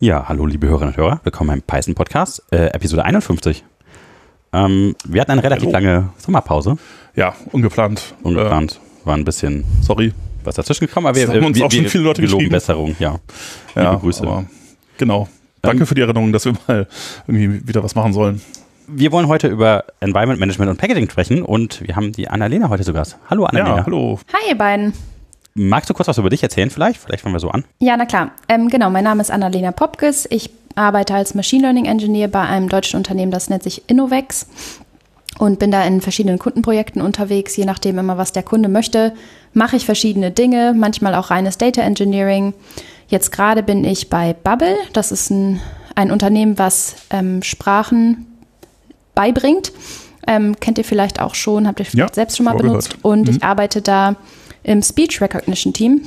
Ja, hallo liebe Hörerinnen und Hörer, willkommen beim Python Podcast, äh, Episode 51. Ähm, wir hatten eine relativ Hallo. lange Sommerpause, Ja, ungeplant. ungeplant, war ein bisschen Äh, sorry. was dazwischen gekommen, aber wir, Das haben uns wir, auch schon viele Leute wir loben geschrieben. Besserung, ja. Ja, Liebe Grüße. aber genau. Danke Ähm, für die Erinnerung, dass wir mal irgendwie wieder was machen sollen. Wir wollen heute über Environment Management und Packaging sprechen und wir haben die Annalena heute zu Gast. Hallo Annalena. Ja, hallo. Hi, ihr beiden. Magst du kurz was über dich erzählen vielleicht? Vielleicht fangen wir so an. Ja, na klar. Ähm, genau, mein Name ist Annalena Popkes. Ich arbeite als Machine Learning Engineer bei einem deutschen Unternehmen, das nennt sich Innovex und bin da in verschiedenen Kundenprojekten unterwegs. Je nachdem immer, was der Kunde möchte, mache ich verschiedene Dinge, manchmal auch reines Data Engineering. Jetzt gerade bin ich bei Bubble. Das ist ein, ein Unternehmen, was ähm, Sprachen beibringt. Ähm, kennt ihr vielleicht auch schon, habt ihr vielleicht Ja, selbst schon mal benutzt. gehört. Und Mhm. ich arbeite da im Speech Recognition Team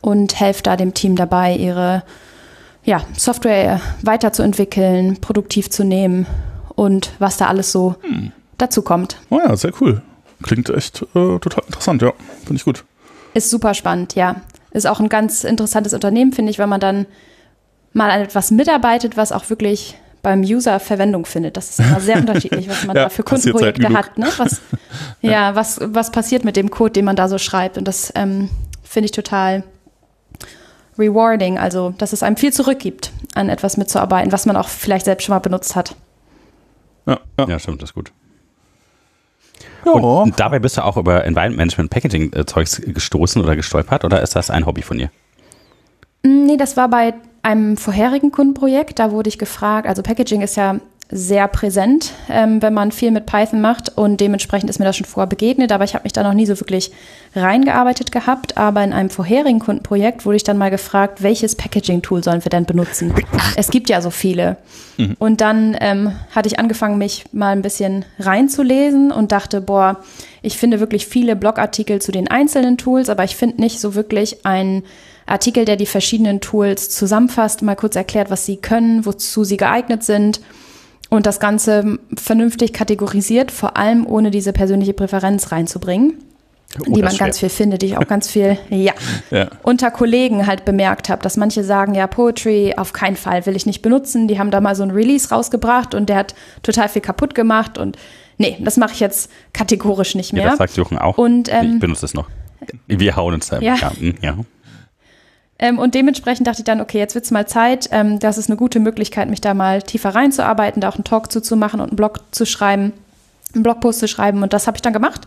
und helfe da dem Team dabei, ihre ja, Software weiterzuentwickeln, produktiv zu nehmen und was da alles so Hm. dazu kommt. Oh ja, sehr cool. Klingt echt äh, total interessant, ja. Finde ich gut. Ist super spannend, ja. Ist auch ein ganz interessantes Unternehmen, finde ich, wenn man dann mal an etwas mitarbeitet, was auch wirklich beim User Verwendung findet. Das ist immer sehr unterschiedlich, was man Ja, da für Kundenprojekte selten hat. Ne? Was, ja, was, was passiert mit dem Code, den man da so schreibt. Und das ähm, finde ich total rewarding. Also, dass es einem viel zurückgibt, an etwas mitzuarbeiten, was man auch vielleicht selbst schon mal benutzt hat. Ja, ja. Ja, stimmt, das ist gut. Ja. Und, und dabei bist du auch über Environment Management Packaging äh, Zeugs gestoßen oder gestolpert oder ist das ein Hobby von dir? Mm, Nee, das war bei einem vorherigen Kundenprojekt. Da wurde ich gefragt, also Packaging ist ja sehr präsent, ähm, wenn man viel mit Python macht und dementsprechend ist mir das schon vorher begegnet, aber ich habe mich da noch nie so wirklich reingearbeitet gehabt. Aber in einem vorherigen Kundenprojekt wurde ich dann mal gefragt, welches Packaging-Tool sollen wir denn benutzen? es gibt ja so viele. Und dann ähm, hatte ich angefangen, mich mal ein bisschen reinzulesen und dachte, boah, ich finde wirklich viele Blogartikel zu den einzelnen Tools, aber ich finde nicht so wirklich einen Artikel, der die verschiedenen Tools zusammenfasst, mal kurz erklärt, was sie können, wozu sie geeignet sind und das Ganze vernünftig kategorisiert, vor allem ohne diese persönliche Präferenz reinzubringen, Oh, die man ganz viel findet, die ich auch ganz viel, ja, Ja. unter Kollegen halt bemerkt habe, dass manche sagen, ja, Poetry auf keinen Fall will ich nicht benutzen. Die haben da mal so ein Release rausgebracht und der hat total viel kaputt gemacht und nee, das mache ich jetzt kategorisch nicht Ja, mehr. das sagt Jochen auch. Und, ich ähm, benutze es noch. Wir hauen uns da. Ja. Ja. hm, ja. Ähm, und dementsprechend dachte ich dann, okay, jetzt wird's mal Zeit. Ähm, das ist eine gute Möglichkeit, mich da mal tiefer reinzuarbeiten, da auch einen Talk zuzumachen und einen Blog zu schreiben, einen Blogpost zu schreiben. Und das habe ich dann gemacht.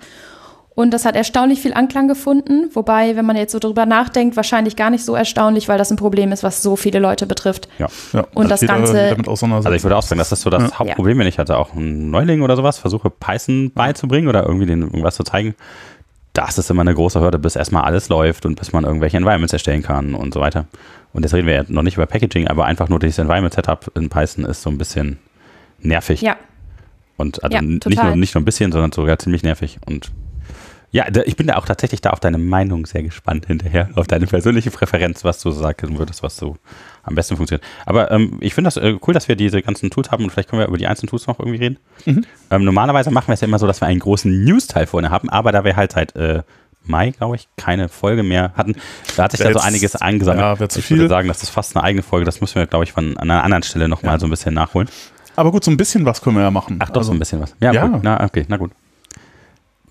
Und das hat erstaunlich viel Anklang gefunden. Wobei, wenn man jetzt so drüber nachdenkt, wahrscheinlich gar nicht so erstaunlich, weil das ein Problem ist, was so viele Leute betrifft. ja. ja. Und das jeder Ganze- damit auseinandersetzt. Also ich würde auch sagen, das ist so das Hauptproblem, wenn ich hatte auch einen Neuling oder sowas versuche, Python beizubringen oder irgendwie den irgendwas zu zeigen. Das ist immer eine große Hürde, bis erstmal alles läuft und bis man irgendwelche Environments erstellen kann und so weiter. Und jetzt reden wir ja noch nicht über Packaging, aber einfach nur dieses Environment-Setup in Python ist so ein bisschen nervig. Ja, Und also Ja, nicht, nur, nicht nur ein bisschen, sondern sogar ziemlich nervig. Und ja, ich bin da auch tatsächlich da auf deine Meinung sehr gespannt hinterher, auf deine persönliche Präferenz, was du sagen würdest, was so am besten funktioniert. Aber ähm, ich finde das äh, cool, dass wir diese ganzen Tools haben und vielleicht können wir über die einzelnen Tools noch irgendwie reden. Mhm. Ähm, normalerweise machen wir es ja immer so, dass wir einen großen News-Teil vorne haben, aber da wir halt seit äh, Mai, glaube ich, keine Folge mehr hatten, da hat sich Wär da so einiges eingesammelt. ja, zu ich würde viel. sagen, das ist fast eine eigene Folge, das müssen wir, glaube ich, von an einer anderen Stelle nochmal Ja. so ein bisschen nachholen. Aber gut, so ein bisschen was können wir ja machen. Ach doch, so Also, ein bisschen was. Ja, Ja. Gut. Na, okay, na gut.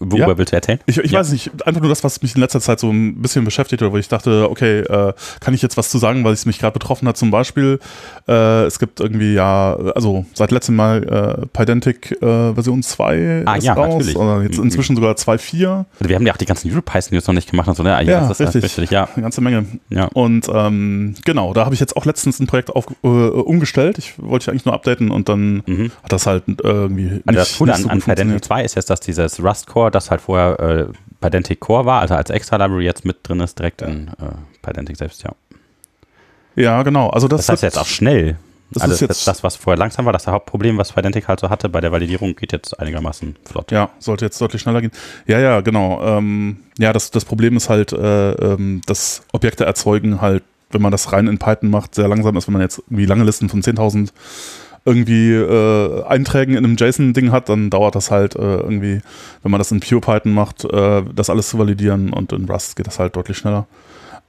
Worüber Ja. willst du erzählen? Ich, ich Ja. weiß nicht, einfach nur das, was mich in letzter Zeit so ein bisschen beschäftigt oder wo ich dachte, okay, äh, kann ich jetzt was zu sagen, weil es mich gerade betroffen hat. Zum Beispiel, äh, es gibt irgendwie ja, also seit letztem Mal äh, Pydantic äh, Version 2 Ah, ist ja, raus. natürlich. Oder jetzt Mhm. inzwischen sogar 2.4. Also wir haben ja auch die ganzen Europython-News noch nicht gemacht und so, ne? Ja, das ist richtig. richtig, ja. Eine ganze Menge. ja. Und ähm, genau, da habe ich jetzt auch letztens ein Projekt auf, äh, umgestellt. Ich wollte ich eigentlich nur updaten und dann Mhm. hat das halt irgendwie nicht, Also das Coole nicht an, so an gut Pydantic funktioniert. 2 ist jetzt, dass dieses Rust-Core, das halt vorher äh, Pydantic Core war, also als extra Library jetzt mit drin ist, direkt in äh, Pydantic selbst, ja. Ja, genau. Also das, Das heißt jetzt auch schnell. Das also ist jetzt- das, was vorher langsam war, das Hauptproblem, was Pydantic halt so hatte bei der Validierung, geht jetzt einigermaßen flott. Ja, sollte jetzt deutlich schneller gehen. Ja, ja, genau. Ähm, ja, das, das Problem ist halt, äh, ähm, dass Objekte erzeugen halt, wenn man das rein in Python macht, sehr langsam ist. Wenn man jetzt irgendwie lange Listen von 10.000 irgendwie äh, Einträgen in einem JSON-Ding hat, dann dauert das halt äh, irgendwie, wenn man das in Pure Python macht, äh, das alles zu validieren und in Rust geht das halt deutlich schneller.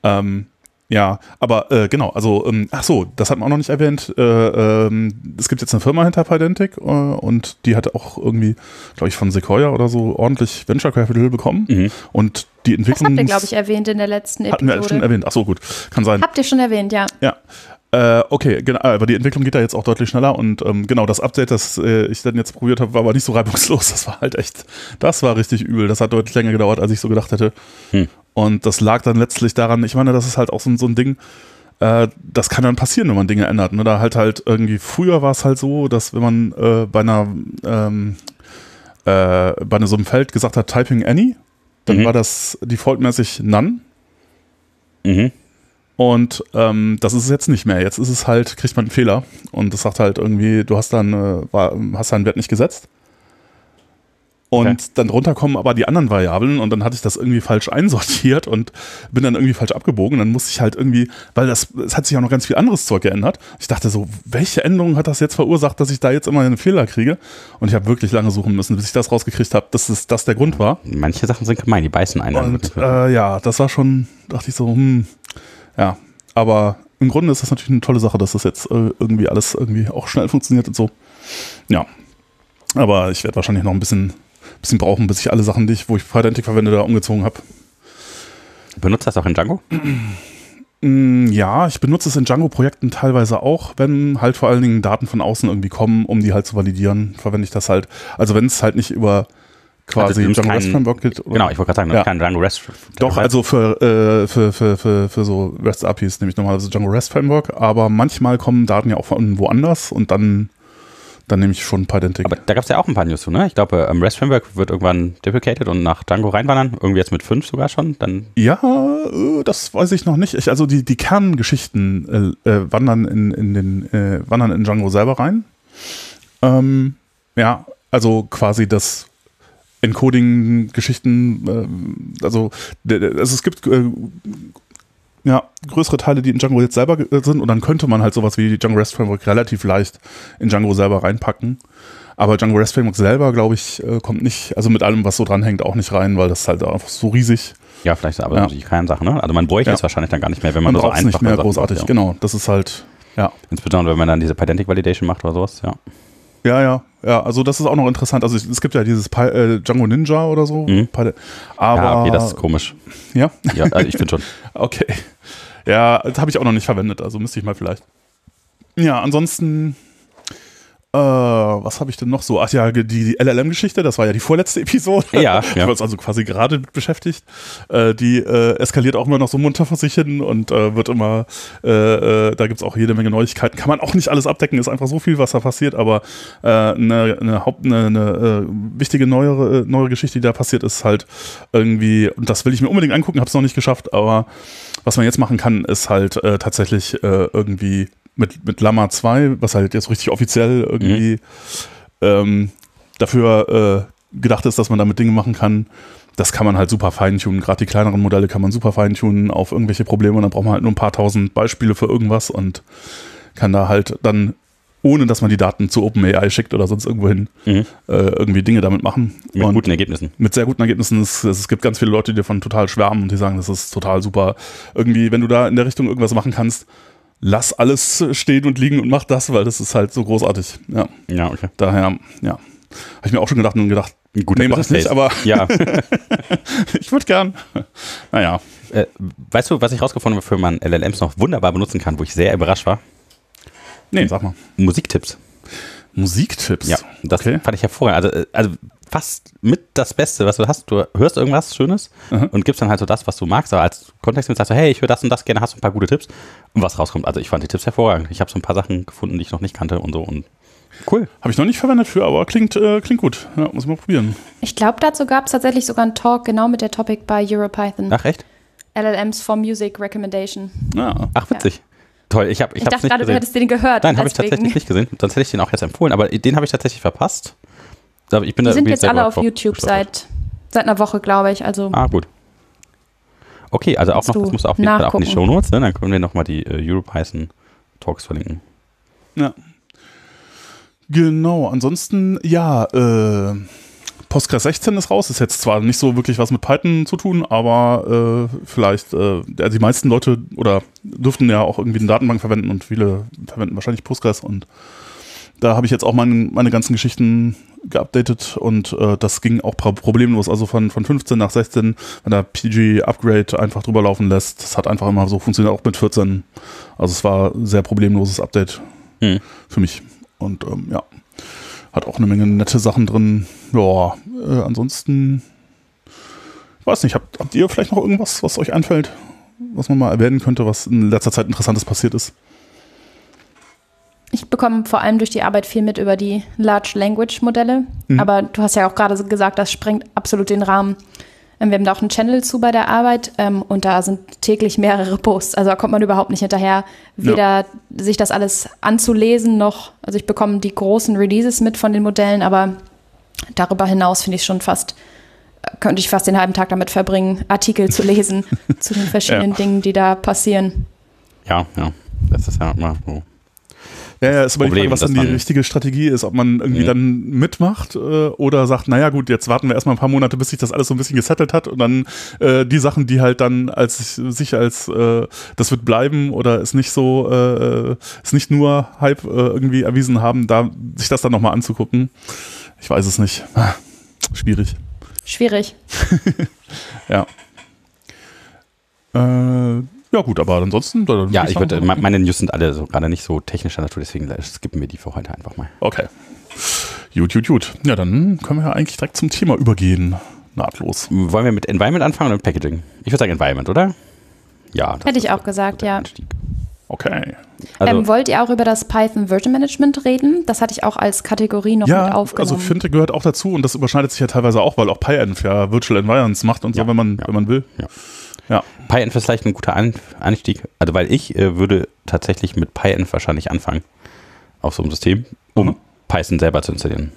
Ähm, Ja, aber äh, genau, also, ähm, ach so, das hat man auch noch nicht erwähnt. Äh, ähm, es gibt jetzt eine Firma hinter Pydantic äh, und die hat auch irgendwie, glaube ich, von Sequoia oder so ordentlich Venture Capital bekommen. Mhm. Und die Entwicklung. Das habt ihr, glaube ich, erwähnt in der letzten Episode. Hatten wir schon erwähnt. Ach so, gut. Kann sein. Habt ihr schon erwähnt, ja. Ja. Äh, okay, genau, aber die Entwicklung geht da jetzt auch deutlich schneller und ähm, genau das Update, das äh, ich dann jetzt probiert habe, war aber nicht so reibungslos. Das war halt echt, das war richtig übel. Das hat deutlich länger gedauert, als ich so gedacht hätte. Hm. Und das lag dann letztlich daran, ich meine, das ist halt auch so, so ein Ding, äh, das kann dann passieren, wenn man Dinge ändert. Ne? Da halt halt irgendwie, früher war es halt so, dass wenn man äh, bei einer ähm, äh, bei so einem Feld gesagt hat, Typing Any, dann mhm. war das defaultmäßig None. Mhm. Und ähm, das ist es jetzt nicht mehr. Jetzt ist es halt, kriegt man einen Fehler und das sagt halt irgendwie, du hast dann, äh, hast deinen Wert nicht gesetzt. Und okay. dann drunter kommen aber die anderen Variablen und dann hatte ich das irgendwie falsch einsortiert und bin dann irgendwie falsch abgebogen. Dann musste ich halt irgendwie, weil das, es hat sich auch noch ganz viel anderes Zeug geändert. Ich dachte so, welche Änderung hat das jetzt verursacht, dass ich da jetzt immer einen Fehler kriege? Und ich habe wirklich lange suchen müssen, bis ich das rausgekriegt habe, dass das, das der Grund war. Manche Sachen sind gemein, die beißen einen. Und äh, ja, das war schon, dachte ich so, hm, ja. Aber im Grunde ist das natürlich eine tolle Sache, dass das jetzt äh, irgendwie alles irgendwie auch schnell funktioniert und so. Ja. Aber ich werde wahrscheinlich noch ein bisschen bisschen brauchen, bis ich alle Sachen, die ich, wo ich Pydantic verwende, da umgezogen habe. Benutzt das auch in Django? Mm, ja, ich benutze es in Django-Projekten teilweise auch, wenn halt vor allen Dingen Daten von außen irgendwie kommen, um die halt zu validieren, verwende ich das halt. Also wenn es halt nicht über quasi also Django REST Framework? Genau, ich wollte gerade sagen, ja. kein Django REST. Doch, also für, äh, für, für, für, für so REST APIs nehme ich normalerweise Django REST Framework, aber manchmal kommen Daten ja auch von woanders und dann dann nehme ich schon Pydantic. Aber da gab es ja auch ein paar News zu, ne? Ich glaube, ähm, REST Framework wird irgendwann deprecated und nach Django reinwandern. Irgendwie jetzt mit fünf sogar schon. Dann ja, äh, das weiß ich noch nicht. Ich, also die, die Kerngeschichten äh, äh, wandern, in, in den, äh, wandern in Django selber rein. Ähm, ja, also quasi das Encoding-Geschichten, äh, also, also es gibt äh, ja, größere Teile, die in Django jetzt selber sind und dann könnte man halt sowas wie die Django REST Framework relativ leicht in Django selber reinpacken. Aber Django REST Framework selber, glaube ich, äh, kommt nicht, also mit allem, was so dranhängt, auch nicht rein, weil das ist halt einfach so riesig. Ja, vielleicht ist aber ja. natürlich keine Sache, ne? Also man bräuchte ja. es wahrscheinlich dann gar nicht mehr, wenn man, man so einfach nicht mehr großartig, macht, ja. genau. Das ist halt, ja. Insbesondere, wenn man dann diese Pydantic Validation macht oder sowas, ja. Ja, ja, ja, also das ist auch noch interessant. Also es gibt ja dieses Py äh, Django Ninja oder so. Mhm. Aber ja, okay, das ist komisch. Ja? Ja, also ich finde schon. okay. Ja, das habe ich auch noch nicht verwendet, also müsste ich mal vielleicht. Ja, ansonsten äh, was habe ich denn noch so? Ach ja, die, die LLM-Geschichte, das war ja die vorletzte Episode. Ja. ja. War uns also quasi gerade beschäftigt. Äh, die äh, eskaliert auch immer noch so munter vor sich hin und äh, wird immer, äh, äh, da gibt es auch jede Menge Neuigkeiten. Kann man auch nicht alles abdecken, ist einfach so viel, was da passiert, aber eine, eine, Haupt, eine, eine wichtige neuere, neuere Geschichte, die da passiert, ist halt irgendwie, und das will ich mir unbedingt angucken, habe es noch nicht geschafft, aber was man jetzt machen kann, ist halt tatsächlich irgendwie mit, mit Lama 2, was halt jetzt richtig offiziell irgendwie mhm. ähm, dafür äh, gedacht ist, dass man damit Dinge machen kann. Das kann man halt super feintunen. Gerade die kleineren Modelle kann man super feintunen auf irgendwelche Probleme und dann braucht man halt nur ein paar tausend Beispiele für irgendwas und kann da halt dann, ohne dass man die Daten zu OpenAI schickt oder sonst irgendwo hin, mhm. äh, irgendwie Dinge damit machen. Mit und guten Ergebnissen. Mit sehr guten Ergebnissen. Es, es, gibt ganz viele Leute, die davon total schwärmen und die sagen, das ist total super. Irgendwie, wenn du da in der Richtung irgendwas machen kannst, lass alles stehen und liegen und mach das, weil das ist halt so großartig. Ja, ja okay. Daher, ja. Habe ich mir auch schon gedacht und gedacht, Gut, nee, mach das nicht, aber ja. ich würde gern. Naja. Äh, weißt du, was ich rausgefunden habe, für man LLMs noch wunderbar benutzen kann, wo ich sehr überrascht war? Nee, sag mal. Musiktipps. Musiktipps? Ja, das okay. fand ich hervorragend. Also, äh, also fast mit das Beste, was du hast. Du hörst irgendwas Schönes mhm. und gibst dann halt so das, was du magst. Aber als Kontext mit sagst du, hey, ich höre das und das gerne, hast du ein paar gute Tipps. Und was rauskommt. Also ich fand die Tipps hervorragend. Ich habe so ein paar Sachen gefunden, die ich noch nicht kannte und so. Und cool. Habe ich noch nicht verwendet für, aber klingt, äh, klingt gut. Ja, muss man probieren. Ich glaube, dazu gab es tatsächlich sogar einen Talk genau mit der Topic bei EuroPython. Ach, echt? LLMs for Music Recommendation. Ja. Ach, witzig. Ja. Toll, ich habe ich, ich dachte gerade, du hättest den gehört. Nein, habe ich tatsächlich nicht gesehen. Sonst hätte ich den auch jetzt empfohlen. Aber den habe ich tatsächlich verpasst. Ich bin Die sind jetzt alle auf YouTube seit, seit einer Woche, glaube ich. Also ah, gut. Okay, also auch noch, das muss auf jeden Fall auch in die Show Notes, ne? Dann können wir nochmal die äh, Europython Talks verlinken. Ja. Genau, ansonsten, ja, äh, Postgres 16 ist raus, ist jetzt zwar nicht so wirklich was mit Python zu tun, aber äh, vielleicht, äh, die meisten Leute oder dürften ja auch irgendwie eine Datenbank verwenden und viele verwenden wahrscheinlich Postgres und da habe ich jetzt auch mein, meine ganzen Geschichten geupdatet und äh, das ging auch problemlos. Also von, von 15 nach 16, wenn der PG Upgrade einfach drüber laufen lässt, das hat einfach immer so funktioniert, auch mit 14. Also es war ein sehr problemloses Update hm. für mich. Und ähm, ja, hat auch eine Menge nette Sachen drin. Ja, äh, ansonsten, ich weiß nicht, habt, habt ihr vielleicht noch irgendwas, was euch einfällt, was man mal erwähnen könnte, was in letzter Zeit Interessantes passiert ist? Ich bekomme vor allem durch die Arbeit viel mit über die Large Language Modelle. Mhm. Aber du hast ja auch gerade gesagt, das sprengt absolut den Rahmen. Ähm, wir haben da auch einen Channel zu bei der Arbeit ähm, und da sind täglich mehrere Posts. Also da kommt man überhaupt nicht hinterher, weder ja. sich das alles anzulesen noch, also ich bekomme die großen Releases mit von den Modellen, aber darüber hinaus finde ich schon fast, könnte ich fast den halben Tag damit verbringen, Artikel zu lesen zu den verschiedenen ja. Dingen, die da passieren. Ja, ja. Das ist ja immer so ja, ja, ist aber Problem, die Frage, was dann die richtige Strategie ist, ob man irgendwie mhm. dann mitmacht äh, oder sagt, naja gut, jetzt warten wir erstmal ein paar Monate, bis sich das alles so ein bisschen gesettelt hat und dann äh, die Sachen, die halt dann als sich als äh, das wird bleiben oder ist nicht so, äh, ist nicht nur Hype äh, irgendwie erwiesen haben, da sich das dann nochmal anzugucken. Ich weiß es nicht. Ah, schwierig. Schwierig. ja. Äh, ja, gut, aber ansonsten. Ja, ich würde, meine News sind alle so gerade nicht so technischer Natur, deswegen skippen wir die für heute einfach mal. Okay. Gut, gut, gut. Ja, dann können wir ja eigentlich direkt zum Thema übergehen. Nahtlos. Wollen wir mit Environment anfangen oder mit Packaging? Ich würde sagen Environment, oder? Ja. Hätte ich auch gesagt, ja. Einstieg. Okay. Also, ähm, wollt ihr auch über das Python Version Management reden? Das hatte ich auch als Kategorie noch ja, mit aufgenommen. Also Finte gehört auch dazu und das überschneidet sich ja teilweise auch, weil auch PyEnv ja Virtual Environments macht und ja, so, wenn man, ja. wenn man will. Ja. Ja. PyEnv ist vielleicht ein guter Einstieg. Also, weil ich äh, würde tatsächlich mit PyEnv wahrscheinlich anfangen. Auf so einem System, um mhm. Python selber zu installieren.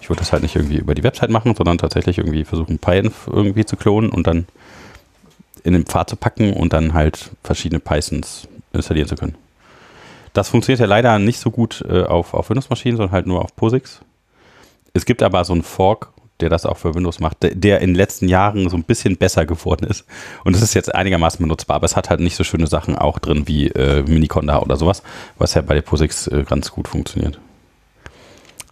Ich würde das halt nicht irgendwie über die Website machen, sondern tatsächlich irgendwie versuchen, PyEnv irgendwie zu klonen und dann in den Pfad zu packen und dann halt verschiedene Pythons installieren zu können. Das funktioniert ja leider nicht so gut äh, auf, auf Windows-Maschinen, sondern halt nur auf POSIX. Es gibt aber so einen Fork der das auch für Windows macht, der in den letzten Jahren so ein bisschen besser geworden ist. Und es ist jetzt einigermaßen benutzbar, aber es hat halt nicht so schöne Sachen auch drin wie äh, Miniconda oder sowas, was ja bei der POSIX äh, ganz gut funktioniert.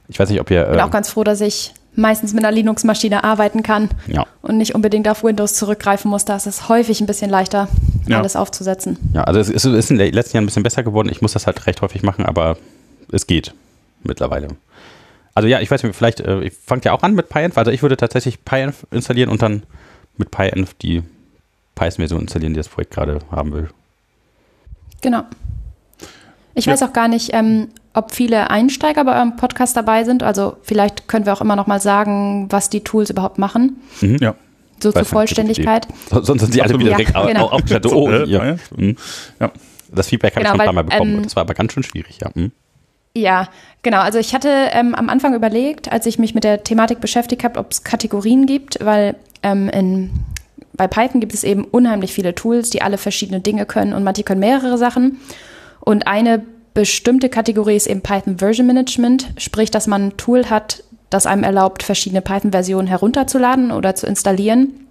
Ich weiß nicht, ob ihr. Ich bin auch ähm, ganz froh, dass ich meistens mit einer Linux-Maschine arbeiten kann ja. und nicht unbedingt auf Windows zurückgreifen muss. Da ist es häufig ein bisschen leichter, ja. alles aufzusetzen. Ja, also es ist, ist in den letzten Jahren ein bisschen besser geworden. Ich muss das halt recht häufig machen, aber es geht mittlerweile. Also ja, ich weiß nicht, vielleicht, äh, ich fangt ja auch an mit PyEnv. Also ich würde tatsächlich PyEnv installieren und dann mit PyEnv die Python-Version installieren, die das Projekt gerade haben will. Genau. Ich ja. weiß auch gar nicht, ähm, ob viele Einsteiger bei eurem Podcast dabei sind. Also vielleicht können wir auch immer noch mal sagen, was die Tools überhaupt machen. Mhm. Ja. So zur Vollständigkeit. Sonst sind sie alle wieder direkt ja, genau. aufgestellt. Oh, ja. Mhm. ja. Das Feedback habe genau, ich schon ein paar Mal bekommen. Ähm, das war aber ganz schön schwierig, ja. Mhm. Ja, genau. Also ich hatte ähm, am Anfang überlegt, als ich mich mit der Thematik beschäftigt habe, ob es Kategorien gibt, weil ähm, in, bei Python gibt es eben unheimlich viele Tools, die alle verschiedene Dinge können und manche können mehrere Sachen. Und eine bestimmte Kategorie ist eben Python Version Management, sprich, dass man ein Tool hat, das einem erlaubt, verschiedene Python-Versionen herunterzuladen oder zu installieren,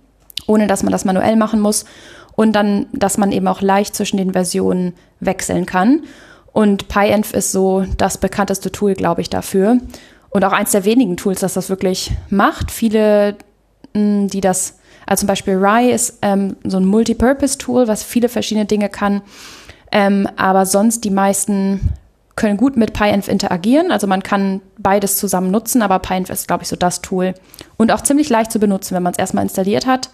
ohne dass man das manuell machen muss. Und dann, dass man eben auch leicht zwischen den Versionen wechseln kann. Und PyEnv ist so das bekannteste Tool, glaube ich, dafür. Und auch eins der wenigen Tools, das das wirklich macht. Viele, mm, die das, also zum Beispiel Rye ist ähm, so ein Multipurpose-Tool, was viele verschiedene Dinge kann. Ähm, aber sonst die meisten können gut mit PyEnv interagieren. Also man kann beides zusammen nutzen, aber PyEnv ist, glaube ich, so das Tool. Und auch ziemlich leicht zu benutzen, wenn man es erstmal installiert hat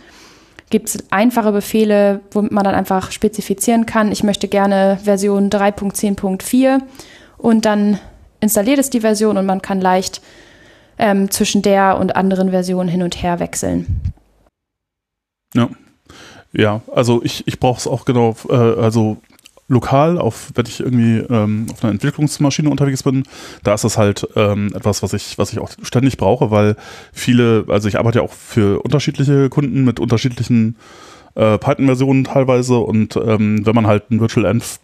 gibt es einfache Befehle, womit man dann einfach spezifizieren kann, ich möchte gerne Version 3.10.4 und dann installiert es die Version und man kann leicht ähm, zwischen der und anderen Versionen hin und her wechseln. Ja. Ja, also ich, ich brauche es auch genau, äh, also lokal, auf, wenn ich irgendwie ähm, auf einer Entwicklungsmaschine unterwegs bin, da ist das halt ähm, etwas, was ich, was ich auch ständig brauche, weil viele, also ich arbeite ja auch für unterschiedliche Kunden mit unterschiedlichen äh, Python-Versionen teilweise und ähm, wenn man halt ein Virtual Env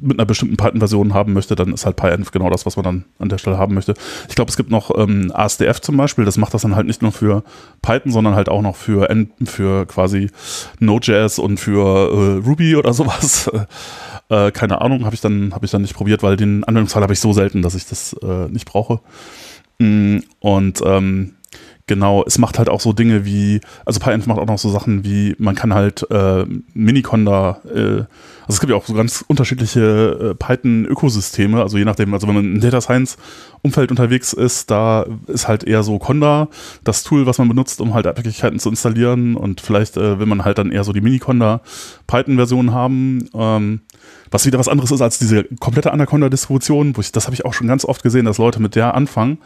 mit einer bestimmten Python-Version haben möchte, dann ist halt PyEnv genau das, was man dann an der Stelle haben möchte. Ich glaube, es gibt noch ähm, ASDF zum Beispiel, das macht das dann halt nicht nur für Python, sondern halt auch noch für, für quasi Node.js und für äh, Ruby oder sowas. Äh, keine Ahnung, habe ich, dann hab ich dann nicht probiert, weil den Anwendungsfall habe ich so selten, dass ich das äh, nicht brauche. Mm, und ähm, Genau, es macht halt auch so Dinge wie, also PyEnv macht auch noch so Sachen wie, man kann halt äh, Miniconda, äh, also es gibt ja auch so ganz unterschiedliche äh, Python-Ökosysteme, also je nachdem, also wenn man im Data Science-Umfeld unterwegs ist, da ist halt eher so Conda das Tool, was man benutzt, um halt Abhängigkeiten zu installieren und vielleicht äh, will man halt dann eher so die Miniconda Python-Version haben, ähm, was wieder was anderes ist als diese komplette Anaconda-Distribution, wo ich, das habe ich auch schon ganz oft gesehen, dass Leute mit der anfangen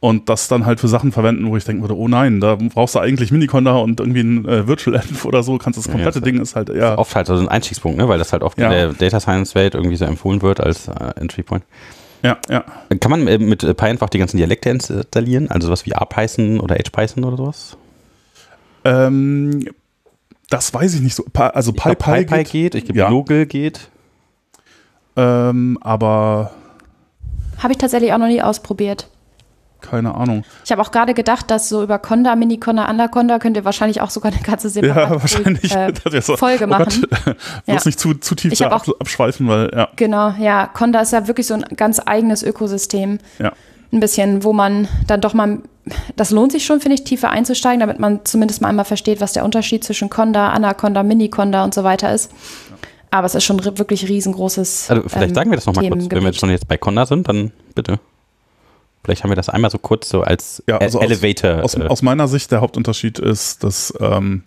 und das dann halt für Sachen verwenden, wo ich denken würde, oh nein, da brauchst du eigentlich Miniconda und irgendwie ein äh, Virtual Env oder so, kannst das komplette ja, Ding ist halt eher. Oft halt so ein Einstiegspunkt, ne? weil das halt oft ja. in der Data Science Welt irgendwie so empfohlen wird als äh, Entry Point. Ja, ja. Kann man äh, mit Py einfach die ganzen Dialekte installieren, also sowas wie RPython oder HPython oder sowas? Ähm, das weiß ich nicht so. Also PyPy geht, geht, ich glaube ja. Logel geht. Ähm, aber habe ich tatsächlich auch noch nie ausprobiert. Keine Ahnung. Ich habe auch gerade gedacht, dass so über Conda, Mini-Conda, Anaconda könnt ihr wahrscheinlich auch sogar eine ganze separate ja, wahrscheinlich, äh, so, Folge oh machen. Gott, ja. nicht zu, zu tief da auch, abschweifen, weil, ja. Genau, ja. Conda ist ja wirklich so ein ganz eigenes Ökosystem. Ja. Ein bisschen, wo man dann doch mal, das lohnt sich schon, finde ich, tiefer einzusteigen, damit man zumindest mal einmal versteht, was der Unterschied zwischen Conda, Anaconda, Mini-Conda und so weiter ist. Aber es ist schon wirklich riesengroßes. Also vielleicht ähm, sagen wir das nochmal kurz, wenn wir jetzt schon jetzt bei Conda sind, dann bitte. Vielleicht haben wir das einmal so kurz so als ja, also Elevator. Aus, aus, äh, aus, meiner Sicht der Hauptunterschied ist, dass ähm,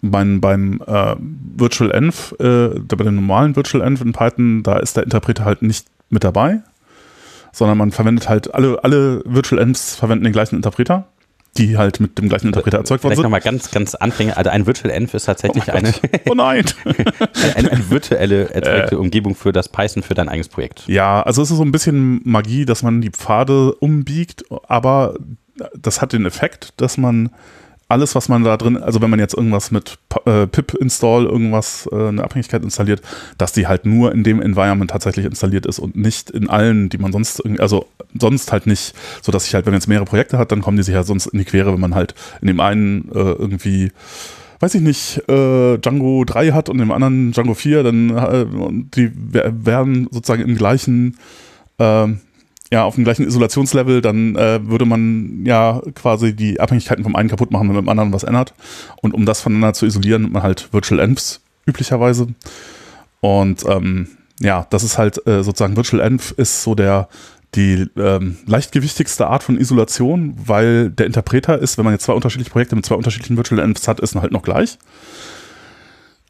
beim, beim äh, Virtual Env, äh, bei dem normalen Virtual Env in Python, da ist der Interpreter halt nicht mit dabei, sondern man verwendet halt alle, alle Virtual Envs verwenden den gleichen Interpreter die halt mit dem gleichen Interpreter erzeugt worden sind. Nochmal ganz, ganz Anfänger. Also ein Virtual Env ist tatsächlich oh eine, oh nein. eine, eine, virtuelle erzeugte äh, Umgebung für das Python für dein eigenes Projekt. Ja, also es ist so ein bisschen Magie, dass man die Pfade umbiegt, aber das hat den Effekt, dass man alles, was man da drin, also wenn man jetzt irgendwas mit äh, pip-install, irgendwas, äh, eine Abhängigkeit installiert, dass die halt nur in dem Environment tatsächlich installiert ist und nicht in allen, die man sonst irgendwie, also sonst halt nicht, so dass ich halt, wenn man jetzt mehrere Projekte hat, dann kommen die sich ja sonst in die Quere, wenn man halt in dem einen äh, irgendwie weiß ich nicht, äh, Django 3 hat und im anderen Django 4, dann äh, die werden sozusagen im gleichen äh, ja, auf dem gleichen Isolationslevel, dann äh, würde man ja quasi die Abhängigkeiten vom einen kaputt machen, wenn man mit dem anderen was ändert. Und um das voneinander zu isolieren, nimmt man halt Virtual Envs üblicherweise. Und ähm, ja, das ist halt äh, sozusagen Virtual Env ist so der die ähm, leichtgewichtigste Art von Isolation, weil der Interpreter ist, wenn man jetzt zwei unterschiedliche Projekte mit zwei unterschiedlichen Virtual Envs hat, ist halt noch gleich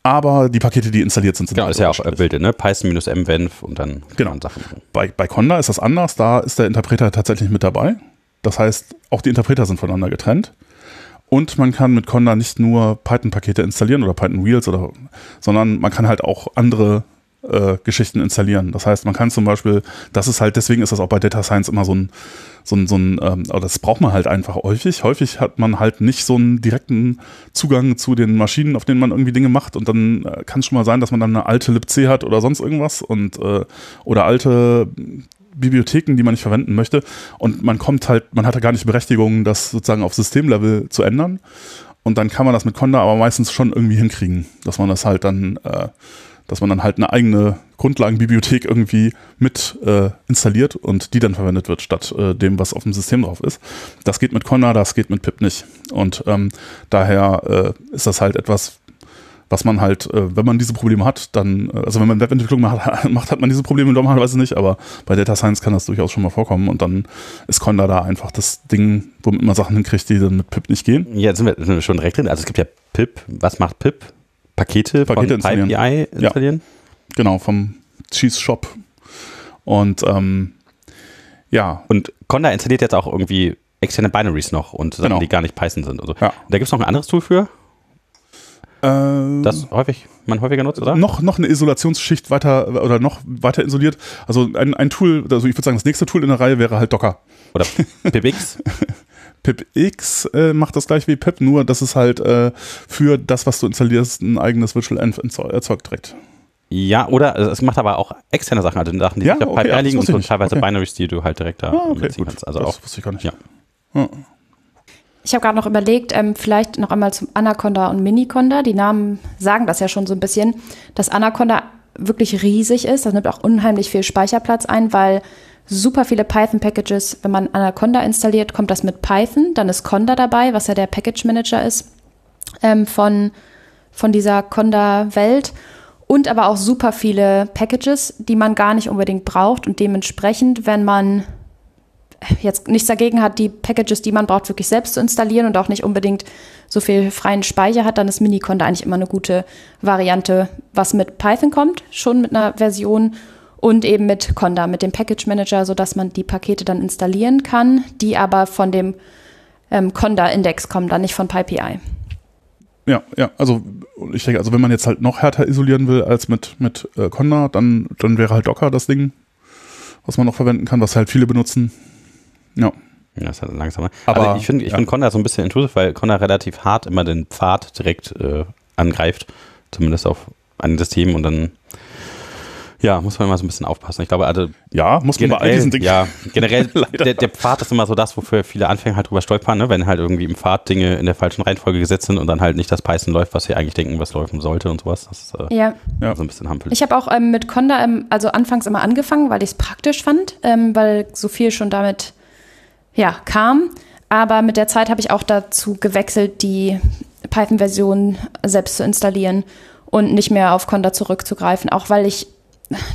aber die Pakete, die installiert sind, sind Genau, ist ja auch Bilde, ne? Python-mvenv und dann genau. Sachen. Bei, bei Conda ist das anders, da ist der Interpreter tatsächlich mit dabei. Das heißt, auch die Interpreter sind voneinander getrennt. Und man kann mit Conda nicht nur Python-Pakete installieren oder Python Wheels oder, sondern man kann halt auch andere äh, Geschichten installieren. Das heißt, man kann zum Beispiel, das ist halt, deswegen ist das auch bei Data Science immer so ein, so ein, so ein ähm, das braucht man halt einfach häufig. Häufig hat man halt nicht so einen direkten Zugang zu den Maschinen, auf denen man irgendwie Dinge macht und dann äh, kann es schon mal sein, dass man dann eine alte libc hat oder sonst irgendwas und äh, oder alte Bibliotheken, die man nicht verwenden möchte und man kommt halt, man hat ja gar nicht Berechtigung, das sozusagen auf Systemlevel zu ändern und dann kann man das mit Conda aber meistens schon irgendwie hinkriegen, dass man das halt dann äh, dass man dann halt eine eigene Grundlagenbibliothek irgendwie mit äh, installiert und die dann verwendet wird, statt äh, dem, was auf dem System drauf ist. Das geht mit Conda, das geht mit pip nicht. Und ähm, daher äh, ist das halt etwas, was man halt, äh, wenn man diese Probleme hat, dann, äh, also wenn man Webentwicklung macht, macht, hat man diese Probleme normalerweise nicht, aber bei Data Science kann das durchaus schon mal vorkommen und dann ist Conda da einfach das Ding, womit man Sachen hinkriegt, die dann mit pip nicht gehen. Ja, jetzt sind wir, schon direkt drin. Also es gibt ja pip. Was macht pip? Pakete, Pakete von installieren. PyPI installieren? Ja, genau, vom Cheese Shop. Und ähm, ja. Und Conda installiert jetzt auch irgendwie externe Binaries noch und Sachen, genau. die gar nicht Python sind. Also. Ja. Da gibt es noch ein anderes Tool für? Ähm, das häufig, man häufiger nutzt, oder? Noch, noch eine Isolationsschicht weiter oder noch weiter isoliert. Also ein, ein Tool, also ich würde sagen, das nächste Tool in der Reihe wäre halt Docker. Oder PBX. PipX äh, macht das gleich wie Pip, nur dass es halt äh, für das, was du installierst, ein eigenes Virtual Env erzeugt direkt. Ja, oder es macht aber auch externe Sachen, also Sachen, die Ja, sich auf okay, Pipe ja, liegen und so teilweise. Okay. Binaries, die du halt direkt da Ah, okay, gut. kannst. Also das auch, wusste ich gar nicht. ja. Ja. Ich habe gerade noch überlegt, ähm, vielleicht noch einmal zum Anaconda und Miniconda. Die Namen sagen das ja schon so ein bisschen, dass Anaconda wirklich riesig ist. Das nimmt auch unheimlich viel Speicherplatz ein, weil super viele Python-Packages, wenn man Anaconda installiert, kommt das mit Python. Dann ist Conda dabei, was ja der Package Manager ist ähm, von, von dieser Conda-Welt. Und aber auch super viele Packages, die man gar nicht unbedingt braucht. Und dementsprechend, wenn man jetzt nichts dagegen hat, die Packages, die man braucht, wirklich selbst zu installieren und auch nicht unbedingt so viel freien Speicher hat, dann ist Miniconda eigentlich immer eine gute Variante, was mit Python kommt, schon mit einer Version und eben mit Conda, mit dem Package Manager, sodass man die Pakete dann installieren kann, die aber von dem ähm, Conda-Index kommen, dann nicht von PyPI. Ja, ja, also ich denke, also wenn man jetzt halt noch härter isolieren will als mit, mit äh, Conda, dann, dann wäre halt Docker das Ding, was man noch verwenden kann, was halt viele benutzen. Ja. Ja, ist halt langsamer. Aber, also ich finde ich ja. find Conda so ein bisschen intrusiv, weil Conda relativ hart immer den Pfad direkt äh, angreift, zumindest auf ein System und dann ja, muss man immer so ein bisschen aufpassen. Ich glaube, also Ja, muss man bei all diesen Dingen. ja, generell der, der Pfad ist immer so das, wofür viele Anfänger halt drüber stolpern, ne? wenn halt irgendwie im Pfad Dinge in der falschen Reihenfolge gesetzt sind und dann halt nicht das Python läuft, was sie eigentlich denken, was laufen sollte und sowas. Das ist äh, Ja, Ja. so ein bisschen hampelig. Ich habe auch ähm, mit Conda, ähm, also anfangs immer angefangen, weil ich es praktisch fand, ähm, weil so viel schon damit ja, kam. Aber mit der Zeit habe ich auch dazu gewechselt, die Python-Version selbst zu installieren und nicht mehr auf Conda zurückzugreifen, auch weil ich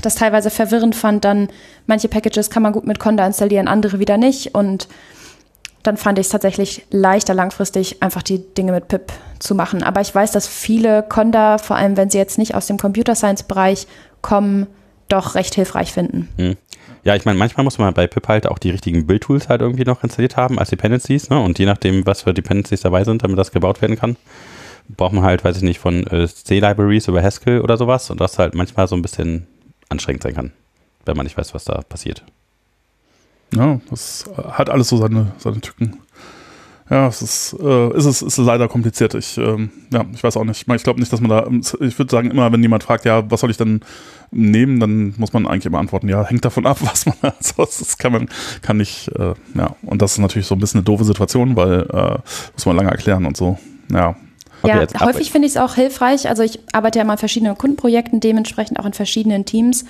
das teilweise verwirrend fand, dann manche Packages kann man gut mit Conda installieren, andere wieder nicht und dann fand ich es tatsächlich leichter langfristig einfach die Dinge mit pip zu machen. Aber ich weiß, dass viele Conda, vor allem wenn sie jetzt nicht aus dem Computer Science Bereich kommen, doch recht hilfreich finden. Hm. Ja, ich meine, manchmal muss man bei pip halt auch die richtigen Build-Tools halt irgendwie noch installiert haben als Dependencies, ne? Und je nachdem, was für Dependencies dabei sind, damit das gebaut werden kann, braucht man halt, weiß ich nicht, von äh, C-Libraries über Haskell oder sowas und das halt manchmal so ein bisschen anstrengend sein kann, wenn man nicht weiß, was da passiert. Ja, das hat alles so seine, seine Tücken. Ja, es ist, äh, ist, es ist leider kompliziert. Ich, ähm, ja, ich weiß auch nicht. Ich, glaube nicht, dass man da, ich würde sagen, immer wenn jemand fragt, ja, was soll ich denn nehmen, dann muss man eigentlich immer antworten, ja, hängt davon ab, was man hat. So, das kann man, kann nicht, äh, ja. Und das ist natürlich so ein bisschen eine doofe Situation, weil, äh, muss man lange erklären und so. Ja, ja, häufig finde ich es auch hilfreich. Also ich arbeite ja mal in verschiedenen Kundenprojekten, dementsprechend auch in verschiedenen Teams,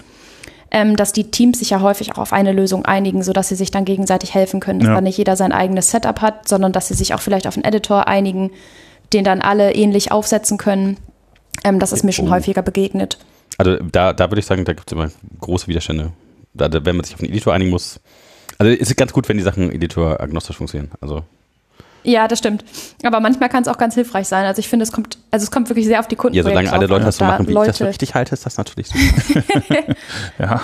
ähm, dass die Teams sich ja häufig auch auf eine Lösung einigen, sodass sie sich dann gegenseitig helfen können, dass Ja. dann nicht jeder sein eigenes Setup hat, sondern dass sie sich auch vielleicht auf einen Editor einigen, den dann alle ähnlich aufsetzen können. Ähm, das ist mir schon häufiger begegnet. Also da, da würde ich sagen, da gibt es immer große Widerstände. Da, wenn man sich auf einen Editor einigen muss. Also es ist ganz gut, wenn die Sachen editor-agnostisch funktionieren. Also Ja, das stimmt. Aber manchmal kann es auch ganz hilfreich sein. Also ich finde, es kommt, also es kommt wirklich sehr auf die Kunden ja, solange alle Leute das so machen, wie ich das für Leute, richtig halte, ist das natürlich ja. Ja.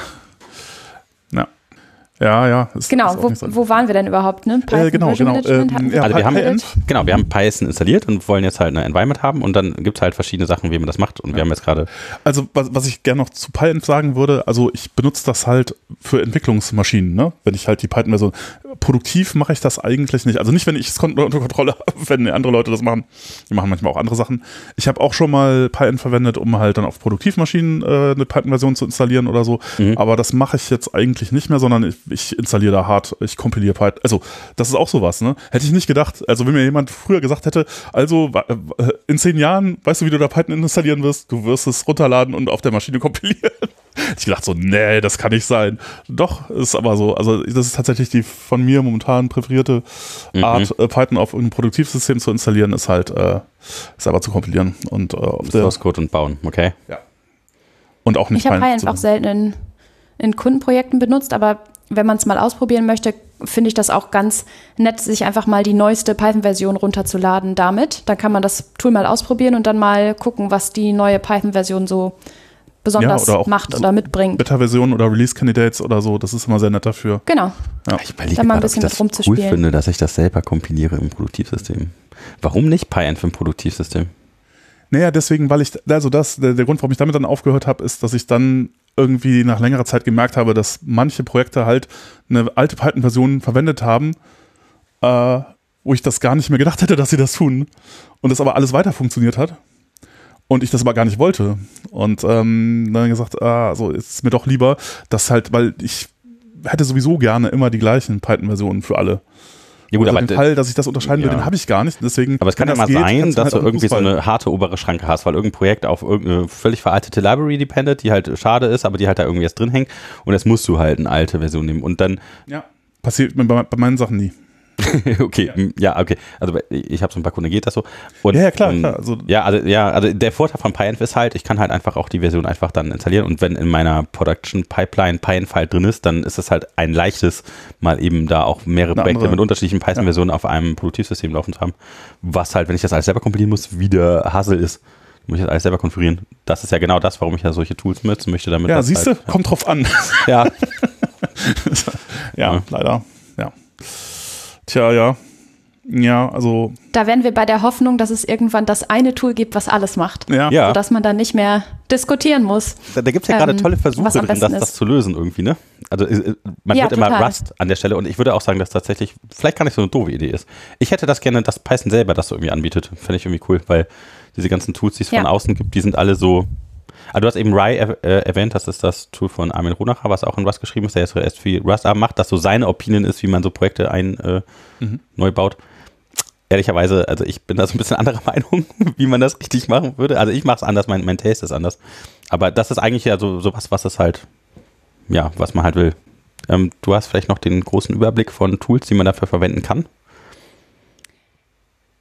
Ja, ja. Ist, Genau, ist wo, so- wo waren wir denn überhaupt? Ne? Äh, Python genau, Version genau. Management Ähm, ja, Also wir haben-. Genau, wir haben Python installiert und wollen jetzt halt eine Environment haben und dann gibt es halt verschiedene Sachen, wie man das macht. Und wir haben jetzt gerade, Also was, was ich gerne noch zu Python sagen würde, also ich benutze das halt für Entwicklungsmaschinen, ne? Wenn ich halt die Python-Version produktiv mache ich das eigentlich nicht. Also nicht, wenn ich es unter Kontrolle habe, wenn andere Leute das machen. Die machen manchmal auch andere Sachen. Ich habe auch schon mal Python verwendet, um halt dann auf Produktivmaschinen äh, eine Python-Version zu installieren oder so. Mhm. Aber das mache ich jetzt eigentlich nicht mehr, sondern ich, ich installiere da hart, ich kompiliere Python. Also das ist auch sowas, ne? Hätte ich nicht gedacht. Also wenn mir jemand früher gesagt hätte, also wa- äh, in zehn Jahren, weißt du, wie du da Python installieren wirst? Du wirst es runterladen und auf der Maschine kompilieren. Ich gedacht so, nee, das kann nicht sein. Doch, ist aber so. Also das ist tatsächlich die von mir momentan präferierte Mhm. Art, äh, Python auf irgendein Produktivsystem zu installieren, ist halt äh, selber zu kompilieren und äh, auf der, Source Code und bauen, okay? und auch nicht Ich habe Python auch selten in, in Kundenprojekten benutzt, aber wenn man es mal ausprobieren möchte, finde ich das auch ganz nett, sich einfach mal die neueste Python-Version runterzuladen damit. Dann kann man das Tool mal ausprobieren und dann mal gucken, was die neue Python-Version so besonders Ja, oder auch macht so oder mitbringt. Beta-Versionen oder Release-Candidates oder so, das ist immer sehr nett dafür. Genau. Ich überlege Da mal ein gerade, ob ich bisschen das mit cool finde, dass ich das selber kompiliere im Produktivsystem. Warum nicht Python für ein Produktivsystem? Naja, deswegen, weil ich, also das, der, der Grund, warum ich damit dann aufgehört habe, ist, dass ich dann irgendwie nach längerer Zeit gemerkt habe, dass manche Projekte halt eine alte Python-Version verwendet haben, äh, wo ich das gar nicht mehr gedacht hätte, dass sie das tun. Und das aber alles weiter funktioniert hat. und ich das aber gar nicht wollte. Und ähm, dann gesagt, ah, so ist mir doch lieber, dass halt, weil ich hätte sowieso gerne immer die gleichen Python-Versionen für alle. Ja gut, also aber den Fall, dass ich das unterscheiden ja. will, den habe ich gar nicht. Deswegen, Aber es kann ja mal das geht, sein, dass halt du irgendwie so Fußball- eine harte obere Schranke hast, weil irgendein Projekt auf irgendeine völlig veraltete Library dependet, die halt schade ist, aber die halt da irgendwie erst drin hängt und jetzt musst du halt eine alte Version nehmen und dann, Ja. Passiert mir bei, bei meinen Sachen nie. okay, m, ja, okay, also ich habe so ein paar Kunden, geht das so. Und, Ja, ja, klar, ähm, klar, also- ja, also, ja, also der Vorteil von PyEnv ist halt, ich kann halt einfach auch die Version einfach dann installieren und wenn in meiner Production Pipeline PyEnv halt drin ist, dann ist es halt ein leichtes, mal eben da auch mehrere Eine Projekte andere- mit unterschiedlichen Python-Versionen auf einem Produktivsystem laufen zu haben, was halt, wenn ich das alles selber kompilieren muss, wieder Hassel ist. Muss ich das alles selber konfigurieren. Das ist ja genau das, warum ich ja solche Tools nutzen möchte, damit Ja, das siehst du, halt, kommt drauf an. Ja, ja, Ja. leider. Ja. Tja, ja. Ja, also, Da wären wir bei der Hoffnung, dass es irgendwann das eine Tool gibt, was alles macht. ja. ja. Sodass man dann nicht mehr diskutieren muss. Da, da gibt es ja gerade Ähm, tolle Versuche drin, das, das zu lösen irgendwie, ne? Also äh, man Ja, hört immer total. Rust an der Stelle und ich würde auch sagen, dass tatsächlich vielleicht gar nicht so eine doofe Idee ist. Ich hätte das gerne, dass Python selber das so irgendwie anbietet. Fände ich irgendwie cool, weil diese ganzen Tools, die es von Ja. außen gibt, die sind alle so. Ah, du hast eben Rye äh, erwähnt, das ist das Tool von Armin Runacher, was auch in Rust geschrieben ist, der jetzt erst viel Rust macht, das so seine Opinion ist, wie man so Projekte ein äh, Mhm. neu baut. Ehrlicherweise, also ich bin da so ein bisschen anderer Meinung, wie man das richtig machen würde. Also ich mache es anders, mein, mein Taste ist anders. Aber das ist eigentlich ja so, so was, was es halt, ja, was man halt will. Ähm, du hast vielleicht noch den großen Überblick von Tools, die man dafür verwenden kann.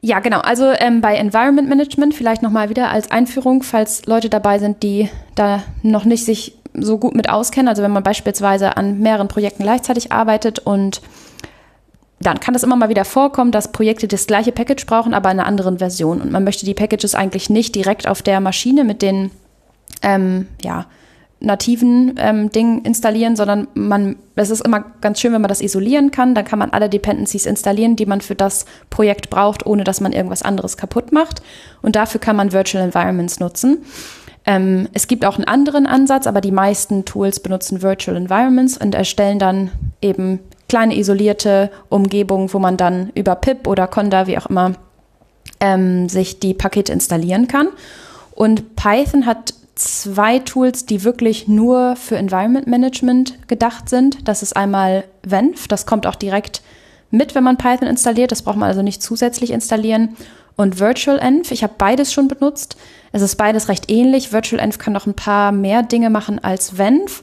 Ja, genau. Also ähm, bei Environment Management vielleicht nochmal wieder als Einführung, falls Leute dabei sind, die da noch nicht sich so gut mit auskennen. Also wenn man beispielsweise an mehreren Projekten gleichzeitig arbeitet und dann kann es immer mal wieder vorkommen, dass Projekte das gleiche Package brauchen, aber in einer anderen Version. Und man möchte die Packages eigentlich nicht direkt auf der Maschine mit den ähm, ja, nativen ähm, Dingen installieren, sondern man, es ist immer ganz schön, wenn man das isolieren kann. Dann kann man alle Dependencies installieren, die man für das Projekt braucht, ohne dass man irgendwas anderes kaputt macht. Und dafür kann man Virtual Environments nutzen. Ähm, es gibt auch einen anderen Ansatz, aber die meisten Tools benutzen Virtual Environments und erstellen dann eben kleine isolierte Umgebungen, wo man dann über pip oder Conda, wie auch immer, ähm, sich die Pakete installieren kann. Und Python hat zwei Tools, die wirklich nur für Environment Management gedacht sind. Das ist einmal Venv, das kommt auch direkt mit, wenn man Python installiert. Das braucht man also nicht zusätzlich installieren. Und Virtual Env, ich habe beides schon benutzt. Es ist beides recht ähnlich. Virtual Env kann noch ein paar mehr Dinge machen als Venv.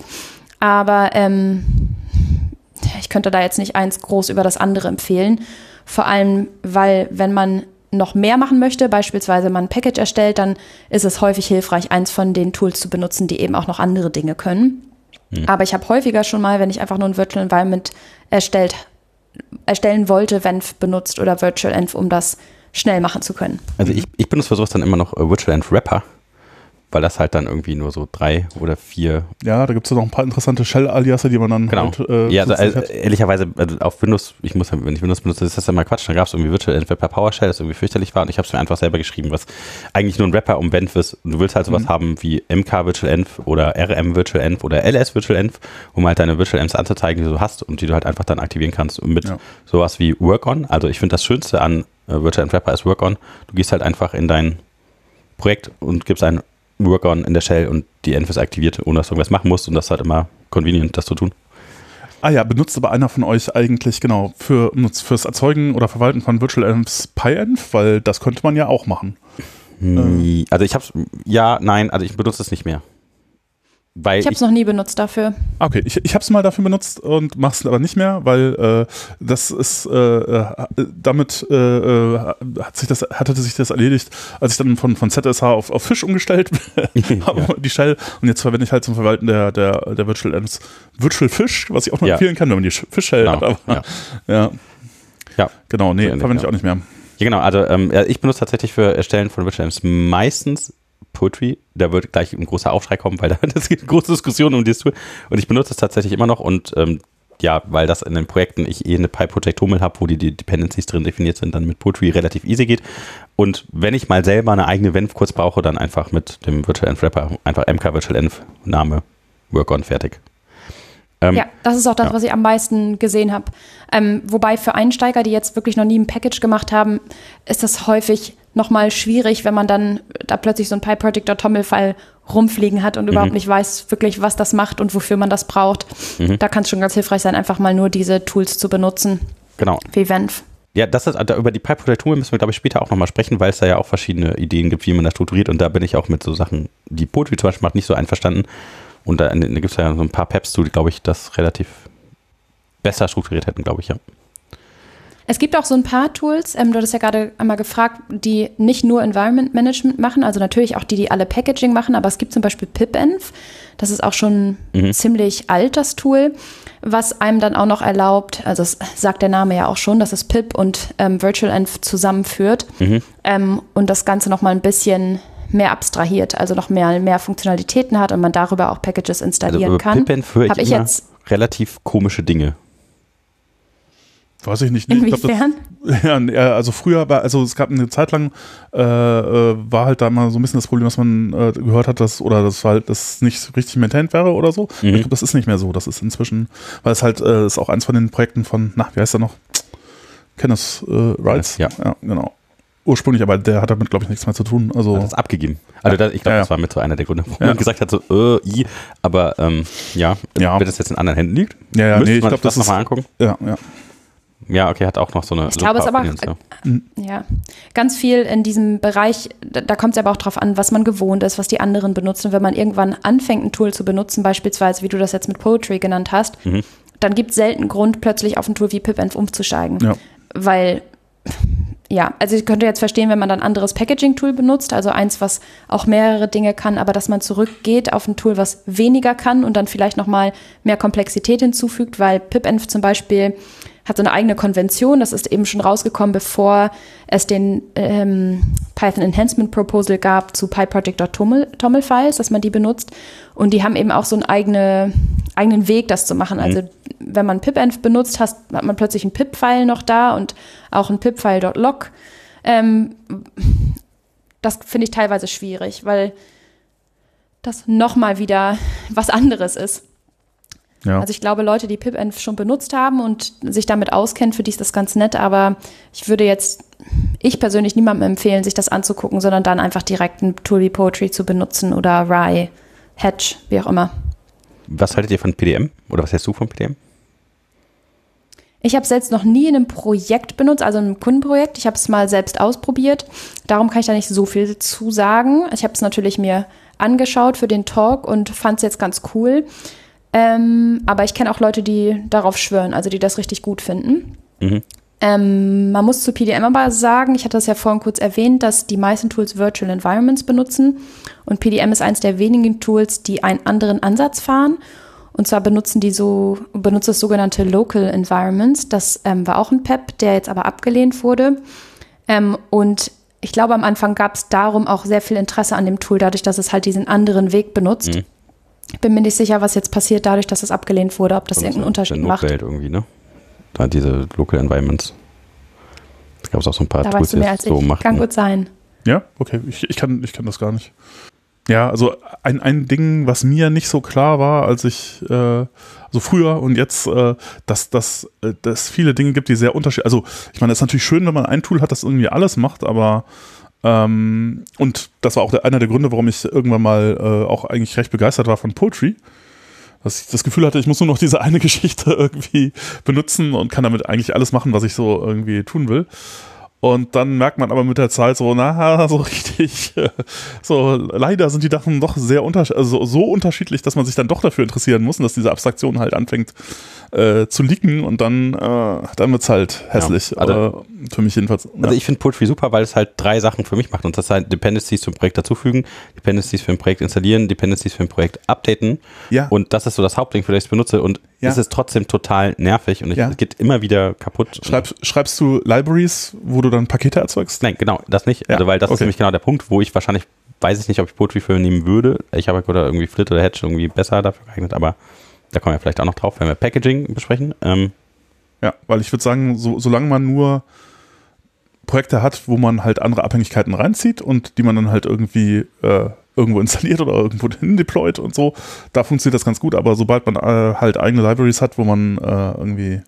Aber ähm, ich könnte da jetzt nicht eins groß über das andere empfehlen. Vor allem, weil wenn man noch mehr machen möchte, beispielsweise man ein Package erstellt, dann ist es häufig hilfreich, eins von den Tools zu benutzen, die eben auch noch andere Dinge können. Aber ich habe häufiger schon mal, wenn ich einfach nur ein Virtual Environment erstellt, erstellen wollte, Venv benutzt oder Virtual Env, um das schnell machen zu können. Also ich, ich benutze für sowas dann immer noch äh, Virtual Env Wrapper, weil das halt dann irgendwie nur so drei oder vier Ja, da gibt es ja noch ein paar interessante Shell-Aliasse, die man dann Genau. halt, äh, ja, also, also, ehrlicherweise also auf Windows, ich muss, wenn ich Windows benutze, ist das ja mal Quatsch. Dann gab es irgendwie Virtual Env Wrapper PowerShell, das irgendwie fürchterlich war. Und ich habe es mir einfach selber geschrieben, was eigentlich nur ein Wrapper um Venv ist. Und du willst halt Mhm. sowas haben wie MK Virtual Env oder RM Virtual Env oder LS Virtual Env, um halt deine Virtual Envs anzuzeigen, die du hast und die du halt einfach dann aktivieren kannst. Und mit Ja. sowas wie Work-On. Also ich finde das Schönste an äh, Virtual Env Wrapper ist Work-On. Du gehst halt einfach in dein Projekt und gibst ein Work-On in der Shell und die Env ist aktiviert, ohne dass du irgendwas machen musst. Und das ist halt immer convenient, das zu tun. Ah ja, benutzt aber einer von euch eigentlich, genau, für, fürs Erzeugen oder Verwalten von Virtual Envs PyEnv, weil das könnte man ja auch machen. Nie. Also ich hab's, ja, nein, also ich benutze es nicht mehr. Weil Ich habe es noch nie benutzt dafür. Okay, ich, ich habe es mal dafür benutzt und mache es aber nicht mehr, weil äh, das ist äh, äh, damit äh, äh, hat sich das hatte sich das erledigt, als ich dann von von ZSH auf, auf Fisch umgestellt habe, die Shell und jetzt verwende ich halt zum Verwalten der der der Virtual Envs Virtual Fish, was ich auch noch Ja. empfehlen kann, wenn man die Fish Shell Genau, hat. Aber, ja. ja. Ja. genau, nee, So verwende ich ja. auch nicht mehr. Ja, genau. Also ähm, ja, ich benutze tatsächlich für Erstellen von Virtual Amps meistens Poetry. Da wird gleich ein großer Aufschrei kommen, weil da das gibt große Diskussion um dieses Tool. Und ich benutze es tatsächlich immer noch und ähm, ja, weil das in den Projekten ich eh eine PyProject-Hummel habe, wo die, die Dependencies drin definiert sind, dann mit Poetry relativ easy geht. Und wenn ich mal selber eine eigene Venv kurz brauche, dann einfach mit dem Virtual Env Wrapper einfach MK Virtual Env Name Work on fertig. Ähm, Ja, das ist auch das, ja. was ich am meisten gesehen habe. Ähm, wobei für Einsteiger, die jetzt wirklich noch nie ein Package gemacht haben, ist das häufig nochmal schwierig, wenn man dann da plötzlich so ein PyProject.toml-File rumfliegen hat und mhm. überhaupt nicht weiß wirklich, was das macht und wofür man das braucht. Mhm. Da kann es schon ganz hilfreich sein, einfach mal nur diese Tools zu benutzen. Genau. Wie Venv. Ja, das ist, über die PyProject-Tool müssen wir, glaube ich, später auch nochmal sprechen, weil es da ja auch verschiedene Ideen gibt, wie man das strukturiert. Und da bin ich auch mit so Sachen, die Poetry zum Beispiel macht, nicht so einverstanden. Und da, da gibt es ja so ein paar Peps, die, glaube ich, das relativ besser strukturiert hätten, glaube ich, ja. Es gibt auch so ein paar Tools, ähm, du hattest ja gerade einmal gefragt, die nicht nur Environment Management machen, also natürlich auch die, die alle Packaging machen, aber es gibt zum Beispiel pipenv, das ist auch schon mhm. ziemlich alt, das Tool, was einem dann auch noch erlaubt, also es sagt der Name ja auch schon, dass es pip und ähm, virtualenv zusammenführt mhm. ähm, und das Ganze nochmal ein bisschen mehr abstrahiert, also noch mehr, mehr Funktionalitäten hat und man darüber auch Packages installieren also kann. pipenv höre ich, ich jetzt relativ komische Dinge. Weiß ich nicht. Inwiefern? Ich glaub, das, ja, also früher war, also es gab eine Zeit lang, äh, äh, war halt da mal so ein bisschen das Problem, dass man äh, gehört hat, dass, oder das halt, das nicht richtig maintained wäre oder so. Mhm. Ich glaube, das ist nicht mehr so. Das ist inzwischen, weil es halt, äh, ist auch eins von den Projekten von, na, wie heißt er noch? Kenneth äh, Wrights. Ja. ja, genau. Ursprünglich, aber der hat damit, glaube ich, nichts mehr zu tun. Also, hat das abgegeben. Also das, ich glaube, ja, das war mit so einer der Gründe, wo man gesagt hat, so, äh, i, aber ähm, ja, ja, wenn das jetzt in anderen Händen liegt, ja, ja, nee, ich glaube, das, das nochmal angucken. Ja, ja. Ja, okay, hat auch noch so eine. Ich glaube, es aber Opinions, ja. ja. ganz viel in diesem Bereich, da, da kommt es aber auch drauf an, was man gewohnt ist, was die anderen benutzen. wenn man irgendwann anfängt, ein Tool zu benutzen, beispielsweise, wie du das jetzt mit Poetry genannt hast, mhm. dann gibt es selten Grund, plötzlich auf ein Tool wie pipenv umzusteigen. Ja. Weil ja, also ich könnte jetzt verstehen, wenn man dann ein anderes Packaging-Tool benutzt, also eins, was auch mehrere Dinge kann, aber dass man zurückgeht auf ein Tool, was weniger kann und dann vielleicht nochmal mehr Komplexität hinzufügt, weil pipenv zum Beispiel hat so eine eigene Konvention. Das ist eben schon rausgekommen, bevor es den ähm, Python Enhancement Proposal gab zu PyProject.toml-Files, dass man die benutzt. Und die haben eben auch so einen eigene, eigenen Weg, das zu machen. Also mhm. wenn man pipenv benutzt, hast, hat man plötzlich ein pip-File noch da und auch ein pip-File.log. Ähm, das finde ich teilweise schwierig, weil das nochmal wieder was anderes ist. Ja. Also ich glaube, Leute, die pipenv schon benutzt haben und sich damit auskennen, für die ist das ganz nett, aber ich würde jetzt, ich persönlich niemandem empfehlen, sich das anzugucken, sondern dann einfach direkt ein Tool wie Poetry zu benutzen oder Rye, Hatch, wie auch immer. Was haltet ihr von PDM oder was hältst du von PDM? Ich habe es selbst noch nie in einem Projekt benutzt, also in einem Kundenprojekt. Ich habe es mal selbst ausprobiert. Darum kann ich da nicht so viel zu sagen. Ich habe es natürlich mir angeschaut für den Talk und fand es jetzt ganz cool. Ähm, aber ich kenne auch Leute, die darauf schwören, also die das richtig gut finden. Mhm. Ähm, man muss zu PDM aber sagen, ich hatte das ja vorhin kurz erwähnt, dass die meisten Tools Virtual Environments benutzen. Und PDM ist eines der wenigen Tools, die einen anderen Ansatz fahren. Und zwar benutzen die so, benutzt das sogenannte Local Environments. Das ähm, war auch ein PEP, der jetzt aber abgelehnt wurde. Ähm, und ich glaube, am Anfang gab es darum auch sehr viel Interesse an dem Tool, dadurch, dass es halt diesen anderen Weg benutzt. Mhm. Ich bin mir nicht sicher, was jetzt passiert dadurch, dass es abgelehnt wurde, ob das, das irgendeinen Unterschied macht. Welt irgendwie, ne? Da diese Local Environments. Da gab es auch so ein paar da Tools, die das so machen. Kann gut sein. Ja, okay. Ich, ich, kann, ich kann das gar nicht. Ja, also ein, ein Ding, was mir nicht so klar war, als ich, äh, also früher und jetzt, äh, dass, dass, äh, dass viele Dinge gibt, die sehr unterschiedlich, also ich meine, es ist natürlich schön, wenn man ein Tool hat, das irgendwie alles macht, aber ähm, und das war auch der, einer der Gründe, warum ich irgendwann mal äh, auch eigentlich recht begeistert war von Poetry. Dass ich das Gefühl hatte, ich muss nur noch diese eine Geschichte irgendwie benutzen und kann damit eigentlich alles machen, was ich so irgendwie tun will. Und dann merkt man aber mit der Zeit so, na, so richtig, so leider sind die Sachen doch sehr unterschiedlich, also so unterschiedlich, dass man sich dann doch dafür interessieren muss und dass diese Abstraktion halt anfängt äh, zu liegen und dann, äh, dann wird es halt hässlich. Ja, also, für mich jedenfalls. Ja. Also ich finde Poetry super, weil es halt drei Sachen für mich macht. Und das halt Dependencies zum Projekt dazufügen, Dependencies für ein Projekt installieren, Dependencies für ein Projekt updaten. Ja. Und das ist so das Hauptding, für das ich es benutze. Und ja. es ist trotzdem total nervig und ich, es geht immer wieder kaputt. Schreib, schreibst du Libraries, wo du dann Pakete erzeugst? Nein, genau, das nicht. Ja. Also weil das okay. ist nämlich genau der Punkt, wo ich wahrscheinlich weiß ich nicht, ob ich Poetry für nehmen würde. Ich habe oder irgendwie Flit oder Hedge irgendwie besser dafür geeignet, aber da kommen wir vielleicht auch noch drauf, wenn wir Packaging besprechen. Ähm, ja, weil ich würde sagen, so, solange man nur Projekte hat, wo man halt andere Abhängigkeiten reinzieht und die man dann halt irgendwie äh, irgendwo installiert oder irgendwo hin deployt und so, da funktioniert das ganz gut. Aber sobald man äh, halt eigene Libraries hat, wo man äh, irgendwie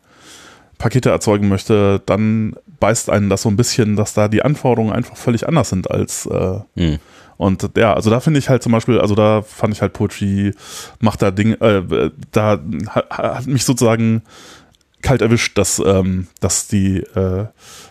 Pakete erzeugen möchte, dann beißt einen das so ein bisschen, dass da die Anforderungen einfach völlig anders sind als äh, mhm. Und ja, also da finde ich halt zum Beispiel, also da fand ich halt Poetry macht da Dinge, äh, da hat, hat mich sozusagen kalt erwischt, dass, ähm, dass die, äh,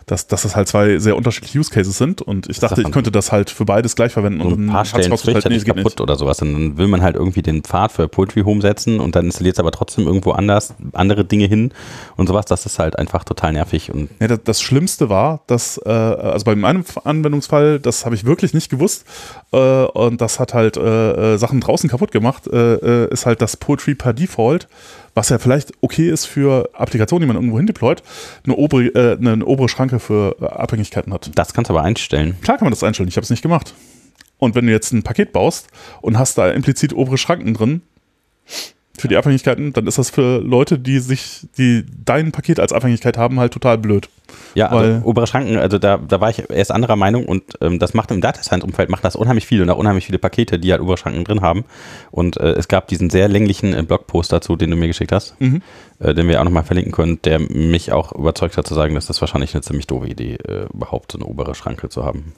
dass, dass das halt zwei sehr unterschiedliche Use Cases sind und ich dachte, ich könnte das halt für beides gleich verwenden. So ein paar Stellen halt nicht kaputt nicht. oder sowas. Und dann will man halt irgendwie den Pfad für Poetry Home setzen und dann installiert es aber trotzdem irgendwo anders andere Dinge hin und sowas. Das ist halt einfach total nervig. Und ja, das, das Schlimmste war, dass, äh, also bei meinem Anwendungsfall, das habe ich wirklich nicht gewusst äh, und das hat halt äh, äh Sachen draußen kaputt gemacht, äh, äh, ist halt das Poetry per Default was ja vielleicht okay ist für Applikationen, die man irgendwo hin deployt, eine obere, äh, eine obere Schranke für äh, Abhängigkeiten hat. Das kannst du aber einstellen. Klar kann man das einstellen, ich habe es nicht gemacht. Und wenn du jetzt ein Paket baust und hast da implizit obere Schranken drin, für die Abhängigkeiten, dann ist das für Leute, die sich, die dein Paket als Abhängigkeit haben, halt total blöd. Ja, also obere Schranken, also da, da war ich erst anderer Meinung und ähm, das macht im Data Science Umfeld macht das unheimlich viel und auch unheimlich viele Pakete, die halt obere Schranken drin haben. Und äh, es gab diesen sehr länglichen äh, Blogpost dazu, den du mir geschickt hast, mhm. äh, den wir auch nochmal verlinken können, der mich auch überzeugt hat zu sagen, dass das wahrscheinlich eine ziemlich doofe Idee, äh, überhaupt so eine obere Schranke zu haben.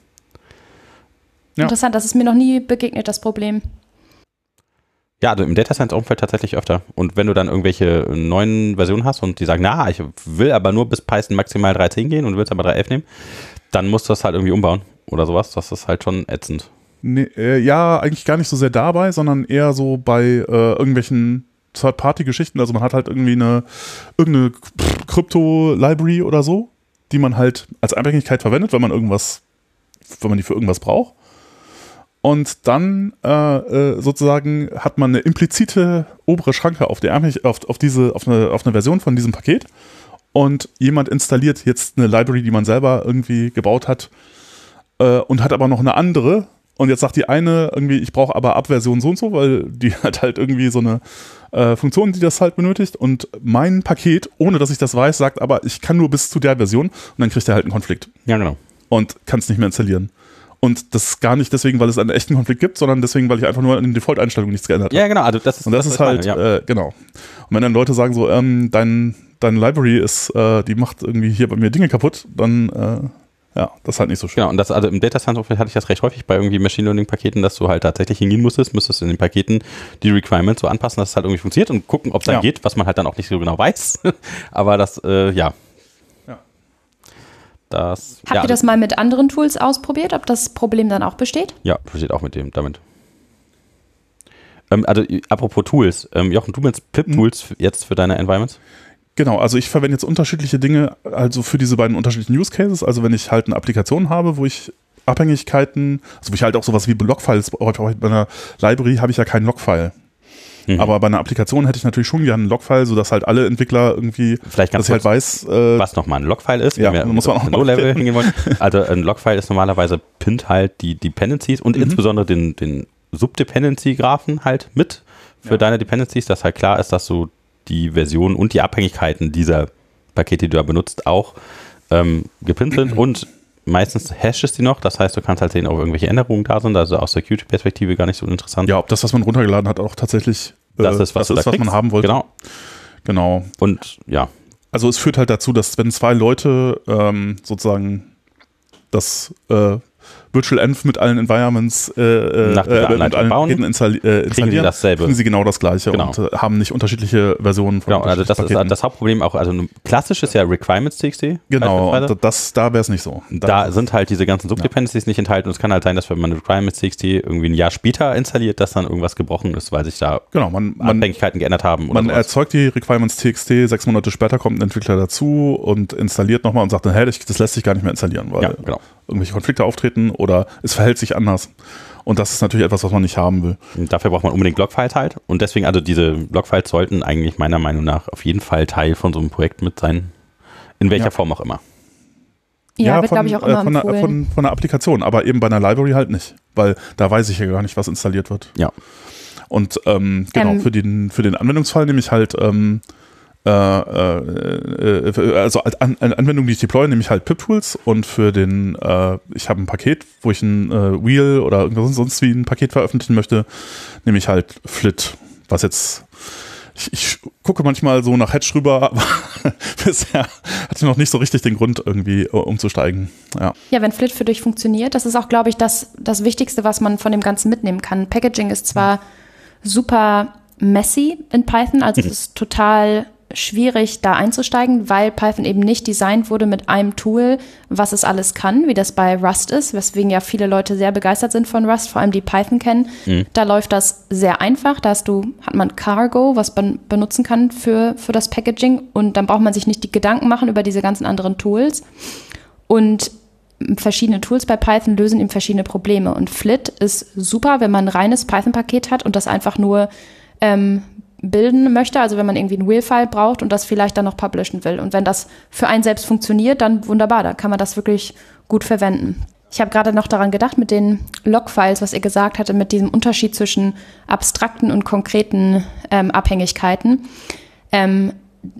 Ja. Interessant, das ist mir noch nie begegnet, das Problem. Ja, also im Data Science Umfeld tatsächlich öfter. Und wenn du dann irgendwelche neuen Versionen hast und die sagen, na, ich will aber nur bis Python maximal 3.10 gehen und willst aber 3.11 nehmen, dann musst du das halt irgendwie umbauen oder sowas. Das ist halt schon ätzend. Nee, äh, ja, eigentlich gar nicht so sehr dabei, sondern eher so bei äh, irgendwelchen Third-Party-Geschichten. Also man hat halt irgendwie eine irgendeine Krypto-Library oder so, die man halt als Abhängigkeit verwendet, wenn man irgendwas, wenn man die für irgendwas braucht. Und dann äh, äh, sozusagen hat man eine implizite obere Schranke auf, der, auf, auf, diese, auf, eine, auf eine Version von diesem Paket. Und jemand installiert jetzt eine Library, die man selber irgendwie gebaut hat äh, und hat aber noch eine andere. Und jetzt sagt die eine irgendwie, ich brauche aber Abversion so und so, weil die hat halt irgendwie so eine äh, Funktion, die das halt benötigt. Und mein Paket, ohne dass ich das weiß, sagt aber, ich kann nur bis zu der Version. Und dann kriegt er halt einen Konflikt. Ja, genau. Und kann es nicht mehr installieren. Und das gar nicht deswegen, weil es einen echten Konflikt gibt, sondern deswegen, weil ich einfach nur an den Default-Einstellungen nichts geändert habe. Ja, genau. Also das ist, und das, das ist halt, meine, ja. äh, genau. Und wenn dann Leute sagen so, ähm, dein, deine Library ist, äh, die macht irgendwie hier bei mir Dinge kaputt, dann äh, ja, das ist halt nicht so schön. Genau, und das, also im Data Science Umfeld hatte ich das recht häufig bei irgendwie Machine Learning Paketen, dass du halt tatsächlich hingehen musstest, müsstest in den Paketen die Requirements so anpassen, dass es halt irgendwie funktioniert und gucken, ob es dann ja. geht, was man halt dann auch nicht so genau weiß. Aber das, äh, ja, das, Habt ja, ihr das mal mit anderen Tools ausprobiert, ob das Problem dann auch besteht? Ja, besteht auch mit dem, damit. Ähm, also, apropos Tools, ähm, Jochen, du meinst Pip-Tools mhm. jetzt für deine Environments? Genau, also ich verwende jetzt unterschiedliche Dinge, also für diese beiden unterschiedlichen Use Cases. Also wenn ich halt eine Applikation habe, wo ich Abhängigkeiten, also wo ich halt auch sowas wie Logfiles brauche, bei einer Library habe ich ja keinen Logfile. Mhm. Aber bei einer Applikation hätte ich natürlich schon gerne einen Logfile, sodass halt alle Entwickler irgendwie, Vielleicht ganz dass ich halt weiß, äh, was nochmal ein Logfile ist, ja, wenn wir muss man auch Low-Level hingehen wollen. Also ein Logfile ist normalerweise pinnt halt die Dependencies und mhm. insbesondere den, den Subdependency-Graphen halt mit für ja. deine Dependencies, dass halt klar ist, dass du die Version und die Abhängigkeiten dieser Pakete, die du da benutzt, auch ähm, gepinnt sind und meistens hashest die noch, das heißt, du kannst halt sehen, ob irgendwelche Änderungen da sind, also aus Security-Perspektive gar nicht so interessant. Ja, ob das, was man runtergeladen hat, auch tatsächlich äh, das ist, was, das ist, was man haben wollte. Genau. Genau. Und ja. Also es führt halt dazu, dass wenn zwei Leute ähm, sozusagen das äh, Virtual Env mit allen Environments äh, äh, Nach äh, mit allen bauen, installi äh, installieren, kriegen sie dasselbe. Kriegen sie genau das gleiche genau. und äh, haben nicht unterschiedliche Versionen von Genau, also das Paketen. ist das Hauptproblem auch, also klassisch ist ja Requirements.txt. Genau, das, da wäre es nicht so. Da, da sind halt diese ganzen Subdependencies ja. nicht enthalten und es kann halt sein, dass wenn man Requirements.txt irgendwie ein Jahr später installiert, dass dann irgendwas gebrochen ist, weil sich da genau, man, Abhängigkeiten geändert haben. man sowas. erzeugt die Requirements.txt, sechs Monate später kommt ein Entwickler dazu und installiert nochmal und sagt dann, hey, das lässt sich gar nicht mehr installieren, weil ja, genau. irgendwelche Konflikte auftreten oder es verhält sich anders. Und das ist natürlich etwas, was man nicht haben will. Und dafür braucht man unbedingt Logfiles halt. Und deswegen, also diese Logfiles sollten eigentlich meiner Meinung nach auf jeden Fall Teil von so einem Projekt mit sein. In welcher ja. Form auch immer. Ja, ja wird, glaube ich, auch immer äh, von, der, von, von, der Applikation, aber eben bei einer Library halt nicht, weil da weiß ich ja gar nicht, was installiert wird. Ja. Und ähm, genau, ähm, für, den, für den Anwendungsfall nehme ich halt ähm, äh, äh, äh, also an, eine Anwendung, die ich deploy, nehme ich halt Pip-Tools und für den, äh, ich habe ein Paket, wo ich ein Wheel oder irgendwas sonst wie ein Paket veröffentlichen möchte, nehme ich halt Flit, was jetzt ich, ich, gucke manchmal so nach Hedge rüber, aber bisher hat hatte noch nicht so richtig den Grund, irgendwie umzusteigen. Ja. ja, wenn Flit für dich funktioniert, das ist auch, glaube ich, das, das Wichtigste, was man von dem Ganzen mitnehmen kann. Packaging ist zwar super messy in Python, also es ist total schwierig, da einzusteigen, weil Python eben nicht designt wurde mit einem Tool, was es alles kann, wie das bei Rust ist, weswegen ja viele Leute sehr begeistert sind von Rust, vor allem die Python kennen. Mhm. Da läuft das sehr einfach. Da hast du, hat man Cargo, was man benutzen kann für, für das Packaging und dann braucht man sich nicht die Gedanken machen über diese ganzen anderen Tools. Und verschiedene Tools bei Python lösen eben verschiedene Probleme. Und Flit ist super, wenn man ein reines Python-Paket hat und das einfach nur ähm, bilden möchte, also wenn man irgendwie ein Wheel-File braucht und das vielleicht dann noch publishen will. Und wenn das für einen selbst funktioniert, dann wunderbar, da kann man das wirklich gut verwenden. Ich habe gerade noch daran gedacht, mit den Log-Files, was ihr gesagt hatte, mit diesem Unterschied zwischen abstrakten und konkreten ähm, Abhängigkeiten. Ähm,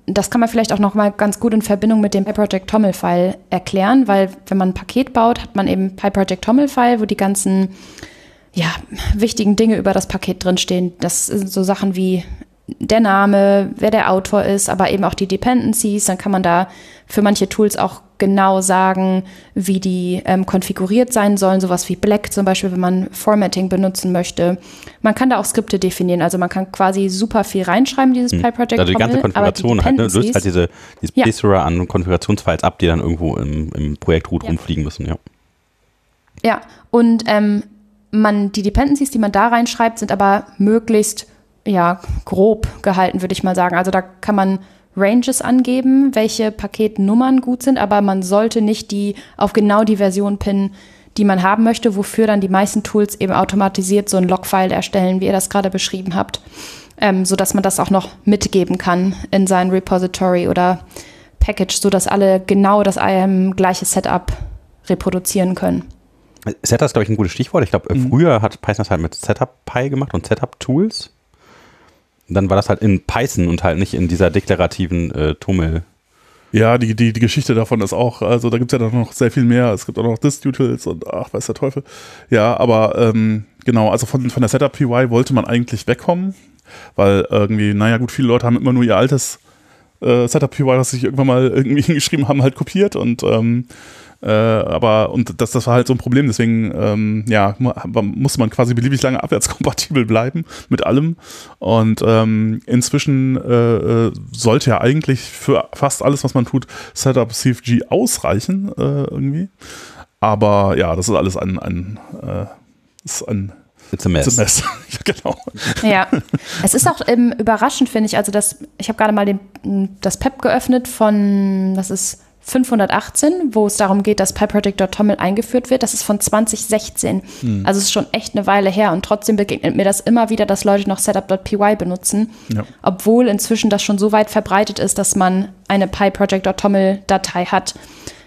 das kann man vielleicht auch noch mal ganz gut in Verbindung mit dem PyProject Toml-File erklären, weil wenn man ein Paket baut, hat man eben PyProject Toml-File, wo die ganzen ja, wichtigen Dinge über das Paket drinstehen. Das sind so Sachen wie der Name, wer der Autor ist, aber eben auch die Dependencies. Dann kann man da für manche Tools auch genau sagen, wie die ähm, konfiguriert sein sollen. Sowas wie Black zum Beispiel, wenn man Formatting benutzen möchte. Man kann da auch Skripte definieren. Also man kann quasi super viel reinschreiben, dieses hm. PyProject. Also die ganze Konfiguration halt, ne? löst halt diese, diese ja. Plethora an Konfigurationsfiles ab, die dann irgendwo im, im Projekt root ja. rumfliegen müssen, ja. Ja, und ähm, man, die Dependencies, die man da reinschreibt, sind aber möglichst ja, grob gehalten, würde ich mal sagen. Also da kann man Ranges angeben, welche Paketnummern gut sind, aber man sollte nicht die auf genau die Version pinnen, die man haben möchte, wofür dann die meisten Tools eben automatisiert so ein Logfile erstellen, wie ihr das gerade beschrieben habt, ähm, so dass man das auch noch mitgeben kann in sein Repository oder Package, so dass alle genau das ähm, gleiche Setup reproduzieren können. Setup ist, glaube ich, ein gutes Stichwort. Ich glaube, mhm. früher hat Python das halt mit Setup-Py gemacht und Setup-Tools dann war das halt in Python und halt nicht in dieser deklarativen äh, Tummel. Ja, die, die, die Geschichte davon ist auch, also da gibt es ja noch sehr viel mehr. Es gibt auch noch Distutils und ach, weiß der Teufel. Ja, aber ähm, genau, also von, von der Setup PY wollte man eigentlich wegkommen, weil irgendwie, naja gut, viele Leute haben immer nur ihr altes äh, Setup PY, was sich irgendwann mal irgendwie hingeschrieben haben, halt kopiert und ähm, äh, aber, und das, das war halt so ein Problem, deswegen, ähm, ja, muss man quasi beliebig lange abwärtskompatibel bleiben mit allem. Und ähm, inzwischen äh, äh, sollte ja eigentlich für fast alles, was man tut, Setup CFG ausreichen, äh, irgendwie. Aber ja, das ist alles ein, ein, äh, ist ein It's a mess. It's a mess. ja, genau. Ja, es ist auch ähm, überraschend, finde ich. Also, das, ich habe gerade mal den, das PEP geöffnet von, das ist 518, wo es darum geht, dass PyProject.toml eingeführt wird. Das ist von 2016. Mhm. Also es ist schon echt eine Weile her und trotzdem begegnet mir das immer wieder, dass Leute noch Setup.py benutzen, ja. obwohl inzwischen das schon so weit verbreitet ist, dass man eine PyProject.toml-Datei hat,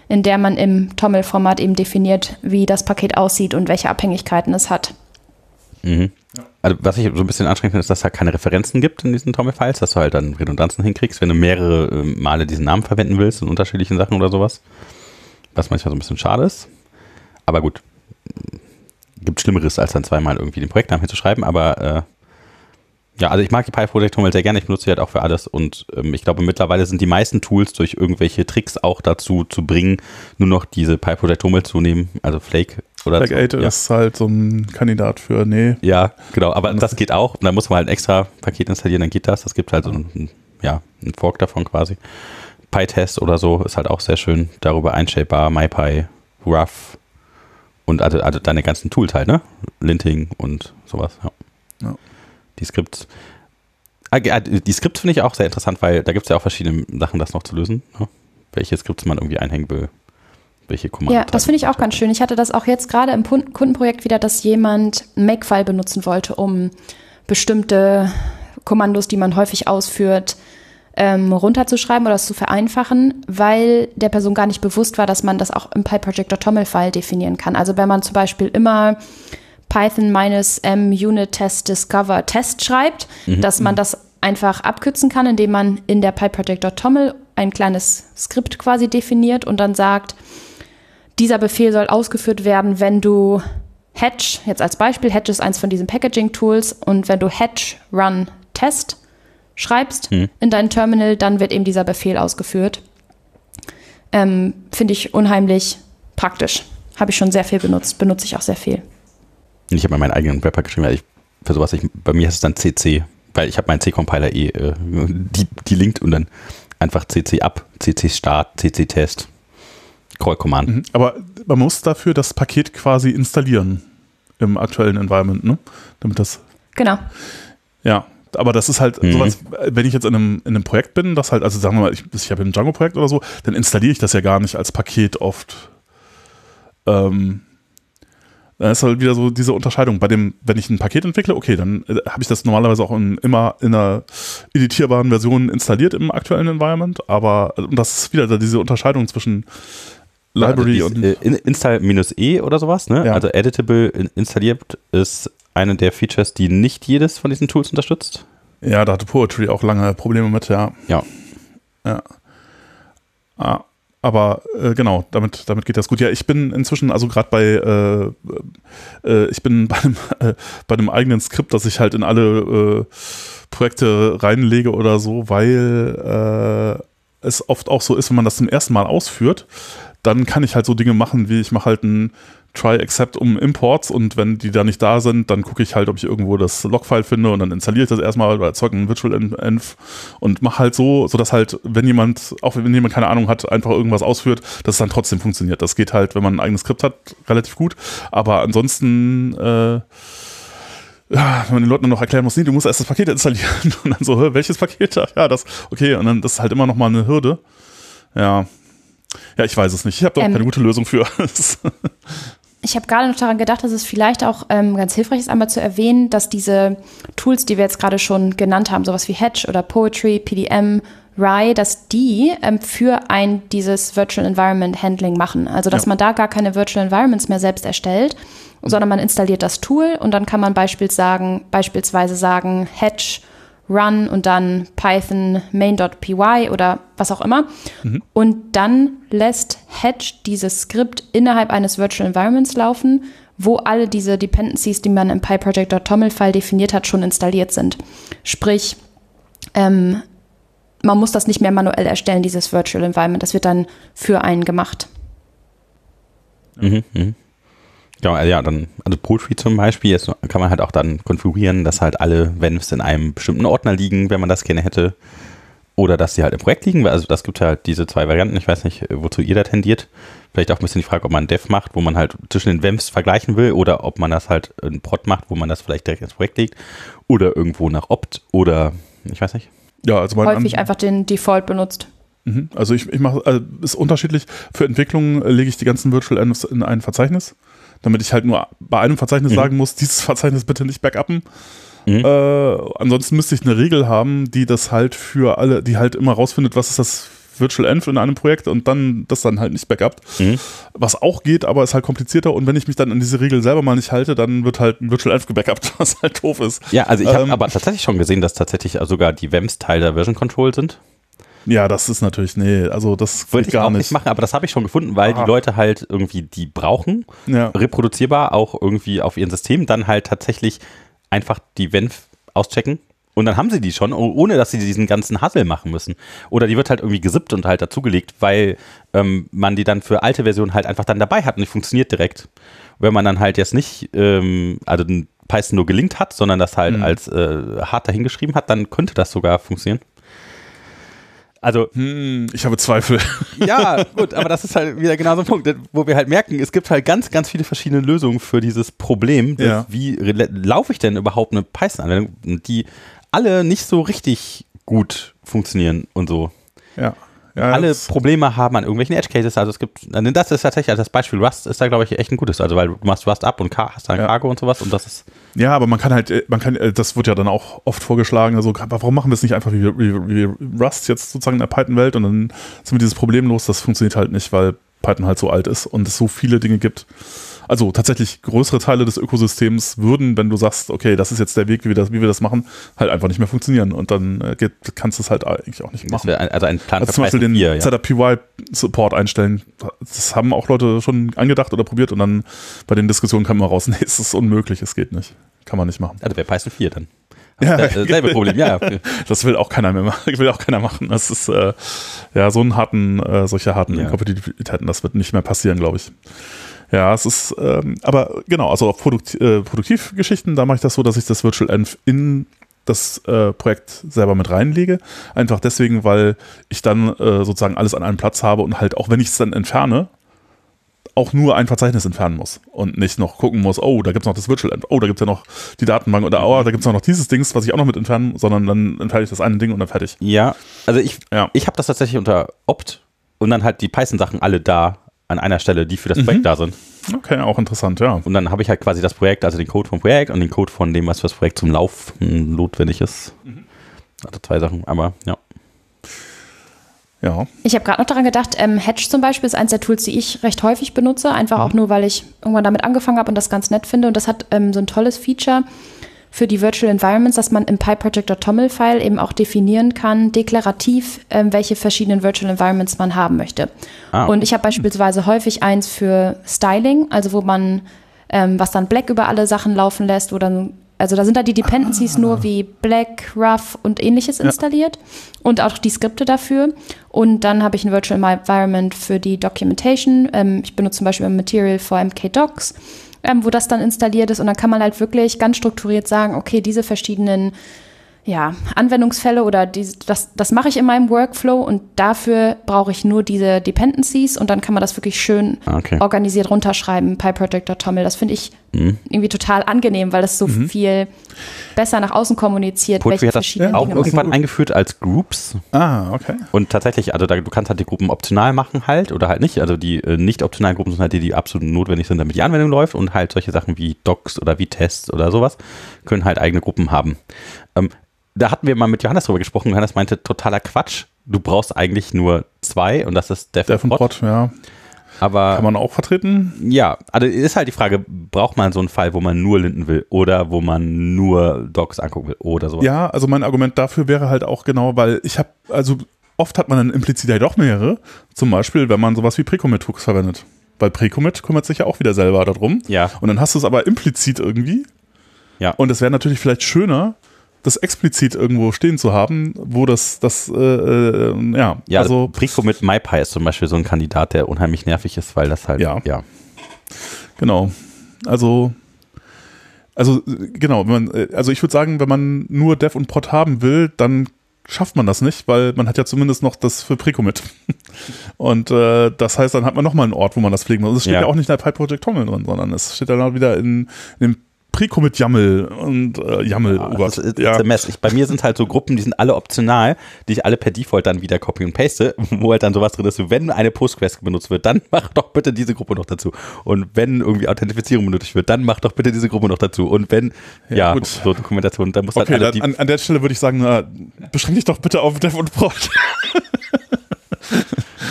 in der man im TOML-Format eben definiert, wie das Paket aussieht und welche Abhängigkeiten es hat. Mhm. Also was ich so ein bisschen anstrengend finde, ist, dass es halt keine Referenzen gibt in diesen Tommy-Files, dass du halt dann Redundanzen hinkriegst, wenn du mehrere äh, Male diesen Namen verwenden willst in unterschiedlichen Sachen oder sowas. Was manchmal so ein bisschen schade ist. Aber gut, gibt Schlimmeres, als dann zweimal irgendwie den Projektnamen hinzuschreiben, aber äh, ja, also ich mag die Pi-Project-Toml sehr gerne, ich benutze sie halt auch für alles und ähm, ich glaube mittlerweile sind die meisten Tools durch irgendwelche Tricks auch dazu zu bringen, nur noch diese Pi-Project-Toml zu nehmen, also Flake oder Flake 8 ja. ist halt so ein Kandidat für, nee. Ja, genau, aber das geht auch, da muss man halt ein extra Paket installieren, dann geht das, das gibt halt so ein, ja, ein Fork davon quasi. PyTest oder so ist halt auch sehr schön, darüber einshapebar, MyPy, Rough und also, also deine ganzen Tools halt, ne? Linting und sowas, ja. ja die Skripts. Ah, die Skripts finde ich auch sehr interessant, weil da gibt es ja auch verschiedene Sachen, das noch zu lösen. Ne? Welche Skripts man irgendwie einhängen will. Welche Kommando. Ja, das finde ich auch ganz schön. Ich hatte das auch jetzt gerade im Kundenprojekt wieder, dass jemand Makefile benutzen wollte, um bestimmte Kommandos, die man häufig ausführt, ähm, runterzuschreiben oder es zu vereinfachen, weil der Person gar nicht bewusst war, dass man das auch im PyProject.toml-File definieren kann. Also wenn man zum Beispiel immer Python-m Unit Test Discover Test schreibt, mhm. dass man das einfach abkürzen kann, indem man in der PyProject.toml ein kleines Skript quasi definiert und dann sagt, dieser Befehl soll ausgeführt werden, wenn du Hatch, jetzt als Beispiel, Hatch ist eins von diesen Packaging-Tools und wenn du Hatch Run Test schreibst hm. in dein Terminal, dann wird eben dieser Befehl ausgeführt. ähm, finde ich unheimlich praktisch. Habe ich schon sehr viel benutzt, benutze ich auch sehr viel. Ich habe mal meinen eigenen Wrapper geschrieben, weil ich, für sowas, ich, bei mir ist es dann CC, weil ich habe meinen C-Compiler eh, äh, die, die linkt und dann einfach CC ab, CC Start, CC Test, Call Command. Mhm, aber man muss dafür das Paket quasi installieren im aktuellen Environment, ne? Damit das. Genau. Ja, aber das ist halt mhm. sowas, wenn ich jetzt in einem, in einem Projekt bin, das halt, also sagen wir mal, ich, ich habe ein Django-Projekt oder so, dann installiere ich das ja gar nicht als Paket oft. Ähm, dann ist halt wieder so diese Unterscheidung. Bei dem, wenn ich ein Paket entwickle, okay, dann äh, habe ich das normalerweise auch in, immer in einer editierbaren Version installiert im aktuellen Environment, aber und das ist wieder diese Unterscheidung zwischen Library und. Äh, Install-E oder sowas, ne? Ja. Also editable installiert ist eine der Features, die nicht jedes von diesen Tools unterstützt. Ja, da hatte Poetry auch lange Probleme mit, ja. Ja. Ja. Ah, aber äh, genau, damit, damit geht das gut. Ja, ich bin inzwischen, also gerade bei, äh, äh, ich bin bei einem, äh, bei einem eigenen Skript, das ich halt in alle äh, Projekte reinlege oder so, weil äh, es oft auch so ist, wenn man das zum ersten Mal ausführt, dann kann ich halt so Dinge machen, wie ich mache halt ein try except um Imports und wenn die da nicht da sind, dann gucke ich halt, ob ich irgendwo das Logfile finde und dann installiere ich das erstmal oder erzeuge ein Virtual Env und mache halt so, sodass halt, wenn jemand, auch wenn jemand keine Ahnung hat, einfach irgendwas ausführt, dass es dann trotzdem funktioniert. Das geht halt, wenn man ein eigenes Skript hat, relativ gut. Aber ansonsten, äh, wenn man den Leuten dann noch erklären muss, nee, du musst erst das Paket installieren und dann so, welches Paket? Ja, das, okay, und dann das ist halt immer noch mal eine Hürde. Ja, ja, ich weiß es nicht. Ich habe da ähm, keine gute Lösung für. ich habe gerade noch daran gedacht, dass es vielleicht auch ähm, ganz hilfreich ist, einmal zu erwähnen, dass diese Tools, die wir jetzt gerade schon genannt haben, sowas wie Hedge oder Poetry, PDM, Rye, dass die ähm, für ein dieses Virtual Environment Handling machen. Also dass ja. man da gar keine Virtual Environments mehr selbst erstellt, sondern man installiert das Tool und dann kann man beispielsweise sagen, beispielsweise sagen Hedge run und dann Python main.py oder was auch immer. Mhm. Und dann lässt Hedge dieses Skript innerhalb eines Virtual Environments laufen, wo alle diese Dependencies, die man im PyProject.toml-File definiert hat, schon installiert sind. Sprich, ähm, man muss das nicht mehr manuell erstellen, dieses Virtual Environment. Das wird dann für einen gemacht. Mhm, mh. Genau, ja, dann, also Poetry zum Beispiel, jetzt kann man halt auch dann konfigurieren, dass halt alle Venvs in einem bestimmten Ordner liegen, wenn man das gerne hätte. Oder dass sie halt im Projekt liegen. Also das gibt halt diese zwei Varianten. Ich weiß nicht, wozu ihr da tendiert. Vielleicht auch ein bisschen die Frage, ob man Dev macht, wo man halt zwischen den Venvs vergleichen will, oder ob man das halt in Prod macht, wo man das vielleicht direkt ins Projekt legt. Oder irgendwo nach Opt oder ich weiß nicht. Ja, also häufig einfach den Default benutzt. Mhm. Also ich, ich mache, also ist unterschiedlich. Für Entwicklung lege ich die ganzen Virtual Envs in ein Verzeichnis damit ich halt nur bei einem Verzeichnis mhm. sagen muss, dieses Verzeichnis bitte nicht backuppen. Mhm. Äh, ansonsten müsste ich eine Regel haben, die das halt für alle, die halt immer rausfindet, was ist das Virtual Env in einem Projekt und dann das dann halt nicht backupt. Mhm. Was auch geht, aber ist halt komplizierter und wenn ich mich dann an diese Regel selber mal nicht halte, dann wird halt ein Virtual Env gebackupt, was halt doof ist. Ja, also ich habe ähm, aber tatsächlich schon gesehen, dass tatsächlich sogar die VEMs Teil der Version Control sind. Ja, das ist natürlich, nee, also das wollte ich gar auch nicht machen, aber das habe ich schon gefunden, weil ah. die Leute halt irgendwie die brauchen, ja. reproduzierbar auch irgendwie auf ihren System, dann halt tatsächlich einfach die Venv auschecken und dann haben sie die schon, ohne dass sie diesen ganzen Hassel machen müssen. Oder die wird halt irgendwie gesippt und halt dazugelegt, weil ähm, man die dann für alte Versionen halt einfach dann dabei hat und die funktioniert direkt. Wenn man dann halt jetzt nicht, ähm, also den Python nur gelinkt hat, sondern das halt mhm. als äh, hart dahingeschrieben hat, dann könnte das sogar funktionieren. Also. Hm, ich habe Zweifel. Ja, gut, aber das ist halt wieder genau so ein Punkt, wo wir halt merken, es gibt halt ganz, ganz viele verschiedene Lösungen für dieses Problem. Ja. Wie laufe ich denn überhaupt eine Python-Anwendung, die alle nicht so richtig gut funktionieren und so. Ja. Ja, alle Probleme haben an irgendwelchen Edge Cases. Also es gibt, das ist tatsächlich, also das Beispiel Rust ist da, glaube ich, echt ein gutes. Also weil du machst Rust ab und hast dann ja. Cargo und sowas und das ist. Ja, aber man kann halt, äh, man kann, äh, das wird ja dann auch oft vorgeschlagen, also warum machen wir es nicht einfach wie, wie, wie Rust jetzt sozusagen in der Python-Welt und dann sind wir dieses Problem los, das funktioniert halt nicht, weil Python halt so alt ist und es so viele Dinge gibt also tatsächlich größere Teile des Ökosystems würden, wenn du sagst, okay, das ist jetzt der Weg, wie wir das, wie wir das machen, halt einfach nicht mehr funktionieren. Und dann äh, geht, kannst du es halt eigentlich auch nicht machen. Ein, also ein Plan also zum Beispiel den ja. ZPY-Support einstellen. Das haben auch Leute schon angedacht oder probiert und dann bei den Diskussionen kam immer raus, nee, es ist unmöglich, es geht nicht. Kann man nicht machen. Also wäre Python 4 dann. Ja. Selbe Problem, ja. Das will auch keiner mehr machen. Will auch keiner machen. Das ist äh, ja so einen harten, äh, solche harten ja. Inkompatibilitäten, das wird nicht mehr passieren, glaube ich. Ja, es ist, ähm, aber genau, also auf Produkt, äh, Produktivgeschichten, da mache ich das so, dass ich das Virtual Env in das äh, Projekt selber mit reinlege. Einfach deswegen, weil ich dann äh, sozusagen alles an einem Platz habe und halt auch wenn ich es dann entferne, auch nur ein Verzeichnis entfernen muss und nicht noch gucken muss, oh, da gibt es noch das Virtual Env, oh, da gibt es ja noch die Datenbank oder oh, da gibt es noch dieses Dings, was ich auch noch mit entfernen, sondern dann entferne ich das eine Ding und dann fertig. Ja, also ich, ja. ich habe das tatsächlich unter Opt und dann halt die Python-Sachen alle da an einer Stelle, die für das Projekt mhm. da sind. Okay, auch interessant, ja. Und dann habe ich halt quasi das Projekt, also den Code vom Projekt und den Code von dem, was für das Projekt zum Laufen notwendig ist. Mhm. Also zwei Sachen, aber ja. Ja. Ich habe gerade noch daran gedacht, ähm, Hedge zum Beispiel ist eines der Tools, die ich recht häufig benutze, einfach mhm. auch nur, weil ich irgendwann damit angefangen habe und das ganz nett finde. Und das hat ähm, so ein tolles Feature für die Virtual Environments, dass man im PyProject.toml-File eben auch definieren kann, deklarativ, ähm, welche verschiedenen Virtual Environments man haben möchte. Ah. Und ich habe beispielsweise häufig eins für Styling, also wo man ähm, was dann Black über alle Sachen laufen lässt, wo dann also da sind da die Dependencies ah. nur wie Black, Rough und ähnliches ja. installiert und auch die Skripte dafür. Und dann habe ich ein Virtual Environment für die Documentation. Ähm, ich benutze zum Beispiel Material for MK Docs ähm, wo das dann installiert ist. Und dann kann man halt wirklich ganz strukturiert sagen, okay, diese verschiedenen ja, Anwendungsfälle oder die, das, das mache ich in meinem Workflow und dafür brauche ich nur diese Dependencies und dann kann man das wirklich schön ah, okay. organisiert runterschreiben, PyProject.toml. Das finde ich mhm. irgendwie total angenehm, weil das so mhm. viel besser nach außen kommuniziert, Poetry welche hat das auch Dinge irgendwann machen. eingeführt als Groups. Ah, okay. Und tatsächlich, also da, du kannst halt die Gruppen optional machen halt oder halt nicht. Also die äh, nicht optionalen Gruppen sind halt die, die absolut notwendig sind, damit die Anwendung läuft und halt solche Sachen wie Docs oder wie Tests oder sowas können halt eigene Gruppen haben. Ähm, da hatten wir mal mit Johannes drüber gesprochen. Johannes meinte, totaler Quatsch. Du brauchst eigentlich nur zwei und das ist Dev, Dev und Prod. ja. Aber, Kann man auch vertreten? Ja, also ist halt die Frage, braucht man so einen Fall, wo man nur Linden will oder wo man nur Docs angucken will oder sowas? Ja, also mein Argument dafür wäre halt auch genau, weil ich habe, also oft hat man dann implizit ja doch mehrere. Zum Beispiel, wenn man sowas wie Precommit-Hooks verwendet. Weil Precommit kümmert sich ja auch wieder selber darum. Ja. Und dann hast du es aber implizit irgendwie. Ja. Und es wäre natürlich vielleicht schöner, das explizit irgendwo stehen zu haben, wo das, das, äh, äh, ja. Ja, also, Prico mit MyPy ist zum Beispiel so ein Kandidat, der unheimlich nervig ist, weil das halt, ja. ja. Genau. Also, also, genau, man, äh, also ich würde sagen, wenn man nur Dev und Prod haben will, dann schafft man das nicht, weil man hat ja zumindest noch das für Preco mit. Und äh, das heißt, dann hat man nochmal einen Ort, wo man das pflegen muss. Es steht ja. ja auch nicht in der Pi Project Toml drin, sondern es steht dann auch wieder in, in dem Prico mit Jammel und äh, Jammel. Ja, oh ist, ja. Mess. Ich, bei mir sind halt so Gruppen, die sind alle optional, die ich alle per Default dann wieder copy und paste, wo halt dann sowas drin ist, wenn eine Postquest benutzt wird, dann mach doch bitte diese Gruppe noch dazu. Und wenn irgendwie Authentifizierung benötigt wird, dann mach doch bitte diese Gruppe noch dazu. Und wenn, ja, ja so Dokumentation, dann muss halt okay, halt alle dann, an, an, der Stelle würde ich sagen, na, beschränk dich doch bitte auf Dev und Prod.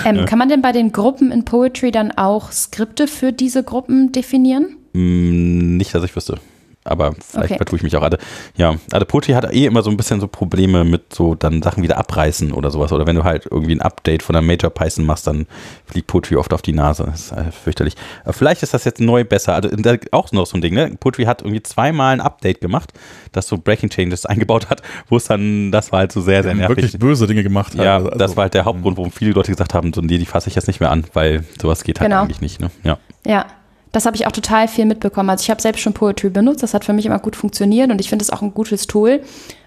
ähm, kann man denn bei den Gruppen in Poetry dann auch Skripte für diese Gruppen definieren? Mm, nicht, dass ich wüsste aber vielleicht okay. vertue ich mich auch. Also, ja, also Poetry hat eh immer so ein bisschen so Probleme mit so dann Sachen wieder abreißen oder sowas. Oder wenn du halt irgendwie ein Update von einer Major Python machst, dann fliegt Poetry oft auf die Nase. Das ist äh, fürchterlich. Aber vielleicht ist das jetzt neu besser. Also auch noch so ein Ding, ne? Poetry hat irgendwie zweimal ein Update gemacht, das so Breaking Changes eingebaut hat, wo es dann, das war halt so sehr, sehr nervig. Wirklich böse Dinge gemacht hat. Ja, also, das war halt der Hauptgrund, warum viele Leute gesagt haben, so nee, die fasse ich jetzt nicht mehr an, weil sowas geht halt genau. eigentlich nicht, ne? Ja. Ja. Das habe ich auch total viel mitbekommen. Also ich habe selbst schon Poetry benutzt, das hat für mich immer gut funktioniert und ich finde es auch ein gutes Tool.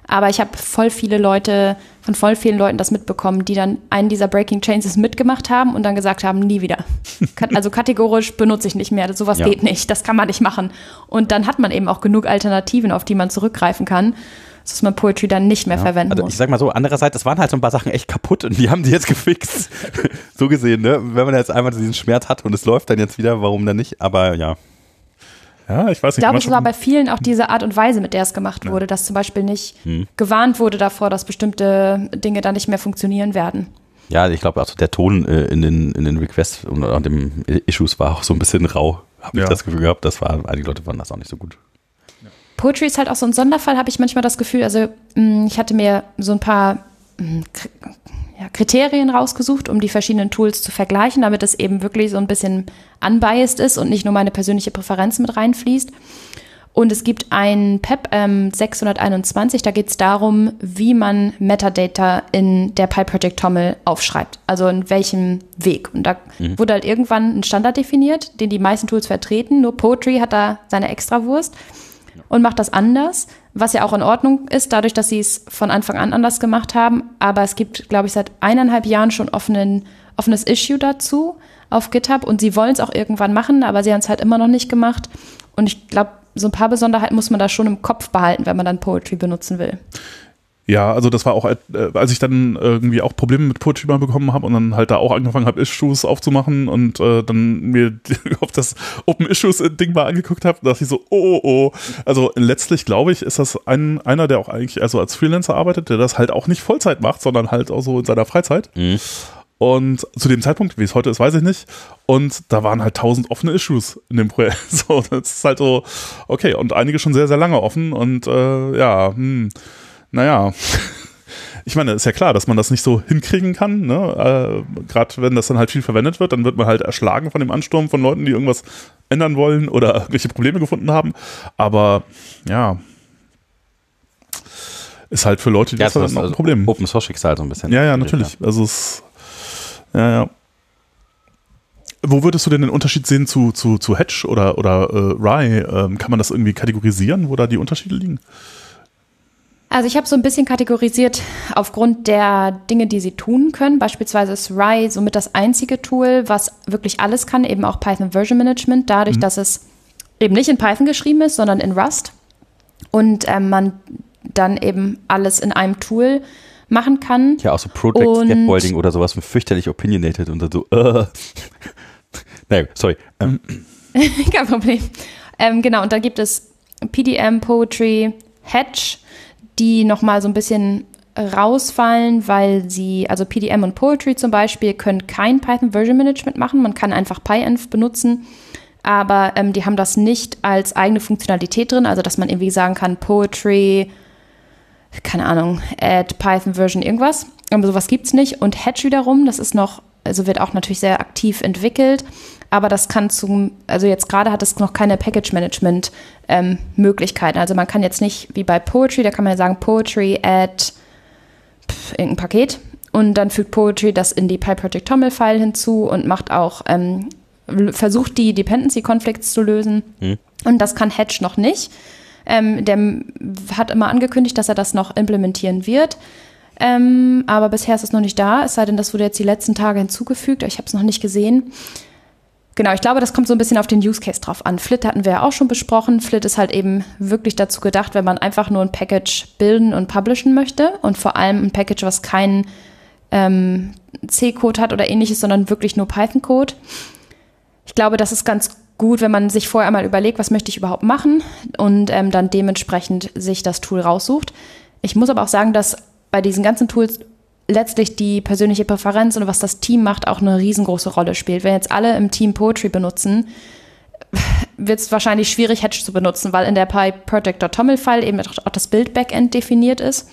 Aber ich habe voll viele Leute, von voll vielen Leuten das mitbekommen, die dann einen dieser Breaking Changes mitgemacht haben und dann gesagt haben, nie wieder. Also kategorisch benutze ich nicht mehr. Sowas ja. geht nicht. Das kann man nicht machen. Und dann hat man eben auch genug Alternativen, auf die man zurückgreifen kann dass man Poetry dann nicht mehr ja. verwenden also muss. Ich sag mal so, andererseits, es waren halt so ein paar Sachen echt kaputt und die haben die jetzt gefixt. so gesehen, ne? Wenn man jetzt einmal diesen Schmerz hat und es läuft dann jetzt wieder, warum dann nicht? Aber ja. Ja, ich weiß nicht. Ich glaube, es war bei vielen auch diese Art und Weise, mit der es gemacht wurde, dass zum Beispiel nicht hm. gewarnt wurde davor, dass bestimmte Dinge dann nicht mehr funktionieren werden. Ja, ich glaube, also der Ton äh, in, den, in den Requests und, und den Issues war auch so ein bisschen rau, habe ja. ich das Gefühl gehabt. Das war, einige Leute fanden das auch nicht so gut. Poetry ist halt auch so ein Sonderfall, habe ich manchmal das Gefühl. Also mm, ich hatte mir so ein paar mm, Kriterien rausgesucht, um die verschiedenen Tools zu vergleichen, damit es eben wirklich so ein bisschen unbiased ist und nicht nur meine persönliche Präferenz mit reinfließt. Und es gibt ein PEP ähm, 621, da geht es darum, wie man Metadata in der PyProject TOML aufschreibt. Also in welchem Weg. Und da mhm. wurde halt irgendwann ein Standard definiert, den die meisten Tools vertreten. Nur Poetry hat da seine Extrawurst und macht das anders, was ja auch in Ordnung ist, dadurch, dass sie es von Anfang an anders gemacht haben. Aber es gibt, glaube ich, seit eineinhalb Jahren schon offenen, offenes Issue dazu auf GitHub und sie wollen es auch irgendwann machen, aber sie haben es halt immer noch nicht gemacht. Und ich glaube, so ein paar Besonderheiten muss man da schon im Kopf behalten, wenn man dann Poetry benutzen will. Ja, also das war auch, äh, als ich dann irgendwie auch Probleme mit Poetry bekommen habe und dann halt da auch angefangen habe, Issues aufzumachen und äh, dann mir auf das Open Issues Ding mal angeguckt habe, dachte ich so, oh, oh, oh. Also letztlich glaube ich, ist das ein, einer, der auch eigentlich also als Freelancer arbeitet, der das halt auch nicht Vollzeit macht, sondern halt auch so in seiner Freizeit. Mhm. Und zu dem Zeitpunkt, wie es heute ist, weiß ich nicht. Und da waren halt tausend offene Issues in dem Projekt. So, das ist halt so, okay, und einige schon sehr, sehr lange offen. Und äh, ja, hm, naja. Ich meine, ist ja klar, dass man das nicht so hinkriegen kann. Ne? Äh, Gerade wenn das dann halt viel verwendet wird, dann wird man halt erschlagen von dem Ansturm von Leuten, die irgendwas ändern wollen oder irgendwelche Probleme gefunden haben. Aber ja, ist halt für Leute, die ja, das, halt ein Problem. Open Source Schicksal so ein bisschen. Ja, ja, natürlich. Also es ja, ja. Wo würdest du denn den Unterschied sehen zu, zu, zu Hedge oder, oder äh, Rye? Ähm, kann man das irgendwie kategorisieren, wo da die Unterschiede liegen? Also ich habe so ein bisschen kategorisiert aufgrund der Dinge, die sie tun können. Beispielsweise ist Rye somit das einzige Tool, was wirklich alles kann, eben auch Python Version Management, dadurch, mhm. dass es eben nicht in Python geschrieben ist, sondern in Rust. Und ähm, man dann eben alles in einem Tool machen kann. Ja, auch so Project und Scaffolding oder sowas fürchterlich opinionated und dann so, uh. naja, sorry. Ähm. Kein Problem. Ähm, genau, und da gibt es PDM, Poetry, Hedge, die nochmal so ein bisschen rausfallen, weil sie, also PDM und Poetry zum Beispiel, können kein Python Version Management machen. Man kann einfach PyEnv benutzen, aber ähm, die haben das nicht als eigene Funktionalität drin, also dass man irgendwie sagen kann, Poetry keine Ahnung, add Python Version irgendwas. Aber sowas gibt es nicht. Und Hedge wiederum, das ist noch, also wird auch natürlich sehr aktiv entwickelt, aber das kann zum, also jetzt gerade hat es noch keine Package-Management-Möglichkeiten. Ähm, also man kann jetzt nicht wie bei Poetry, da kann man ja sagen, Poetry add pff, irgendein Paket und dann fügt Poetry das in die PyProject TOML-File hinzu und macht auch, ähm, versucht die Dependency-Conflicts zu lösen. Hm. Und das kann Hedge noch nicht. Ähm, der hat immer angekündigt, dass er das noch implementieren wird. Ähm, aber bisher ist es noch nicht da, es sei denn, das wurde jetzt die letzten Tage hinzugefügt. Ich habe es noch nicht gesehen. Genau, ich glaube, das kommt so ein bisschen auf den Use Case drauf an. Flit hatten wir ja auch schon besprochen. Flit ist halt eben wirklich dazu gedacht, wenn man einfach nur ein Package bilden und publishen möchte und vor allem ein Package, was keinen ähm, C-Code hat oder ähnliches, sondern wirklich nur Python-Code. Ich glaube, das ist ganz gut, wenn man sich vorher einmal überlegt, was möchte ich überhaupt machen und ähm, dann dementsprechend sich das Tool raussucht. Ich muss aber auch sagen, dass bei diesen ganzen Tools letztlich die persönliche Präferenz und was das Team macht auch eine riesengroße Rolle spielt. Wenn jetzt alle im Team Poetry benutzen, wird es wahrscheinlich schwierig, Hedge zu benutzen, weil in der PyProject.toml-File eben auch das Bild-Backend definiert ist.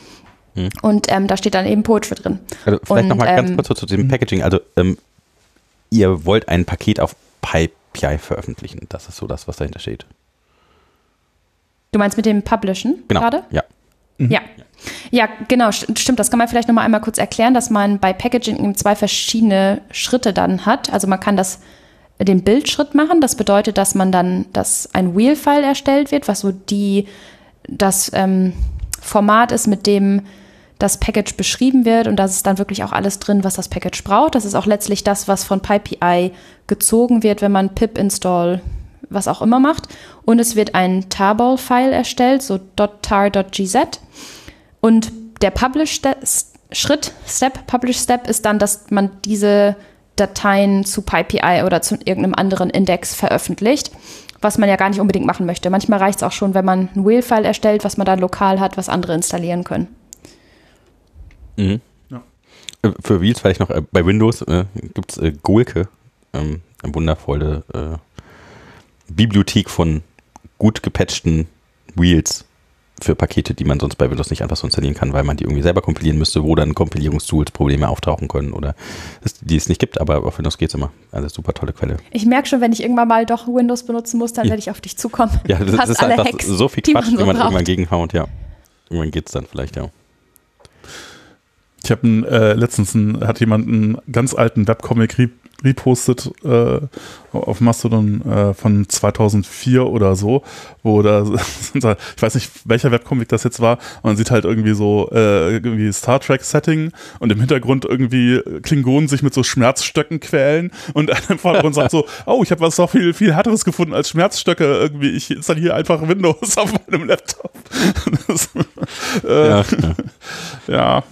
Hm. Und ähm, da steht dann eben Poetry drin. Also vielleicht nochmal ähm, ganz kurz zu dem Packaging. Also ähm, ihr wollt ein Paket auf API veröffentlichen. Das ist so das, was dahinter steht. Du meinst mit dem Publishen genau. gerade? Ja. Mhm. Ja. Ja, genau, stimmt. Das kann man vielleicht nochmal einmal kurz erklären, dass man bei Packaging zwei verschiedene Schritte dann hat. Also man kann das den Bildschritt machen. Das bedeutet, dass man dann, dass ein Wheel-File erstellt wird, was so die, das ähm, Format ist, mit dem das Package beschrieben wird und da ist dann wirklich auch alles drin, was das Package braucht. Das ist auch letztlich das, was von PyPI gezogen wird, wenn man pip install was auch immer macht. Und es wird ein Tarball-File erstellt, so .tar.gz. Und der Publish-Schritt, Step, Publish-Step ist dann, dass man diese Dateien zu PyPI oder zu irgendeinem anderen Index veröffentlicht, was man ja gar nicht unbedingt machen möchte. Manchmal reicht es auch schon, wenn man ein Wheel-File erstellt, was man dann lokal hat, was andere installieren können. Mhm. Ja. Äh, für Wheels vielleicht noch, äh, bei Windows äh, gibt es äh, Golke, ähm, eine wundervolle äh, Bibliothek von gut gepatchten Wheels. für Pakete, die man sonst bei Windows nicht einfach so installieren kann, weil man die irgendwie selber kompilieren müsste, wo dann Kompilierungstools Probleme auftauchen können oder die es nicht gibt, aber auf Windows geht es immer. Also super tolle Quelle. Ich merke schon, wenn ich irgendwann mal doch Windows benutzen muss, dann ja. werde ich auf dich zukommen. Ja, das, das ist einfach Hacks, so viel Quatsch, man so irgendwann gegenhaut, ja. Irgendwann geht es dann vielleicht, ja. Ich habe äh, letztens ein, hat jemand einen ganz alten Webcomic repostet äh, auf Mastodon äh, von 2004 oder so, wo da, ich weiß nicht, welcher Webcomic das jetzt war, man sieht halt irgendwie so äh, irgendwie Star Trek Setting und im Hintergrund irgendwie Klingonen sich mit so Schmerzstöcken quälen und einer im Vordergrund sagt so, oh, ich habe was noch viel, viel härteres gefunden als Schmerzstöcke irgendwie, ich installiere einfach Windows auf meinem Laptop. das, äh, ja. ja.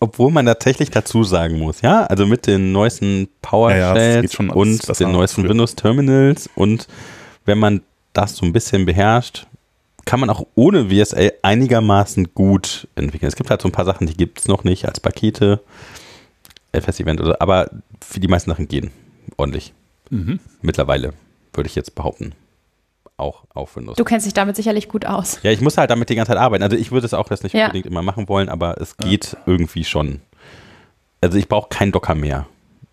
Obwohl man tatsächlich dazu sagen muss, ja, also mit den neuesten PowerShells ja, ja, und den neuesten Windows Terminals und wenn man das so ein bisschen beherrscht, kann man auch ohne VSA einigermaßen gut entwickeln. Es gibt halt so ein paar Sachen, die gibt es noch nicht als Pakete, FS-Event oder aber für die meisten Sachen gehen ordentlich. Mhm. Mittlerweile, würde ich jetzt behaupten auch auf Windows. Du kennst dich damit sicherlich gut aus. Ja, ich muss halt damit die ganze Zeit arbeiten. Also ich würde es auch jetzt nicht ja. unbedingt immer machen wollen, aber es geht ja. irgendwie schon. Also ich brauche kein Docker mehr,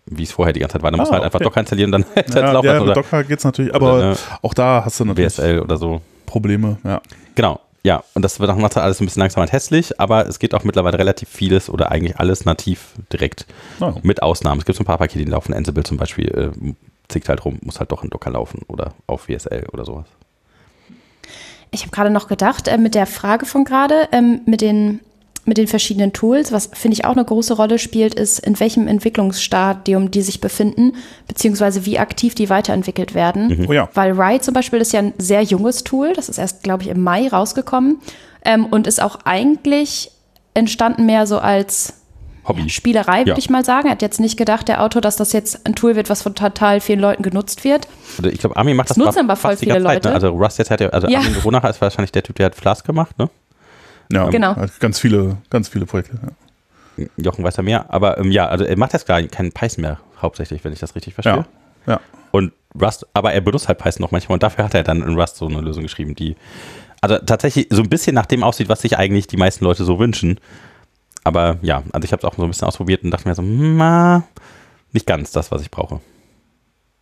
wie es vorher die ganze Zeit war. Da ah, muss halt okay. einfach Docker installieren und dann halt ja, laufen. Ja, mit Docker geht es natürlich, aber oder, auch da hast du natürlich WSL oder so. Probleme, ja. Genau. Ja, und das wird auch nachher alles ein bisschen langsam und hässlich, aber es geht auch mittlerweile relativ vieles oder eigentlich alles nativ direkt. Oh. Mit Ausnahmen. Es gibt so ein paar Pakete, die laufen. Ansible zum Beispiel äh, zickt halt rum, muss halt doch in Docker laufen oder auf WSL oder sowas. Ich habe gerade noch gedacht, äh, mit der Frage von gerade, ähm, mit, den, mit den verschiedenen Tools, was finde ich auch eine große Rolle spielt, ist, in welchem Entwicklungsstadium die sich befinden, beziehungsweise wie aktiv die weiterentwickelt werden. Mhm. Oh ja. Weil Rye zum Beispiel ist ja ein sehr junges Tool, das ist erst, glaube ich, im Mai rausgekommen ähm, und ist auch eigentlich entstanden mehr so als Hobby. Spielerei, würde ja. ich mal sagen. Er hat jetzt nicht gedacht, der Autor, dass das jetzt ein Tool wird, was von total vielen Leuten genutzt wird. Also ich glaube, Armin macht das, das nutzen aber voll viele Zeit, Leute. Ne? Also Rust jetzt hat ja, also ja. Armin Ronacher ist wahrscheinlich der Typ, der hat Flask gemacht, ne? Ja, genau. Ganz viele, ganz viele Projekte. Ja. Jochen weiß ja mehr, aber ähm, ja, also er macht jetzt gar keinen Python mehr, hauptsächlich, wenn ich das richtig verstehe. Ja. ja. Und Rust, aber er benutzt halt Python noch manchmal und dafür hat er dann in Rust so eine Lösung geschrieben, die also tatsächlich so ein bisschen nach dem aussieht, was sich eigentlich die meisten Leute so wünschen aber ja, also ich habe es auch so ein bisschen ausprobiert und dachte mir so, na, nicht ganz das, was ich brauche.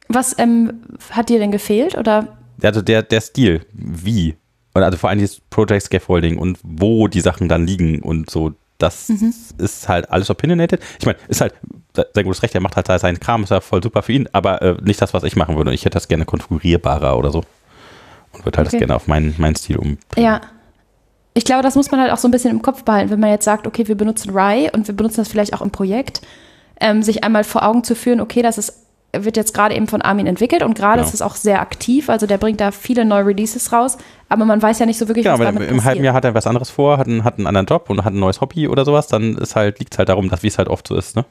Was ähm, hat dir denn gefehlt oder? Also der, der Stil, wie. Und also vor allem dieses Project Scaffolding und wo die Sachen dann liegen und so, das mhm. ist halt alles opinionated. Ich meine, ist halt sein gutes Recht, er macht halt seinen Kram, ist ja voll super für ihn, aber äh, nicht das, was ich machen würde. Ich hätte das gerne konfigurierbarer oder so. Und würde halt okay. das gerne auf meinen, meinen Stil umbringen. Ja, ich glaube, das muss man halt auch so ein bisschen im Kopf behalten, wenn man jetzt sagt, okay, wir benutzen Rye und wir benutzen das vielleicht auch im Projekt, ähm, sich einmal vor Augen zu führen, okay, das ist, wird jetzt gerade eben von Armin entwickelt und gerade genau. ist es auch sehr aktiv, also der bringt da viele neue Releases raus, aber man weiß ja nicht so wirklich, genau, was damit im, im halben Jahr hat er was anderes vor, hat einen, hat einen anderen Job und hat ein neues Hobby oder sowas, dann ist halt, liegt es halt darum, dass wie es halt oft so ist, ne?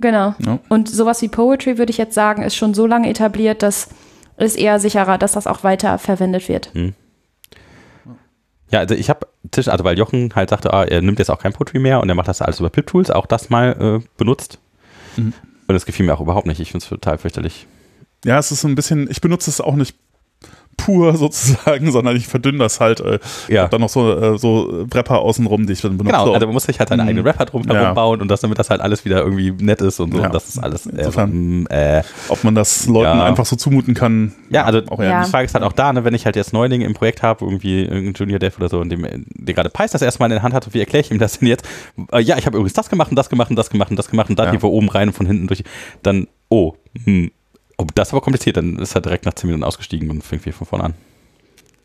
Genau. Ja. Und sowas wie Poetry, würde ich jetzt sagen, ist schon so lange etabliert, dass es eher sicherer, dass das auch weiter verwendet wird. Hm. Ja, also ich habe Tisch, also weil Jochen halt sagte, ah, er nimmt jetzt auch kein Poetry mehr und er macht das alles über Pip-Tools, auch das mal äh, benutzt. Mhm. Und das gefiel mir auch überhaupt nicht. Ich finde es total fürchterlich. Ja, es ist so ein bisschen, ich benutze es auch nicht pur sozusagen, sondern ich verdünne das halt. Äh, ja. Dann noch so, äh, so Rapper außenrum, die ich dann benutze. Genau, also man muss sich halt seine mhm. eigenen Rapper drum herum ja. bauen und das, damit das halt alles wieder irgendwie nett ist und so. Ja. Und das ist alles. Äh, Insofern, äh, ob man das Leuten ja. einfach so zumuten kann. Ja, also auch ja. die Frage ist halt auch da, ne, wenn ich halt jetzt Neulinge im Projekt habe, irgendwie irgendein Junior Dev oder so, und dem, der gerade Python das erstmal in der Hand hat, wie erkläre ich ihm das denn jetzt? Äh, ja, ich habe übrigens das gemacht und das gemacht und das gemacht und das gemacht und da ja. hier oben rein und von hinten durch. Dann, oh, hm, Oh, das war kompliziert, dann ist er direkt nach 10 Minuten ausgestiegen und fängt wieder von vorne an.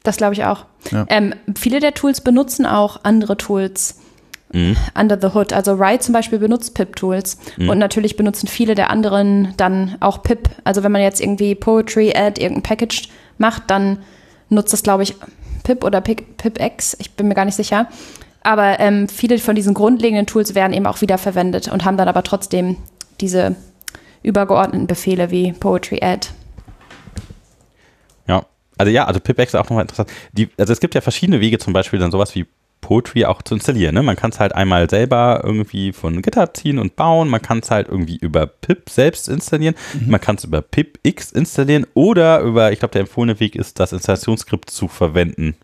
Das glaube ich auch. Ja. Ähm, viele der Tools benutzen auch andere Tools mhm. under the hood. Also Rye zum Beispiel benutzt Pip-Tools mhm. und natürlich benutzen viele der anderen dann auch Pip. Also wenn man jetzt irgendwie Poetry, Add, irgendein Package macht, dann nutzt das, glaube ich, Pip oder PipX. Ich bin mir gar nicht sicher. Aber ähm, viele von diesen grundlegenden Tools werden eben auch wieder verwendet und haben dann aber trotzdem diese übergeordneten Befehle wie Poetry Add. Ja, also ja, also PipX ist auch nochmal interessant. Die, also es gibt ja verschiedene Wege, zum Beispiel dann sowas wie Poetry auch zu installieren. Ne? Man kann es halt einmal selber irgendwie von GitHub ziehen und bauen. Man kann es halt irgendwie über pip selbst installieren. Mhm. Man kann es über pipx installieren oder über, ich glaube, der empfohlene Weg ist, das Installationsskript zu verwenden.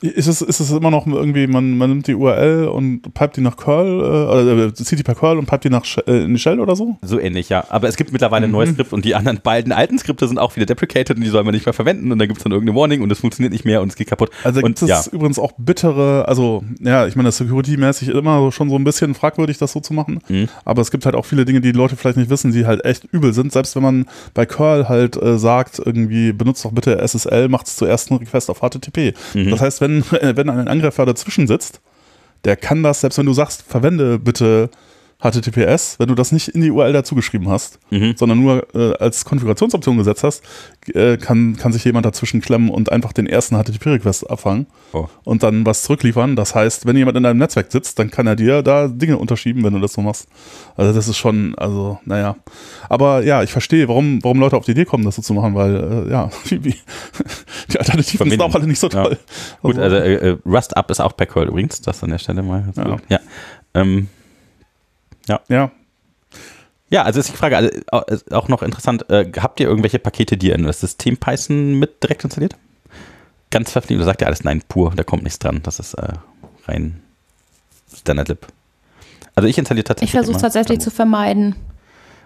Ist es, ist es immer noch irgendwie, man, man nimmt die URL und pipet die nach Curl, äh, oder äh, zieht die per Curl und pipet die nach äh, in die Shell oder so? So ähnlich, ja. Aber es gibt mittlerweile ein neues Mhm. Skript und die anderen beiden alten Skripte sind auch wieder deprecated und die soll man nicht mehr verwenden und dann gibt es dann irgendeine Warning und es funktioniert nicht mehr und es geht kaputt. Also und gibt es übrigens auch bittere, also ja, ich meine, security-mäßig immer schon so ein bisschen fragwürdig, das so zu machen. Mhm. Aber es gibt halt auch viele Dinge, die, die Leute vielleicht nicht wissen, die halt echt übel sind. Selbst wenn man bei Curl halt äh, sagt, irgendwie benutzt doch bitte SSL, macht es zuerst einen Request auf HTTP. Mhm. Das heißt, wenn, wenn ein Angreifer dazwischen sitzt, der kann das, selbst wenn du sagst, verwende bitte HTTPS, wenn du das nicht in die URL dazu geschrieben hast, Mhm. sondern nur äh, als Konfigurationsoption gesetzt hast, äh, kann, kann sich jemand dazwischen klemmen und einfach den ersten HTTP-Request abfangen Oh. und dann was zurückliefern. Das heißt, wenn jemand in deinem Netzwerk sitzt, dann kann er dir da Dinge unterschieben, wenn du das so machst. Also das ist schon, also naja. Aber ja, ich verstehe, warum, warum Leute auf die Idee kommen, das so zu machen, weil äh, ja, die Alternativen sind auch alle nicht so Ja. toll. Gut, also äh, äh, Rust Up ist auch per Curl übrigens, das an der Stelle mal. Ja. ja. Ähm, ja, ja, also ist die Frage, also, auch noch interessant, äh, habt ihr irgendwelche Pakete, die ihr in das System Python mit direkt installiert? Ganz verfliegt, oder sagt ihr alles, nein, pur, da kommt nichts dran, das ist äh, rein Standard-Lib. Also ich installiere tatsächlich Ich versuche tatsächlich Django. zu vermeiden.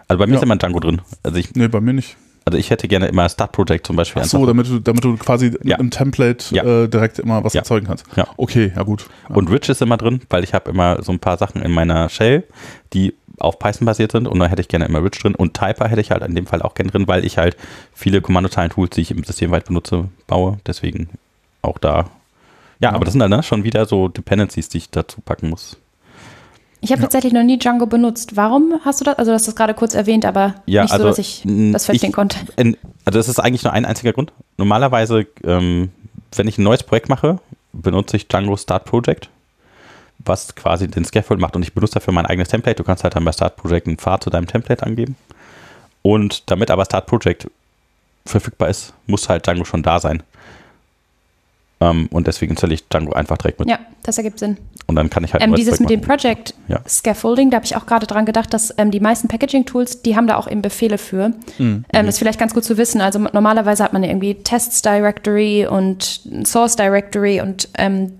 Also bei mir Ja. ist immer ein Django drin. Also ich, nee, bei mir nicht. Also ich hätte gerne immer Start Project zum Beispiel. Ach so, damit du, damit du quasi Ja. im Template Ja. äh, direkt immer was Ja. erzeugen kannst. Ja. Okay, ja gut. Und Rich ist immer drin, weil ich habe immer so ein paar Sachen in meiner Shell, die auf Python basiert sind und da hätte ich gerne immer Rich drin und Typer hätte ich halt in dem Fall auch gerne drin, weil ich halt viele Kommandozeilen-Tools, die ich im System weit benutze, baue. Deswegen auch da. Ja, Ja. aber das sind dann ne, schon wieder so Dependencies, die ich dazu packen muss. Ich habe Ja. tatsächlich noch nie Django benutzt. Warum hast du das? Also, du hast das gerade kurz erwähnt, aber Ja, nicht also, so, dass ich das verstehen ich- konnte. In, also das ist eigentlich nur ein einziger Grund. Normalerweise, ähm, wenn ich ein neues Projekt mache, benutze ich Django Start Project, was quasi den Scaffold macht und ich benutze dafür mein eigenes Template. Du kannst halt dann bei Start Project einen Pfad zu deinem Template angeben. Und damit aber Start Project verfügbar ist, muss halt Django schon da sein. Ähm, und deswegen installiere ich Django einfach direkt mit. Ja, das ergibt Sinn. Und dann kann ich halt Ähm, dieses mit dem Projekt Project Ja. Scaffolding, da habe ich auch gerade dran gedacht, dass ähm, die meisten Packaging-Tools, die haben da auch eben Befehle für. Mhm. Ähm, das ist vielleicht ganz gut zu wissen. Also normalerweise hat man ja irgendwie Tests Directory und Source Directory und ähm,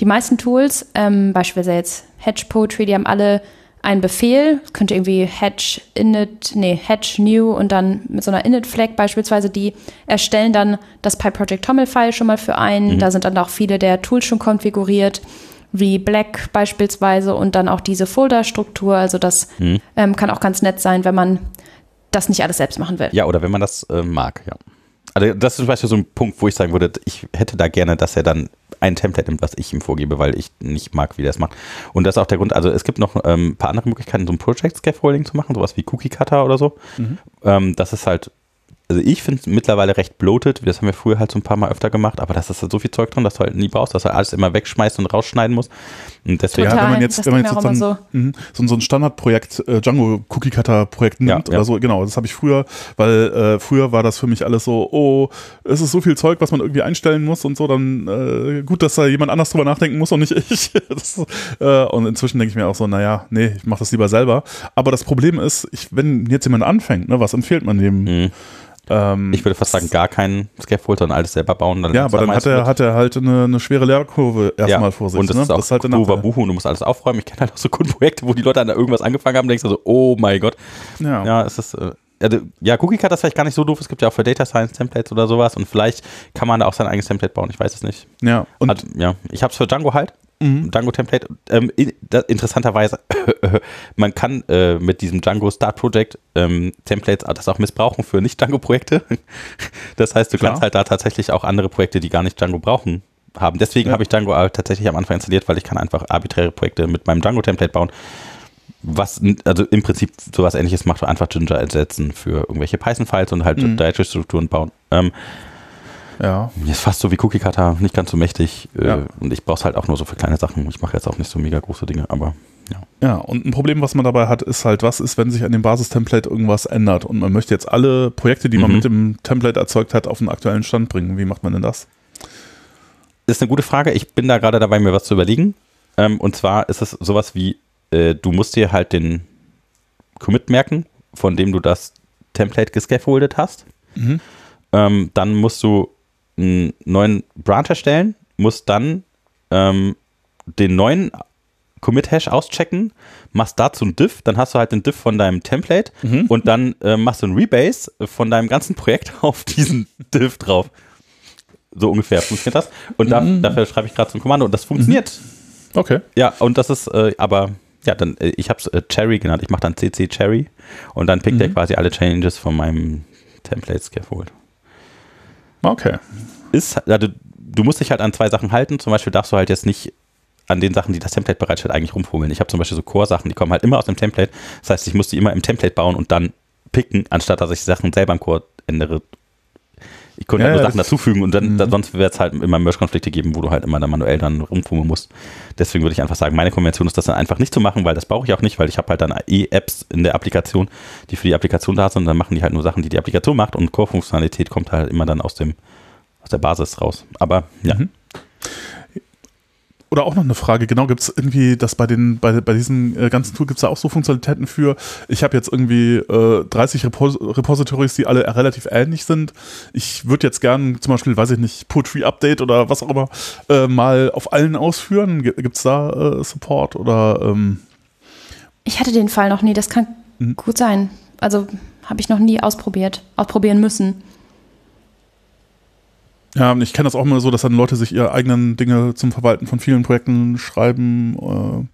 die meisten Tools, ähm, beispielsweise jetzt Hedge Poetry, die haben alle einen Befehl, könnte irgendwie Hedge init, nee, Hedge new und dann mit so einer init-Flag beispielsweise, die erstellen dann das PyProject-Toml-File schon mal für einen. Da sind dann auch viele der Tools schon konfiguriert, wie Black beispielsweise und dann auch diese Folder-Struktur. Also das Mhm. ähm, kann auch ganz nett sein, wenn man das nicht alles selbst machen will. Ja, oder wenn man das äh, mag, ja. Also das ist zum Beispiel so ein Punkt, wo ich sagen würde, ich hätte da gerne, dass er dann ein Template nimmt, was ich ihm vorgebe, weil ich nicht mag, wie der es macht. Und das ist auch der Grund, also es gibt noch ähm, ein paar andere Möglichkeiten, so ein Project Scaffolding zu machen, sowas wie Cookie Cutter oder so. Ähm, das ist halt, also ich finde es mittlerweile recht bloated, das haben wir früher halt so ein paar Mal öfter gemacht, aber das ist halt so viel Zeug drin, dass du halt nie brauchst, dass du alles immer wegschmeißt und rausschneiden musst. Und deswegen, Total. Ja, wenn man jetzt, wenn man jetzt sozusagen, immer mhm, so, so ein Standardprojekt, äh, Django Cookie Cutter Projekt nimmt ja. oder so, genau, das habe ich früher, weil äh, früher war das für mich alles so, oh, es ist so viel Zeug, was man irgendwie einstellen muss und so, dann äh, gut, dass da jemand anders drüber nachdenken muss und nicht ich. das, äh, und inzwischen denke ich mir auch so, naja, nee, ich mache das lieber selber. Aber das Problem ist, ich, wenn jetzt jemand anfängt, ne, was empfiehlt man dem? mh, Ähm, ich würde fast sagen, gar keinen Scaffold, sondern alles selber bauen. Dann ja, ist aber dann hat er, mit. hat er halt eine, eine schwere Lehrkurve erstmal vor sich. Und das ne? ist auch halt der Kuba Nachteil. Buchu und du musst alles aufräumen. Ich kenne halt auch so Kundenprojekte, wo die Leute an irgendwas angefangen haben und denkst du so, oh mein Gott. Ja. Ja, es ist, äh, also, ja, Cookie Cutter ist vielleicht gar nicht so doof. Es gibt ja auch für Data Science Templates oder sowas und vielleicht kann man da auch sein eigenes Template bauen. Ich weiß es nicht. ja. Und Also, ja, ich habe es für Django halt. Mhm. Django Template. Ähm, in, da, interessanterweise, man kann äh, mit diesem Django Start Project ähm, Templates das auch missbrauchen für nicht Django Projekte. Das heißt, du Klar. kannst halt da tatsächlich auch andere Projekte, die gar nicht Django brauchen, haben. Deswegen Ja. habe ich Django auch tatsächlich am Anfang installiert, weil ich kann einfach arbiträre Projekte mit meinem Django Template bauen. Was, also im Prinzip sowas ähnliches macht, einfach Ginger ersetzen für irgendwelche Python-Files und halt Mhm. Directory-Strukturen bauen. Ähm, ja. ist fast so wie Cookie Cutter, nicht ganz so mächtig. Äh, Ja. Und ich brauche es halt auch nur so für kleine Sachen. Ich mache jetzt auch nicht so mega große Dinge, aber ja. Ja, und ein Problem, was man dabei hat, ist halt, was ist, wenn sich an dem Basistemplate irgendwas ändert und man möchte jetzt alle Projekte, die man Mhm. mit dem Template erzeugt hat, auf den aktuellen Stand bringen. Wie macht man denn das? Ist eine gute Frage. Ich bin da gerade dabei, mir was zu überlegen. Ähm, und zwar ist es sowas wie, äh, du musst dir halt den Commit merken, von dem du das Template gescaffoldet hast. Mhm. Ähm, dann musst du einen neuen Branch erstellen musst dann ähm, den neuen Commit-Hash auschecken, machst dazu ein Diff, dann hast du halt den Diff von deinem Template Mhm. und dann äh, machst du ein Rebase von deinem ganzen Projekt auf diesen Diff drauf. So ungefähr funktioniert das. Und da, Mhm. dafür schreibe ich gerade so ein Kommando und das funktioniert. Okay. Ja, und das ist, äh, aber ja, dann, äh, ich habe es äh, Cherry genannt. Ich mache dann CC Cherry und dann pickt er Mhm. quasi alle Changes von meinem Template Scaffold. Okay. Ist, also, du musst dich halt an zwei Sachen halten. Zum Beispiel darfst du halt jetzt nicht an den Sachen, die das Template bereitstellt, eigentlich rumfummeln. Ich habe zum Beispiel so Core-Sachen, die kommen halt immer aus dem Template. Das heißt, ich muss die immer im Template bauen und dann picken, anstatt dass ich Sachen selber im Core ändere. Ich könnte Ja, halt nur Sachen dazufügen und dann, Mhm. dann sonst wird es halt immer Merge-Konflikte geben, wo du halt immer dann manuell dann rumfummeln musst. Deswegen würde ich einfach sagen, meine Konvention ist das dann einfach nicht zu machen, weil das brauche ich auch nicht, weil ich habe halt dann eh Apps in der Applikation, die für die Applikation da sind und dann machen die halt nur Sachen, die die Applikation macht und Core-Funktionalität kommt halt immer dann aus dem aus der Basis raus. Aber ja, Mhm. Oder auch noch eine Frage, genau, gibt es irgendwie, das bei den, bei, bei diesem äh, ganzen Tool gibt es da auch so Funktionalitäten für, ich habe jetzt irgendwie äh, 30 Repos Repositories, die alle relativ ähnlich sind. Ich würde jetzt gern zum Beispiel, weiß ich nicht, Poetry Update oder was auch immer, äh, mal auf allen ausführen. Gibt es da äh, Support oder ähm, Ich hatte den Fall noch nie, das kann Mhm. gut sein. Also habe ich noch nie ausprobiert, ausprobieren müssen. Ja, und ich kenne das auch immer so, dass dann Leute sich ihre eigenen Dinge zum Verwalten von vielen Projekten schreiben.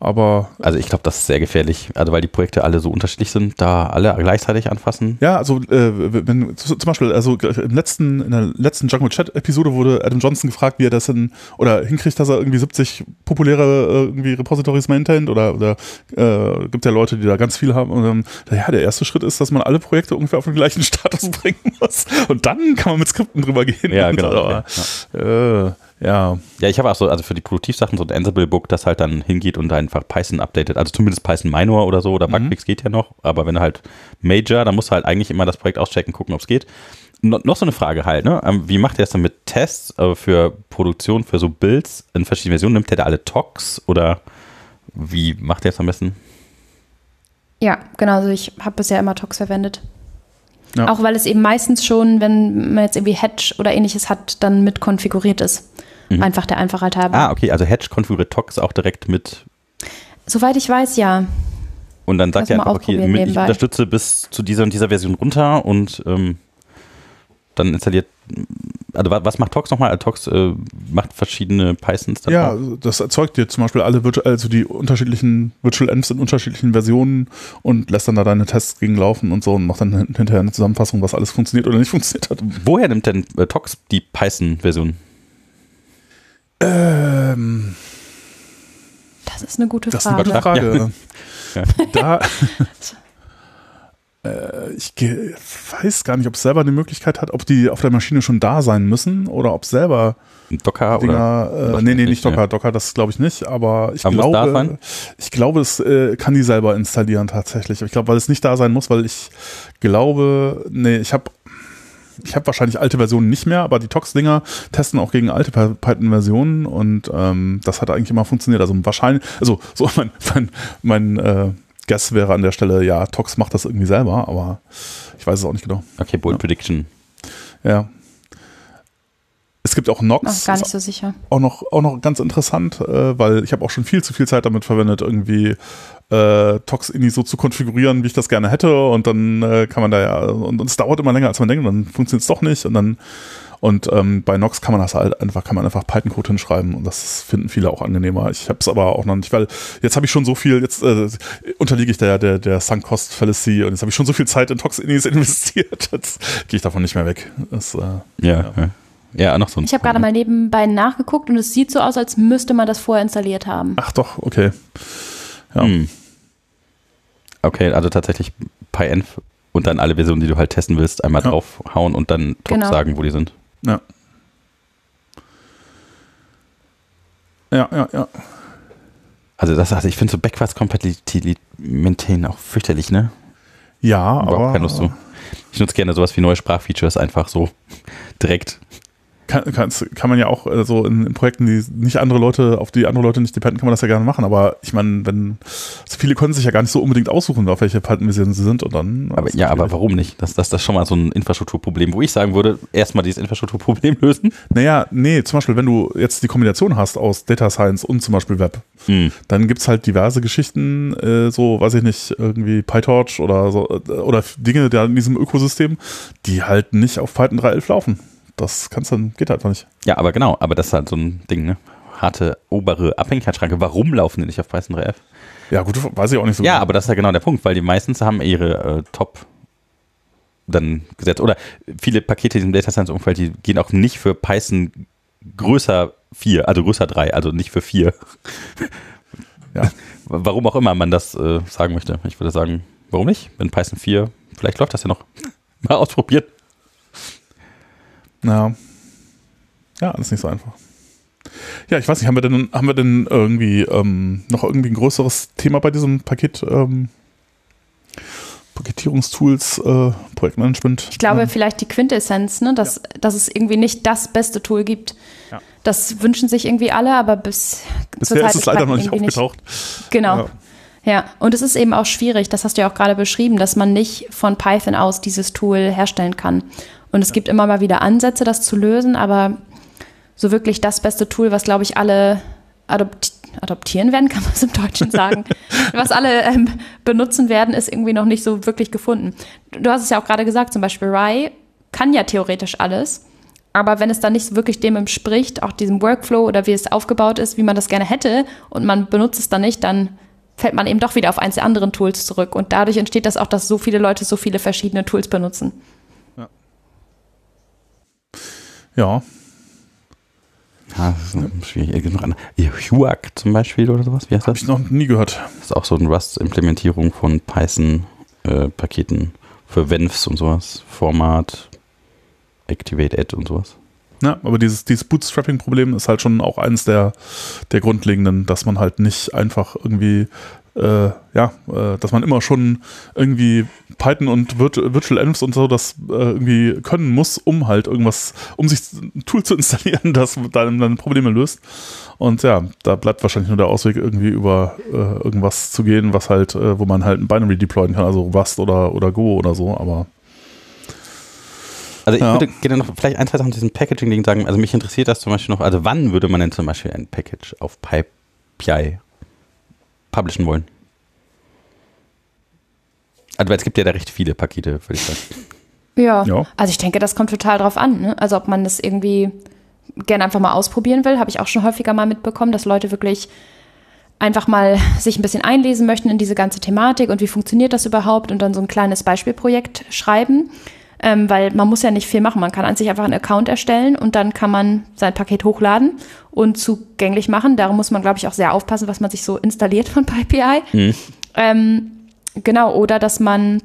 Äh, aber also ich glaube, das ist sehr gefährlich. Also weil die Projekte alle so unterschiedlich sind, da alle gleichzeitig anfassen. ja, also äh, wenn zum Beispiel, also im letzten, in der letzten Jungle Chat Episode wurde Adam Johnson gefragt, wie er das denn oder hinkriegt, dass er irgendwie 70 populäre äh, irgendwie Repositories maintaint oder, oder äh, gibt ja Leute, die da ganz viel haben. Und dann, ja, der erste Schritt ist, dass man alle Projekte ungefähr auf den gleichen Status bringen muss. Und dann kann man mit Skripten drüber gehen. Ja, Und, genau. aber, äh, ja. Ja, ich habe auch so, also für die Produktivsachen so ein Ansible-Book, das halt dann hingeht und einfach Python updatet. Also zumindest Python Minor oder so oder Bugfix geht ja noch. Aber wenn du halt Major, dann musst du halt eigentlich immer das Projekt auschecken, gucken, ob es geht. No, noch so eine Frage halt, ne? Ähm, Wie macht ihr das dann mit Tests äh, für Produktion, für so Builds in verschiedenen Versionen? Nimmt der da alle Tox oder wie macht ihr das am besten? Ja, genau. Also ich habe bisher immer Tox verwendet. Ja. Auch weil es eben meistens schon, wenn man jetzt irgendwie Hedge oder ähnliches hat, dann mit konfiguriert ist. Mhm. Einfach der Einfachheit halber. Ah, okay, also Hedge konfiguriert Tox auch direkt mit Soweit ich weiß, ja. und dann sagt er mal einfach, okay, mit, ich nebenbei. unterstütze bis zu dieser und dieser Version runter und ähm, dann installiert, also wa- was macht Tox nochmal? Also Tox äh, macht verschiedene Pythons dann Ja, auch. das erzeugt dir zum Beispiel alle Virtual, also die unterschiedlichen Virtual Envs in unterschiedlichen Versionen und lässt dann da deine Tests gegen laufen und so und macht dann hin- hinterher eine Zusammenfassung, was alles funktioniert oder nicht funktioniert hat. Woher nimmt denn äh, Tox die Python-Version? Ähm, Das ist eine gute das ist eine Frage. Frage. Ja. Da, äh, ich weiß gar nicht, ob es selber eine Möglichkeit hat, ob die auf der Maschine schon da sein müssen oder ob selber Docker oder? Dinger, äh, Wahrscheinlich nee, nee, nicht Docker, ja. Docker, das glaube ich nicht, aber ich Aber muss da glaube, sein? ich glaube, es äh, kann die selber installieren tatsächlich. Ich glaube, weil es nicht da sein muss, weil ich glaube, nee, ich habe ich habe wahrscheinlich alte Versionen nicht mehr, aber die Tox-Dinger testen auch gegen alte Py- Python-Versionen und ähm, das hat eigentlich immer funktioniert. Also wahrscheinlich, also so mein, mein, mein äh, Guess wäre an der Stelle, ja, Tox macht das irgendwie selber, aber ich weiß es auch nicht genau. Okay, Bold Ja. Prediction. Ja. Es gibt auch Nox, Ach, gar nicht so sicher. auch noch, auch noch ganz interessant, äh, weil ich habe auch schon viel zu viel Zeit damit verwendet, irgendwie äh, Tox-Ini so zu konfigurieren, wie ich das gerne hätte und dann äh, kann man da ja, und, und es dauert immer länger, als man denkt, und dann funktioniert es doch nicht und dann und ähm, bei Nox kann man das halt einfach, kann man einfach Python-Code hinschreiben und das finden viele auch angenehmer. Ich habe es aber auch noch nicht, weil jetzt habe ich schon so viel, jetzt äh, unterliege ich der, der, der Sunk-Cost Fallacy und jetzt habe ich schon so viel Zeit in Tox-Inis investiert, jetzt gehe ich davon nicht mehr weg. Das, äh, Ja, ja. ja. Noch so ein Ich habe gerade mal nebenbei nachgeguckt und es sieht so aus, als müsste man das vorher installiert haben. ach doch, okay. Ja. Hm. Okay, also tatsächlich PyEnv und dann alle Versionen, die du halt testen willst, einmal Ja. draufhauen und dann Tox Genau. sagen, wo die sind. Ja. Ja, ja, ja. Also das, also ich finde so backwards Compatibility maintain auch fürchterlich, ne? Ja, Überhaupt aber. keine Lust zu. Ich nutze gerne sowas wie neue Sprachfeatures einfach so direkt. Kann, kann, kann man ja auch äh, so in, in, Projekten, die nicht andere Leute, auf die andere Leute nicht dependen, kann man das ja gerne machen. Aber ich meine, wenn also viele können sich ja gar nicht so unbedingt aussuchen, auf welche Python-Version sie sind und dann. Aber, ja, aber warum nicht? Das, das, das ist schon mal so ein Infrastrukturproblem, wo ich sagen würde, erstmal dieses Infrastrukturproblem lösen. Naja, nee, zum Beispiel, wenn du jetzt die Kombination hast aus Data Science und zum Beispiel Web, hm. dann gibt es halt diverse Geschichten, äh, so, weiß ich nicht, irgendwie PyTorch oder so, äh, oder Dinge da in diesem Ökosystem, die halt nicht auf Python 3.11 laufen. Das kannst dann, geht halt einfach nicht. Ja, aber genau, aber das ist halt so ein Ding, ne? Harte obere Abhängigkeitsschranke. Warum laufen die nicht auf Python 3.11? Ja, gut, weiß ich auch nicht so Ja, genau. aber das ist ja genau der Punkt, weil die meistens haben ihre äh, Top dann gesetzt. Oder viele Pakete in diesem Data Science Umfeld, die gehen auch nicht für Python größer 4, also größer 3, also nicht für 4. ja. Warum auch immer man das äh, sagen möchte. Ich würde sagen, warum nicht? Wenn Python 4, vielleicht läuft das ja noch. Mal ausprobieren. Ja. Ja, alles nicht so einfach. Ja, ich weiß nicht, haben wir denn, haben wir denn irgendwie ähm, noch irgendwie ein größeres Thema bei diesem Paket? Ähm, Paketierungstools, äh, Projektmanagement. Ich glaube, ja. vielleicht die Quintessenz, ne, dass, ja. dass es irgendwie nicht das beste Tool gibt. Ja. Das wünschen sich irgendwie alle, aber bis Bisher ist es leider noch nicht aufgetaucht. Nicht. Genau. Ja. und es ist eben auch schwierig, das hast du ja auch gerade beschrieben, dass man nicht von Python aus dieses Tool herstellen kann. Und es gibt immer mal wieder Ansätze, das zu lösen, aber so wirklich das beste Tool, was, glaube ich, alle adopt adoptieren werden, kann man es im Deutschen sagen, was alle ähm, benutzen werden, ist irgendwie noch nicht so wirklich gefunden. Du hast es ja auch gerade gesagt, zum Beispiel Rye kann ja theoretisch alles, aber wenn es dann nicht wirklich dem entspricht, auch diesem Workflow oder wie es aufgebaut ist, wie man das gerne hätte und man benutzt es dann nicht, dann fällt man eben doch wieder auf eins der anderen Tools zurück und dadurch entsteht das auch, dass so viele Leute so viele verschiedene Tools benutzen. Ja. Ja, ja, das ist schwierig. Noch HUAC zum Beispiel oder sowas. Wie heißt das? Habe ich noch nie gehört. Das ist auch so eine Rust-Implementierung von Python-Paketen äh, für Venfs und sowas. Format, Activate Add und sowas. Ja, aber dieses, dieses Bootstrapping-Problem ist halt schon auch eines der, der grundlegenden, dass man halt nicht einfach irgendwie äh, ja, äh, dass man immer schon irgendwie Python und Virtual Envs und so das äh, irgendwie können muss, um halt irgendwas, um sich ein Tool zu installieren, das dann, dann Probleme löst. Und ja, da bleibt wahrscheinlich nur der Ausweg, irgendwie über äh, irgendwas zu gehen, was halt, äh, wo man halt ein Binary deployen kann, also Rust oder, oder Go oder so, aber also ich ja. würde gerne noch vielleicht ein, zwei Sachen zu diesem Packaging-Ding sagen. Also mich interessiert das zum Beispiel noch, also wann würde man denn zum Beispiel ein Package auf PyPI publishen wollen? Also, es gibt ja da recht viele Pakete, würde ich sagen. Ja. ja. also ich denke, das kommt total drauf an. Ne? Also, ob man das irgendwie gerne einfach mal ausprobieren will, habe ich auch schon häufiger mal mitbekommen, dass Leute wirklich einfach mal sich ein bisschen einlesen möchten in diese ganze Thematik und wie funktioniert das überhaupt und dann so ein kleines Beispielprojekt schreiben. Ähm, weil man muss ja nicht viel machen. Man kann an sich einfach einen Account erstellen und dann kann man sein Paket hochladen und zugänglich machen. Darum muss man, glaube ich, auch sehr aufpassen, was man sich so installiert von PyPI. Mhm. Ähm, genau, oder dass man,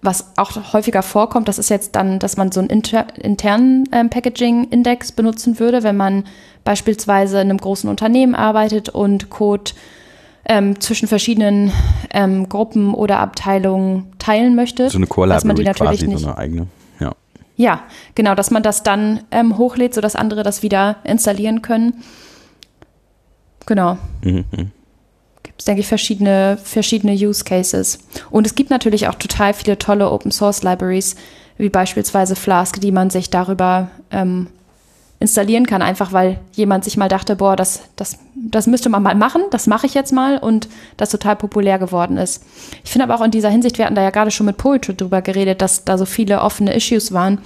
was auch häufiger vorkommt, das ist jetzt dann, dass man so einen inter, internen ähm, Packaging-Index benutzen würde, wenn man beispielsweise in einem großen Unternehmen arbeitet und Code ähm, zwischen verschiedenen ähm, Gruppen oder Abteilungen teilen möchte. So eine Core dass man die natürlich quasi, nicht, so eine eigene. Ja. ja, genau, dass man das dann ähm, hochlädt, sodass andere das wieder installieren können. Genau. Mhm. mhm. Gibt es, denke ich, verschiedene, verschiedene Use Cases. Und es gibt natürlich auch total viele tolle Open Source Libraries, wie beispielsweise Flask, die man sich darüber ähm, installieren kann, einfach weil jemand sich mal dachte, boah, das, das, das müsste man mal machen, das mache ich jetzt mal und das total populär geworden ist. Ich finde aber auch in dieser Hinsicht, wir hatten da ja gerade schon mit Poetry drüber geredet, dass da so viele offene Issues waren,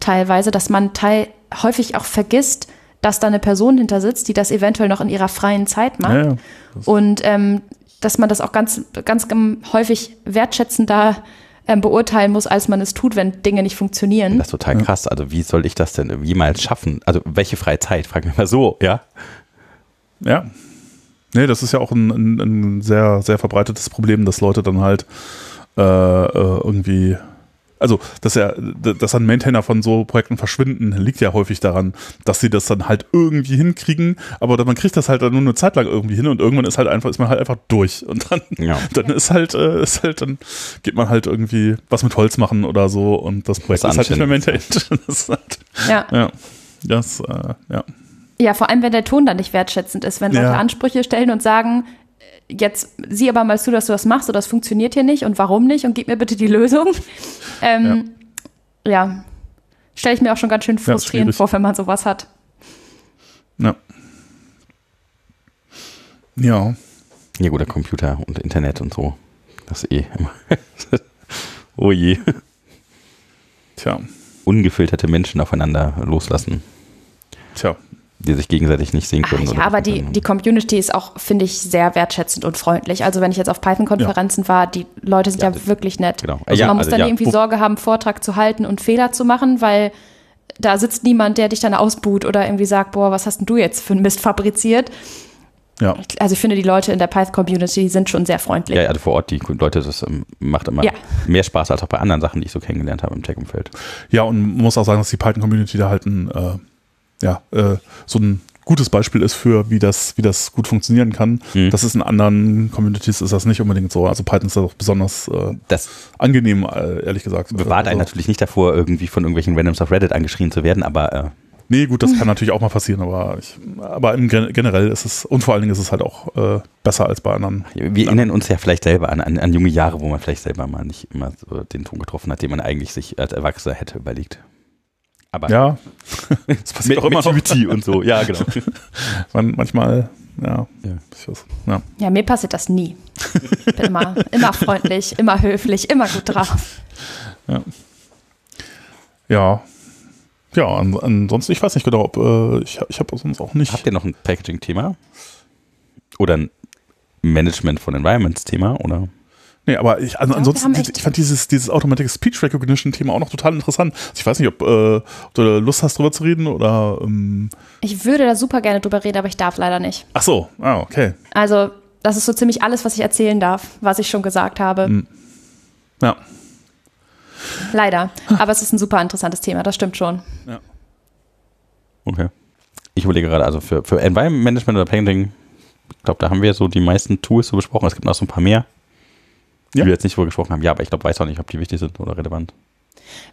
teilweise, dass man teil häufig auch vergisst, dass da eine Person hinter sitzt, die das eventuell noch in ihrer freien Zeit macht. Ja. Und ähm, dass man das auch ganz, ganz häufig wertschätzender ähm, beurteilen muss, als man es tut, wenn Dinge nicht funktionieren. Das ist total krass. Also wie soll ich das denn jemals schaffen? Also welche freie Zeit? Frag mich mal so, ja? Ja. Nee, das ist ja auch ein, ein, ein sehr, sehr verbreitetes Problem, dass Leute dann halt äh, äh irgendwie also dass er, dass dann Maintainer von so Projekten verschwinden, liegt ja häufig daran, dass sie das dann halt irgendwie hinkriegen, aber man kriegt das halt dann nur eine Zeit lang irgendwie hin und irgendwann ist halt einfach, ist man halt einfach durch und dann, ja. dann ist halt, äh, ist halt, dann geht man halt irgendwie was mit Holz machen oder so und das Projekt das ist halt nicht mehr maintained. halt, ja. ja. Das, äh, ja. Ja, vor allem, wenn der Ton dann nicht wertschätzend ist, wenn Leute Ja. Ansprüche stellen und sagen, jetzt sieh aber mal zu, dass du das machst oder das funktioniert hier nicht und warum nicht und gib mir bitte die Lösung. Ähm, ja, stelle ich mir auch schon ganz schön frustrierend schwierig. vor, wenn man sowas hat. Ja. Ja. Ja, gut, der Computer und Internet und so. Das ist eh immer. oh je. Tja. Ungefilterte Menschen aufeinander loslassen, Tja. Die sich gegenseitig nicht sehen Ah, können. ja, oder aber die, die Community ist auch, finde ich, sehr wertschätzend und freundlich. Also wenn ich jetzt auf Python-Konferenzen war, die Leute sind ja, das- wirklich nett. genau. Also Ja, man muss also dann ja. irgendwie Sorge haben, Vortrag zu halten und Fehler zu machen, weil da sitzt niemand, der dich dann ausbuht oder irgendwie sagt, boah, was hast denn du jetzt für einen Mist fabriziert? Ja. Also ich finde, die Leute in der Python-Community sind schon sehr freundlich. Ja, ja, also vor Ort, die Leute, das ähm, macht immer Ja. mehr Spaß als auch bei anderen Sachen, die ich so kennengelernt habe im Tech-Umfeld. Ja, und man muss auch sagen, dass die Python-Community da halt ein, äh, ja, äh, so ein gutes Beispiel ist für, wie das, wie das gut funktionieren kann. Mhm. Das ist in anderen Communities ist das nicht unbedingt so. Also Python ist da auch besonders äh, Das angenehm, äh, ehrlich gesagt. bewahrt einen also, natürlich nicht davor, irgendwie von irgendwelchen Randoms auf Reddit angeschrien zu werden, aber äh, Nee, gut, das kann natürlich auch mal passieren, aber ich, aber im Gen generell ist es, und vor allen Dingen ist es halt auch äh, besser als bei anderen. wir erinnern uns ja vielleicht selber an, an, an junge Jahre, wo man vielleicht selber mal nicht immer so den Ton getroffen hat, den man eigentlich sich als Erwachsener hätte überlegt. Aber Ja, das passiert auch immer mit noch. Und so, ja, genau. Man, manchmal, ja, Ja. ja. Ja, mir passiert das nie. Ich bin immer, immer freundlich, immer höflich, immer gut drauf. Ja, ja an, ansonsten, ich weiß nicht genau, ob, äh, ich, ich habe sonst auch nicht. Habt ihr noch ein Packaging-Thema? Oder ein Management von Environments-Thema? Oder? Nee, aber ich, an, wir ansonsten, ich fand dieses, dieses Automatic Speech Recognition Thema auch noch total interessant. Ich weiß nicht, ob, äh, ob du Lust hast, drüber zu reden oder, ähm, Ich würde da super gerne drüber reden, aber ich darf leider nicht. ach so, ah, okay. Also, das ist so ziemlich alles, was ich erzählen darf, was ich schon gesagt habe. Mhm. Ja, Leider. Aber es ist ein super interessantes Thema, das stimmt schon. Okay. Ich überlege gerade, also für, für Environment Management oder Painting, ich glaube, da haben wir so die meisten Tools so besprochen. Es gibt noch so ein paar mehr, die Ja. wir jetzt nicht drüber gesprochen haben. Ja, aber ich glaube, weiß auch nicht, ob die wichtig sind oder relevant.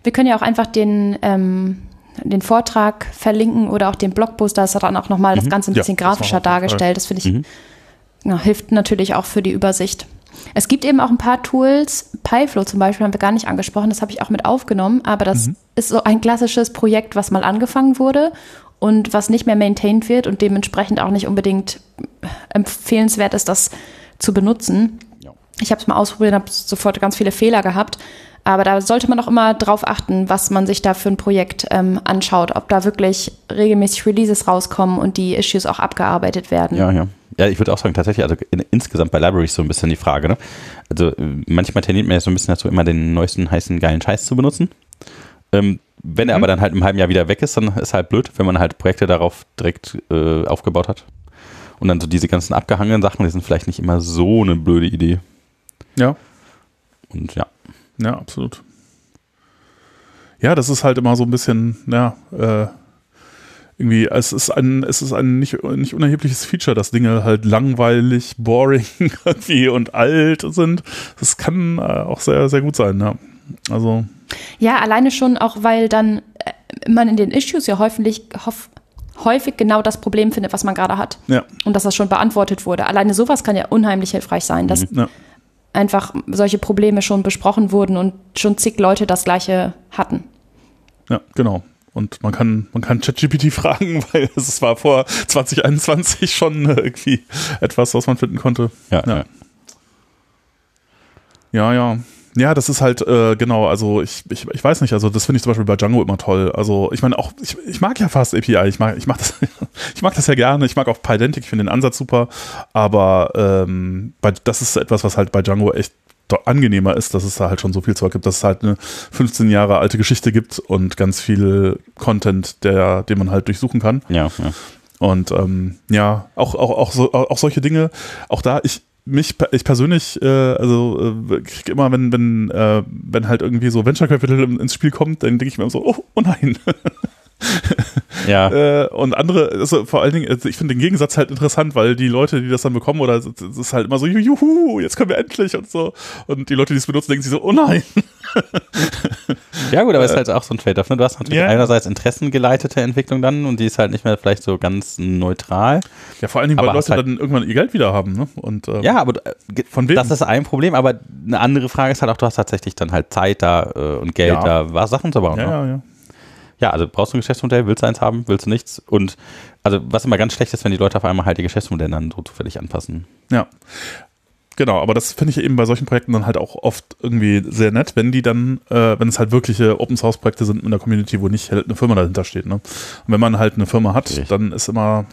Wir können ja auch einfach den, ähm, den Vortrag verlinken oder auch den Blogpost, da ist dann auch nochmal das Ganze ein Mhm. Ja, bisschen das wir grafischer Fall. dargestellt. Das finde ich, Mhm. ja, hilft natürlich auch für die Übersicht. Es gibt eben auch ein paar Tools, PyFlow zum Beispiel haben wir gar nicht angesprochen, das habe ich auch mit aufgenommen, aber das Mhm. ist so ein klassisches Projekt, was mal angefangen wurde und was nicht mehr maintained wird und dementsprechend auch nicht unbedingt empfehlenswert ist, das zu benutzen. Ich habe es mal ausprobiert, habe sofort ganz viele Fehler gehabt. Aber da sollte man auch immer drauf achten, was man sich da für ein Projekt ähm, anschaut, ob da wirklich regelmäßig Releases rauskommen und die Issues auch abgearbeitet werden. Ja, ja. Ja, ich würde auch sagen, tatsächlich, also in, insgesamt bei Libraries so ein bisschen die Frage, ne? Also äh, manchmal tendiert man ja so ein bisschen dazu, immer den neuesten, heißen, geilen Scheiß zu benutzen. Ähm, wenn er aber dann halt im halben Jahr wieder weg ist, dann ist halt blöd, wenn man halt Projekte darauf direkt äh, aufgebaut hat. Und dann so diese ganzen abgehangenen Sachen, die sind vielleicht nicht immer so eine blöde Idee. Ja, Und ja. ja, absolut. Ja, das ist halt immer so ein bisschen, ja, äh, irgendwie, es ist ein, es ist ein nicht, nicht unerhebliches Feature, dass Dinge halt langweilig, boring irgendwie und alt sind. Das kann äh, auch sehr, sehr gut sein, ja. Also, Ja, alleine schon auch, weil dann äh, man in den Issues ja häufig, hof, häufig genau das Problem findet, was man gerade hat. ja, Und dass das schon beantwortet wurde. Alleine sowas kann ja unheimlich hilfreich sein, dass ja. Einfach solche Probleme schon besprochen wurden und schon zig Leute das gleiche hatten. Ja, genau. Und man kann, man kann ChatGPT fragen, weil es war vor 2021 schon äh, irgendwie etwas, was man finden konnte. Ja, Ja. ja. Ja, ja. Das ist halt, äh, genau, also ich, ich, ich weiß nicht, also das finde ich zum Beispiel bei Django immer toll. Also ich meine auch, ich, ich mag ja fast API, ich mag, ich mag das, ich mag das ja gerne, ich mag auch Pydantic, ich finde den Ansatz super, aber ähm, bei, das ist etwas, was halt bei Django echt angenehmer ist, dass es da halt schon so viel Zeug gibt, dass es halt eine 15 Jahre alte Geschichte gibt und ganz viel Content, der, den man halt durchsuchen kann. ja, ja. Und ähm, ja, auch, auch, auch, so, auch solche Dinge, auch da, ich, mich, ich persönlich, äh, also äh, krieg immer, wenn, wenn, äh, wenn halt irgendwie so Venture Capital ins Spiel kommt, dann denke ich mir so, oh, oh nein. ja. äh, und andere, also vor allen Dingen, also ich finde den Gegensatz halt interessant, weil die Leute, die das dann bekommen, oder es es ist halt immer so, juhu, jetzt können wir endlich und so. Und die Leute, die es benutzen, denken sich so, oh nein. Ja gut, aber es ist halt auch so ein Trade-off. Ne? Du hast natürlich ja. einerseits interessengeleitete Entwicklung dann und die ist halt nicht mehr vielleicht so ganz neutral. Ja, vor allen Dingen, weil Leute halt dann irgendwann ihr Geld wieder haben. Ne? Und, ähm, ja, aber äh, von wem? das ist ein Problem, aber eine andere Frage ist halt auch, du hast tatsächlich dann halt Zeit da äh, und Geld ja. da, was Sachen zu bauen. Ja, ne? ja, ja. Ja, also brauchst du ein Geschäftsmodell, willst du eins haben, willst du nichts? Und also was immer ganz schlecht ist, wenn die Leute auf einmal halt ihr Geschäftsmodell dann so zufällig anpassen. Ja. Genau, aber das finde ich eben bei solchen Projekten dann halt auch oft irgendwie sehr nett, wenn die dann, äh, wenn es halt wirkliche Open Source Projekte sind in der Community, wo nicht halt eine Firma dahinter steht. Ne? Und wenn man halt eine Firma hat, Richtig. dann ist immer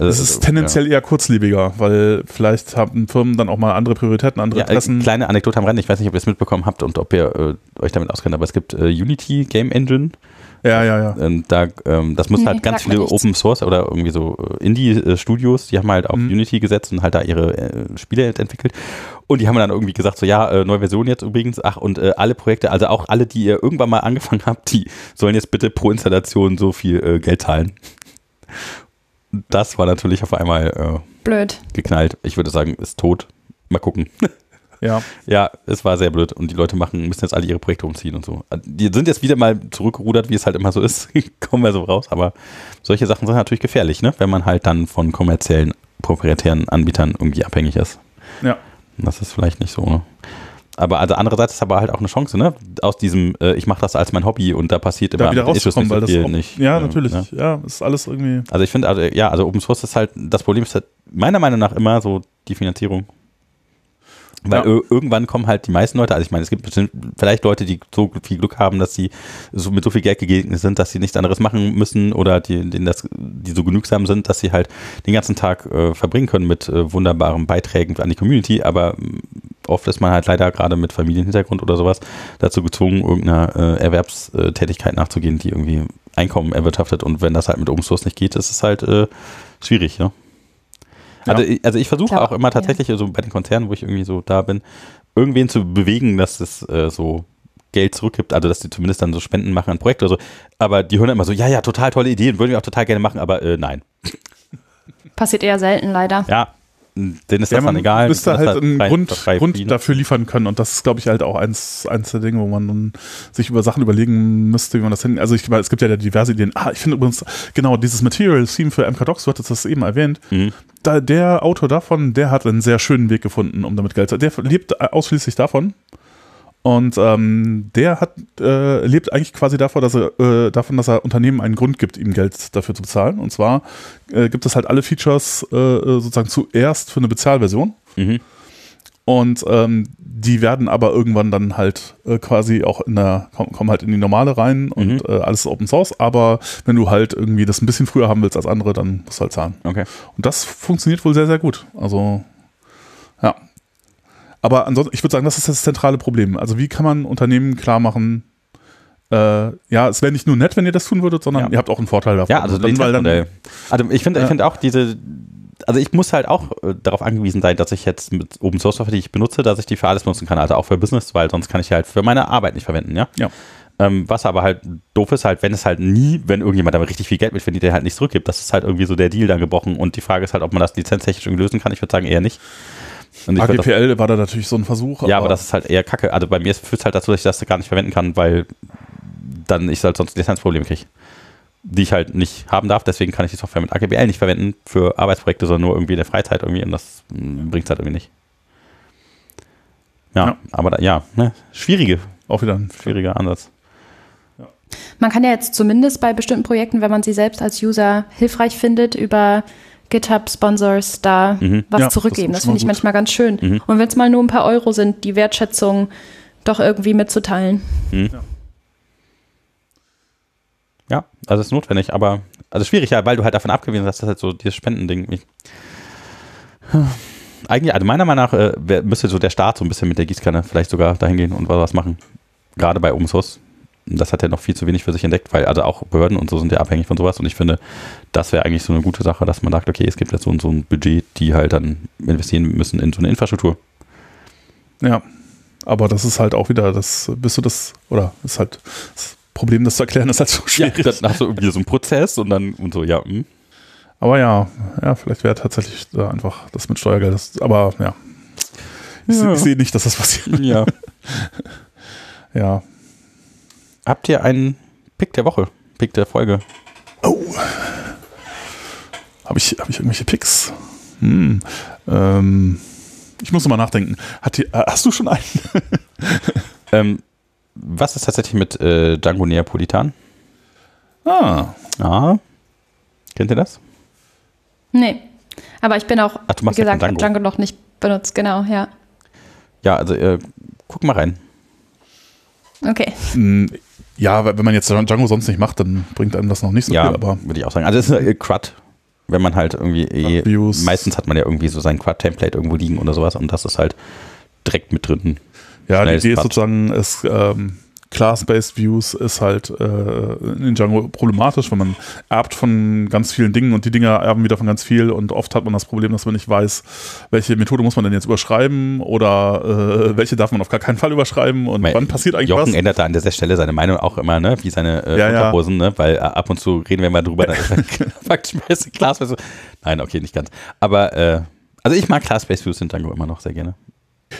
also, es ist tendenziell ja. eher kurzlebiger, weil vielleicht haben Firmen dann auch mal andere Prioritäten, andere ja, Interessen. Kleine Anekdote am Rande, ich weiß nicht, ob ihr es mitbekommen habt und ob ihr äh, euch damit auskennt, aber es gibt äh, Unity Game Engine ja, ja, ja. Und da, ähm, das muss nee, halt ganz viele Open Source oder irgendwie so äh, Indie-Studios, die haben halt auf mhm. Unity gesetzt und halt da ihre äh, Spiele entwickelt. Und die haben dann irgendwie gesagt, so ja, äh, neue Version jetzt übrigens, ach und äh, alle Projekte, also auch alle, die ihr irgendwann mal angefangen habt, die sollen jetzt bitte pro Installation so viel äh, Geld zahlen. Das war natürlich auf einmal äh, blöd geknallt. Ich würde sagen, ist tot. Mal gucken. Ja. Ja, es war sehr blöd und die Leute machen, müssen jetzt alle ihre Projekte umziehen und so. Die sind jetzt wieder mal zurückgerudert, wie es halt immer so ist. Kommen wir so raus, aber solche Sachen sind natürlich gefährlich, ne? Wenn man halt dann von kommerziellen, proprietären Anbietern irgendwie abhängig ist. Ja. Das ist vielleicht nicht so, ne? Aber also andererseits ist aber halt auch eine Chance, ne? Aus diesem, äh, ich mache das als mein Hobby und da passiert immer da wieder rauszukommen, nicht so viel weil das nicht. Ja, natürlich. Ne? Ja, ist alles irgendwie. Also ich finde, also, ja, also Open Source ist halt, das Problem ist halt meiner Meinung nach immer so die Finanzierung. Weil ja. irgendwann kommen halt die meisten Leute, also ich meine, es gibt bestimmt vielleicht Leute, die so viel Glück haben, dass sie so mit so viel Geld gegegnet sind, dass sie nichts anderes machen müssen oder die, denen das, die so genügsam sind, dass sie halt den ganzen Tag äh, verbringen können mit äh, wunderbaren Beiträgen an die Community, aber mm, oft ist man halt leider gerade mit Familienhintergrund oder sowas dazu gezwungen, irgendeiner äh, Erwerbstätigkeit nachzugehen, die irgendwie Einkommen erwirtschaftet und wenn das halt mit Open Source nicht geht, ist es halt äh, schwierig, ne? Also, ja. also ich versuche auch immer tatsächlich, ja. so bei den Konzernen, wo ich irgendwie so da bin, irgendwen zu bewegen, dass es äh, so Geld zurückgibt, also dass die zumindest dann so Spenden machen an Projekte oder so. Aber die hören immer so, ja, ja, total tolle Ideen, würden wir auch total gerne machen, aber äh, nein. Passiert eher selten leider. Ja, denen ist ja, das dann egal. müsste halt einen Grund, Grund dafür liefern können und das ist, glaube ich, halt auch eins, eins der Dinge, wo man sich über Sachen überlegen müsste, wie man das hin. Also ich, es gibt ja diverse Ideen. Ah, ich finde übrigens, genau, dieses Material Theme für MK Docs, du hattest das eben erwähnt. Mhm. Da, der Autor davon, der hat einen sehr schönen Weg gefunden, um damit Geld zu. Der lebt ausschließlich davon. Und ähm, der hat, äh, lebt eigentlich quasi davor, dass er, äh, davon, dass er Unternehmen einen Grund gibt, ihm Geld dafür zu bezahlen. Und zwar äh, gibt es halt alle Features äh, sozusagen zuerst für eine Bezahlversion. Mhm. Und ähm, die werden aber irgendwann dann halt äh, quasi auch in der, kommen, halt in die normale rein und mhm. äh, alles ist Open Source. Aber wenn du halt irgendwie das ein bisschen früher haben willst als andere, dann musst du halt zahlen. Okay. Und das funktioniert wohl sehr, sehr gut. Also, ja. Aber ansonsten, ich würde sagen, das ist das zentrale Problem. Also wie kann man Unternehmen klar machen, äh, ja, es wäre nicht nur nett, wenn ihr das tun würdet, sondern ja. ihr habt auch einen Vorteil davon. Ja, also, dann, weil dann, also ich finde ja. find auch diese, also ich muss halt auch äh, darauf angewiesen sein, dass ich jetzt mit Open Source Software, die ich benutze, dass ich die für alles benutzen kann, also auch für Business, weil sonst kann ich halt für meine Arbeit nicht verwenden, ja. Ja. Ähm, was aber halt doof ist, halt, wenn es halt nie, wenn irgendjemand damit richtig viel Geld mit verdient, der halt nichts zurückgibt, das ist halt irgendwie so der Deal dann gebrochen und die Frage ist halt, ob man das lizenztechnisch irgendwie lösen kann. Ich würde sagen eher nicht. AGPL das, war da natürlich so ein Versuch. Ja, aber, aber das ist halt eher kacke. Also bei mir führt es halt dazu, dass ich das gar nicht verwenden kann, weil dann ich halt sonst Lizenzprobleme kriege. Die ich halt nicht haben darf, deswegen kann ich die Software mit AGPL nicht verwenden für Arbeitsprojekte, sondern nur irgendwie in der Freizeit irgendwie und das hm, bringt es halt irgendwie nicht. Ja, ja. aber da, ja, ne, schwierige. Auch wieder ein schwieriger Ansatz. Man kann ja jetzt zumindest bei bestimmten Projekten, wenn man sie selbst als User hilfreich findet, über GitHub-Sponsors da mhm. was ja, zurückgeben. Das, das finde ich manchmal ganz schön. Mhm. Und wenn es mal nur ein paar Euro sind, die Wertschätzung doch irgendwie mitzuteilen. Mhm. Ja. ja, also ist notwendig, aber also schwierig, ja, weil du halt davon abgewiesen hast, dass halt so dieses Spendending. Eigentlich, also meiner Meinung nach äh, müsste so der Staat so ein bisschen mit der Gießkanne vielleicht sogar dahin gehen und was machen. Gerade bei Open Source das hat er noch viel zu wenig für sich entdeckt, weil also auch Behörden und so sind ja abhängig von sowas und ich finde, das wäre eigentlich so eine gute Sache, dass man sagt, okay, es gibt jetzt so, so ein Budget, die halt dann investieren müssen in so eine Infrastruktur. Ja, aber das ist halt auch wieder, das, bist du das, oder ist halt das Problem, das zu erklären, ist halt so schwierig. Ja, dann hast du irgendwie so einen Prozess und dann und so, ja. Hm. Aber ja, ja, vielleicht wäre tatsächlich da einfach das mit Steuergeld, das, aber ja. Ich, ja. ich sehe nicht, dass das passiert. Ja. ja, habt ihr einen Pick der Woche? Pick der Folge? Oh. Habe ich, hab ich irgendwelche Picks? Hm. Ähm, ich muss mal nachdenken. Hat die, äh, hast du schon einen? ähm, was ist tatsächlich mit äh, Django Neapolitan? Ah. Ah. Kennt ihr das? Nee. Aber ich bin auch, Ach, du machst wie ja gesagt, kein Django. Django noch nicht benutzt, genau, ja. Ja, also äh, guck mal rein. Okay. Ja, wenn man jetzt Django sonst nicht macht, dann bringt einem das noch nicht so ja, viel, aber würde ich auch sagen. Also es ist äh, CRUD, wenn man halt irgendwie eh, meistens hat man ja irgendwie so sein CRUD-Template irgendwo liegen oder sowas und das ist halt direkt mit drin. ja, die Idee ist Cut. sozusagen, es ähm, Class-Based Views ist halt äh, in Django problematisch, wenn man erbt von ganz vielen Dingen und die Dinge erben wieder von ganz viel und oft hat man das Problem, dass man nicht weiß, welche Methode muss man denn jetzt überschreiben oder äh, welche darf man auf gar keinen Fall überschreiben und Mein- wann passiert eigentlich Jochen was? ändert da an dieser Stelle seine Meinung auch immer, ne? Wie seine äh, Ja, ja. Unterhosen, ne? Weil äh, ab und zu reden wir mal drüber, dann ist faktisch beste Class. Nein, okay, nicht ganz. Aber äh, also ich mag Class-Based Views in Django immer noch sehr gerne.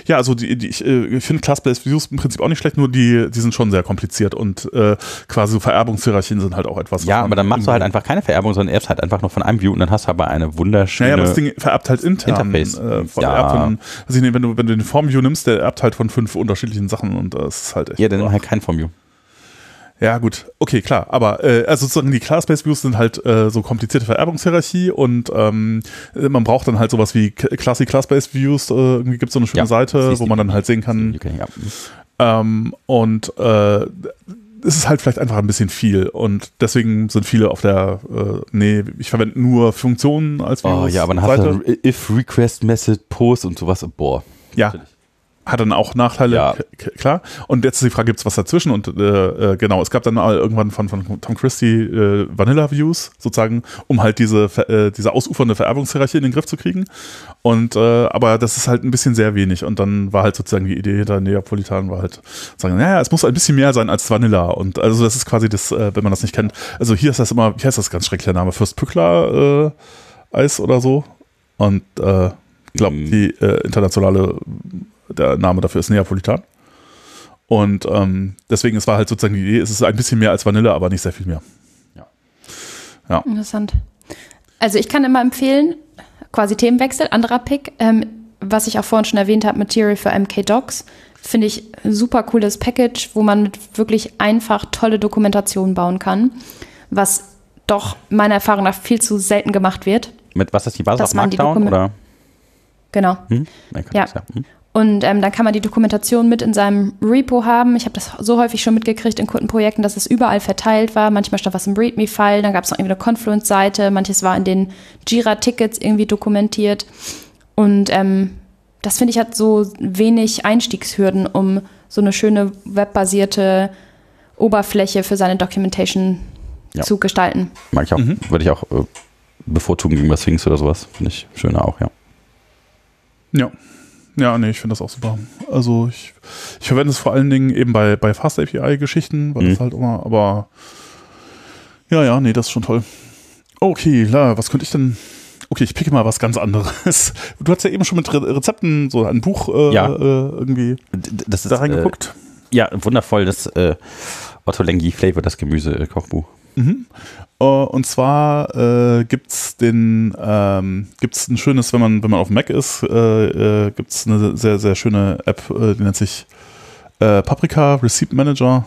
Ja, also die, die, ich äh, finde Class-Based Views im Prinzip auch nicht schlecht, nur die, die sind schon sehr kompliziert und äh, quasi so Vererbungshierarchien sind halt auch etwas. was Ja, aber dann machst du halt einfach keine Vererbung, sondern erbst halt einfach nur von einem View und dann hast du aber eine wunderschöne. Naja, aber das Ding vererbt halt intern. Interface. Äh, von, Ja. von, weiß ich wenn du, wenn du den Form-View nimmst, der erbt halt von fünf unterschiedlichen Sachen und das ist halt echt. ja, dann halt kein Vom-View. Ja, gut, okay, klar. Aber äh, also sozusagen die Class-Based Views sind halt äh, so komplizierte Vererbungshierarchie und ähm, man braucht dann halt sowas wie Classy Class-Based Views. Äh, irgendwie gibt es so eine schöne Ja, Seite, wo man dann halt sehen kann. Okay, ja. Ähm, und äh, es ist halt vielleicht einfach ein bisschen viel und deswegen sind viele auf der, äh, nee, ich verwende nur Funktionen als Oh Views ja, aber dann hast Seite. du if request message post und sowas. Boah. Ja, Natürlich. Hat dann auch Nachteile, Ja. klar. Und jetzt ist die Frage, gibt es was dazwischen? Und äh, äh, genau, es gab dann mal irgendwann von, von Tom Christie äh, Vanilla-Views, sozusagen, um halt diese, äh, diese ausufernde Vererbungshierarchie in den Griff zu kriegen. Und äh, aber das ist halt ein bisschen sehr wenig. Und dann war halt sozusagen die Idee hinter Neapolitan war halt sagen, naja, es muss ein bisschen mehr sein als Vanilla. Und also das ist quasi das, äh, wenn man das nicht kennt. Also hier ist das immer, wie heißt das ganz schrecklicher Name? Fürst Pückler Eis oder so. Und äh, ich glaube, Mm. die internationale der Name dafür ist Neapolitan. Und ähm, deswegen, es war halt sozusagen die Idee, es ist ein bisschen mehr als Vanille, aber nicht sehr viel mehr. Interessant. Also ich kann immer empfehlen, quasi Themenwechsel, anderer Pick, ähm, was ich auch vorhin schon erwähnt habe, Material für MK Docs. Finde ich ein super cooles Package, wo man mit wirklich einfach tolle Dokumentationen bauen kann, was doch meiner Erfahrung nach viel zu selten gemacht wird. Mit was ist die Basis Das auf Markdown oder? Genau. Hm? Ja. das Hm? Und ähm, dann kann man die Dokumentation mit in seinem Repo haben. Ich habe das so häufig schon mitgekriegt in Kundenprojekten, dass es überall verteilt war. Manchmal stand was im README-File, dann gab es noch irgendwie eine Confluence-Seite, manches war in den Jira-Tickets irgendwie dokumentiert. Und ähm, das finde ich hat so wenig Einstiegshürden, um so eine schöne webbasierte Oberfläche für seine Documentation Ja. zu gestalten. Mag ich auch. Mhm. Würde ich auch äh, bevorzugen gegen was Sphinx oder sowas. Finde ich schöner auch, ja. Ja. Ja, nee, ich finde das auch super. Also ich, ich verwende es vor allen Dingen eben bei, bei Fast API-Geschichten, weil Mhm. das halt immer, aber ja, ja, nee, das ist schon toll. Okay, la, was könnte ich denn? Okay, ich picke mal was ganz anderes. Du hast ja eben schon mit Re Rezepten so ein Buch äh, Ja. äh, irgendwie Das ist, da reingeguckt. Äh, ja, wundervoll. Das äh, Otto Lengi Flavor, das Gemüse-Kochbuch. Mhm. Äh, und zwar äh, gibt's den, ähm, gibt's ein schönes, wenn man wenn man auf dem Mac ist, äh, äh, gibt's eine sehr sehr schöne App, äh, die nennt sich äh, Paprika Receipt Manager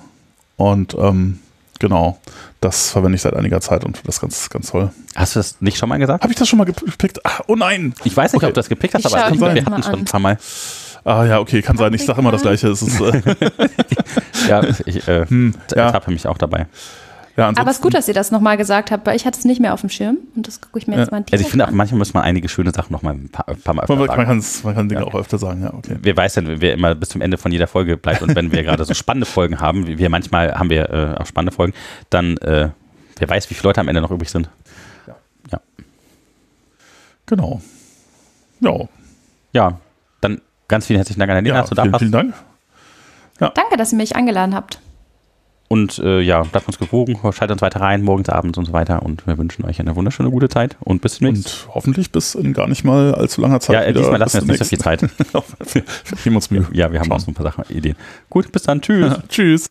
und ähm, genau, das verwende ich seit einiger Zeit und finde das ganz ganz toll. Hast du das nicht schon mal gesagt? Habe ich das schon mal gepickt? Ah, oh nein! Ich weiß nicht, Okay. ob du das gepickt hast, Ich aber es kann sein, das wir hatten schon an. ein paar Mal. Ah ja, okay, kann sein. Ich sage immer das Gleiche. Es ist, äh, Ja, ich äh, hm, ja, ertappe mich auch dabei. Ja, Aber es ist gut, dass ihr das nochmal gesagt habt, weil ich hatte es nicht mehr auf dem Schirm. Und das gucke ich mir Ja. jetzt mal Also ich finde auch, an. manchmal muss man einige schöne Sachen noch mal ein paar, ein paar Mal öfter Man, man, sagen. kann's- man kann Dinge Ja. auch öfter sagen, ja, okay. Wer weiß denn, wer immer bis zum Ende von jeder Folge bleibt und wenn wir gerade so spannende Folgen haben, wie wir manchmal haben wir äh, auch spannende Folgen, dann äh, wer weiß, wie viele Leute am Ende noch übrig sind. Genau. Ja, Ja, dann ganz vielen herzlichen Dank an Lena, ja dass du da vielen, warst. vielen Dank. Danke, dass ihr mich eingeladen habt. Und äh, ja, bleibt uns gewogen, schaltet uns weiter rein, morgens, abends und so weiter. Und wir wünschen euch eine wunderschöne gute Zeit und bis demnächst. Und hoffentlich bis in gar nicht mal allzu langer Zeit. ja, äh, diesmal lassen wir uns nicht so viel zum Zeit. nächsten. wir geben uns Mühe. Ja, wir haben auch so ein paar Sachen, Ideen. Gut, bis dann. Tschüss. Tschüss.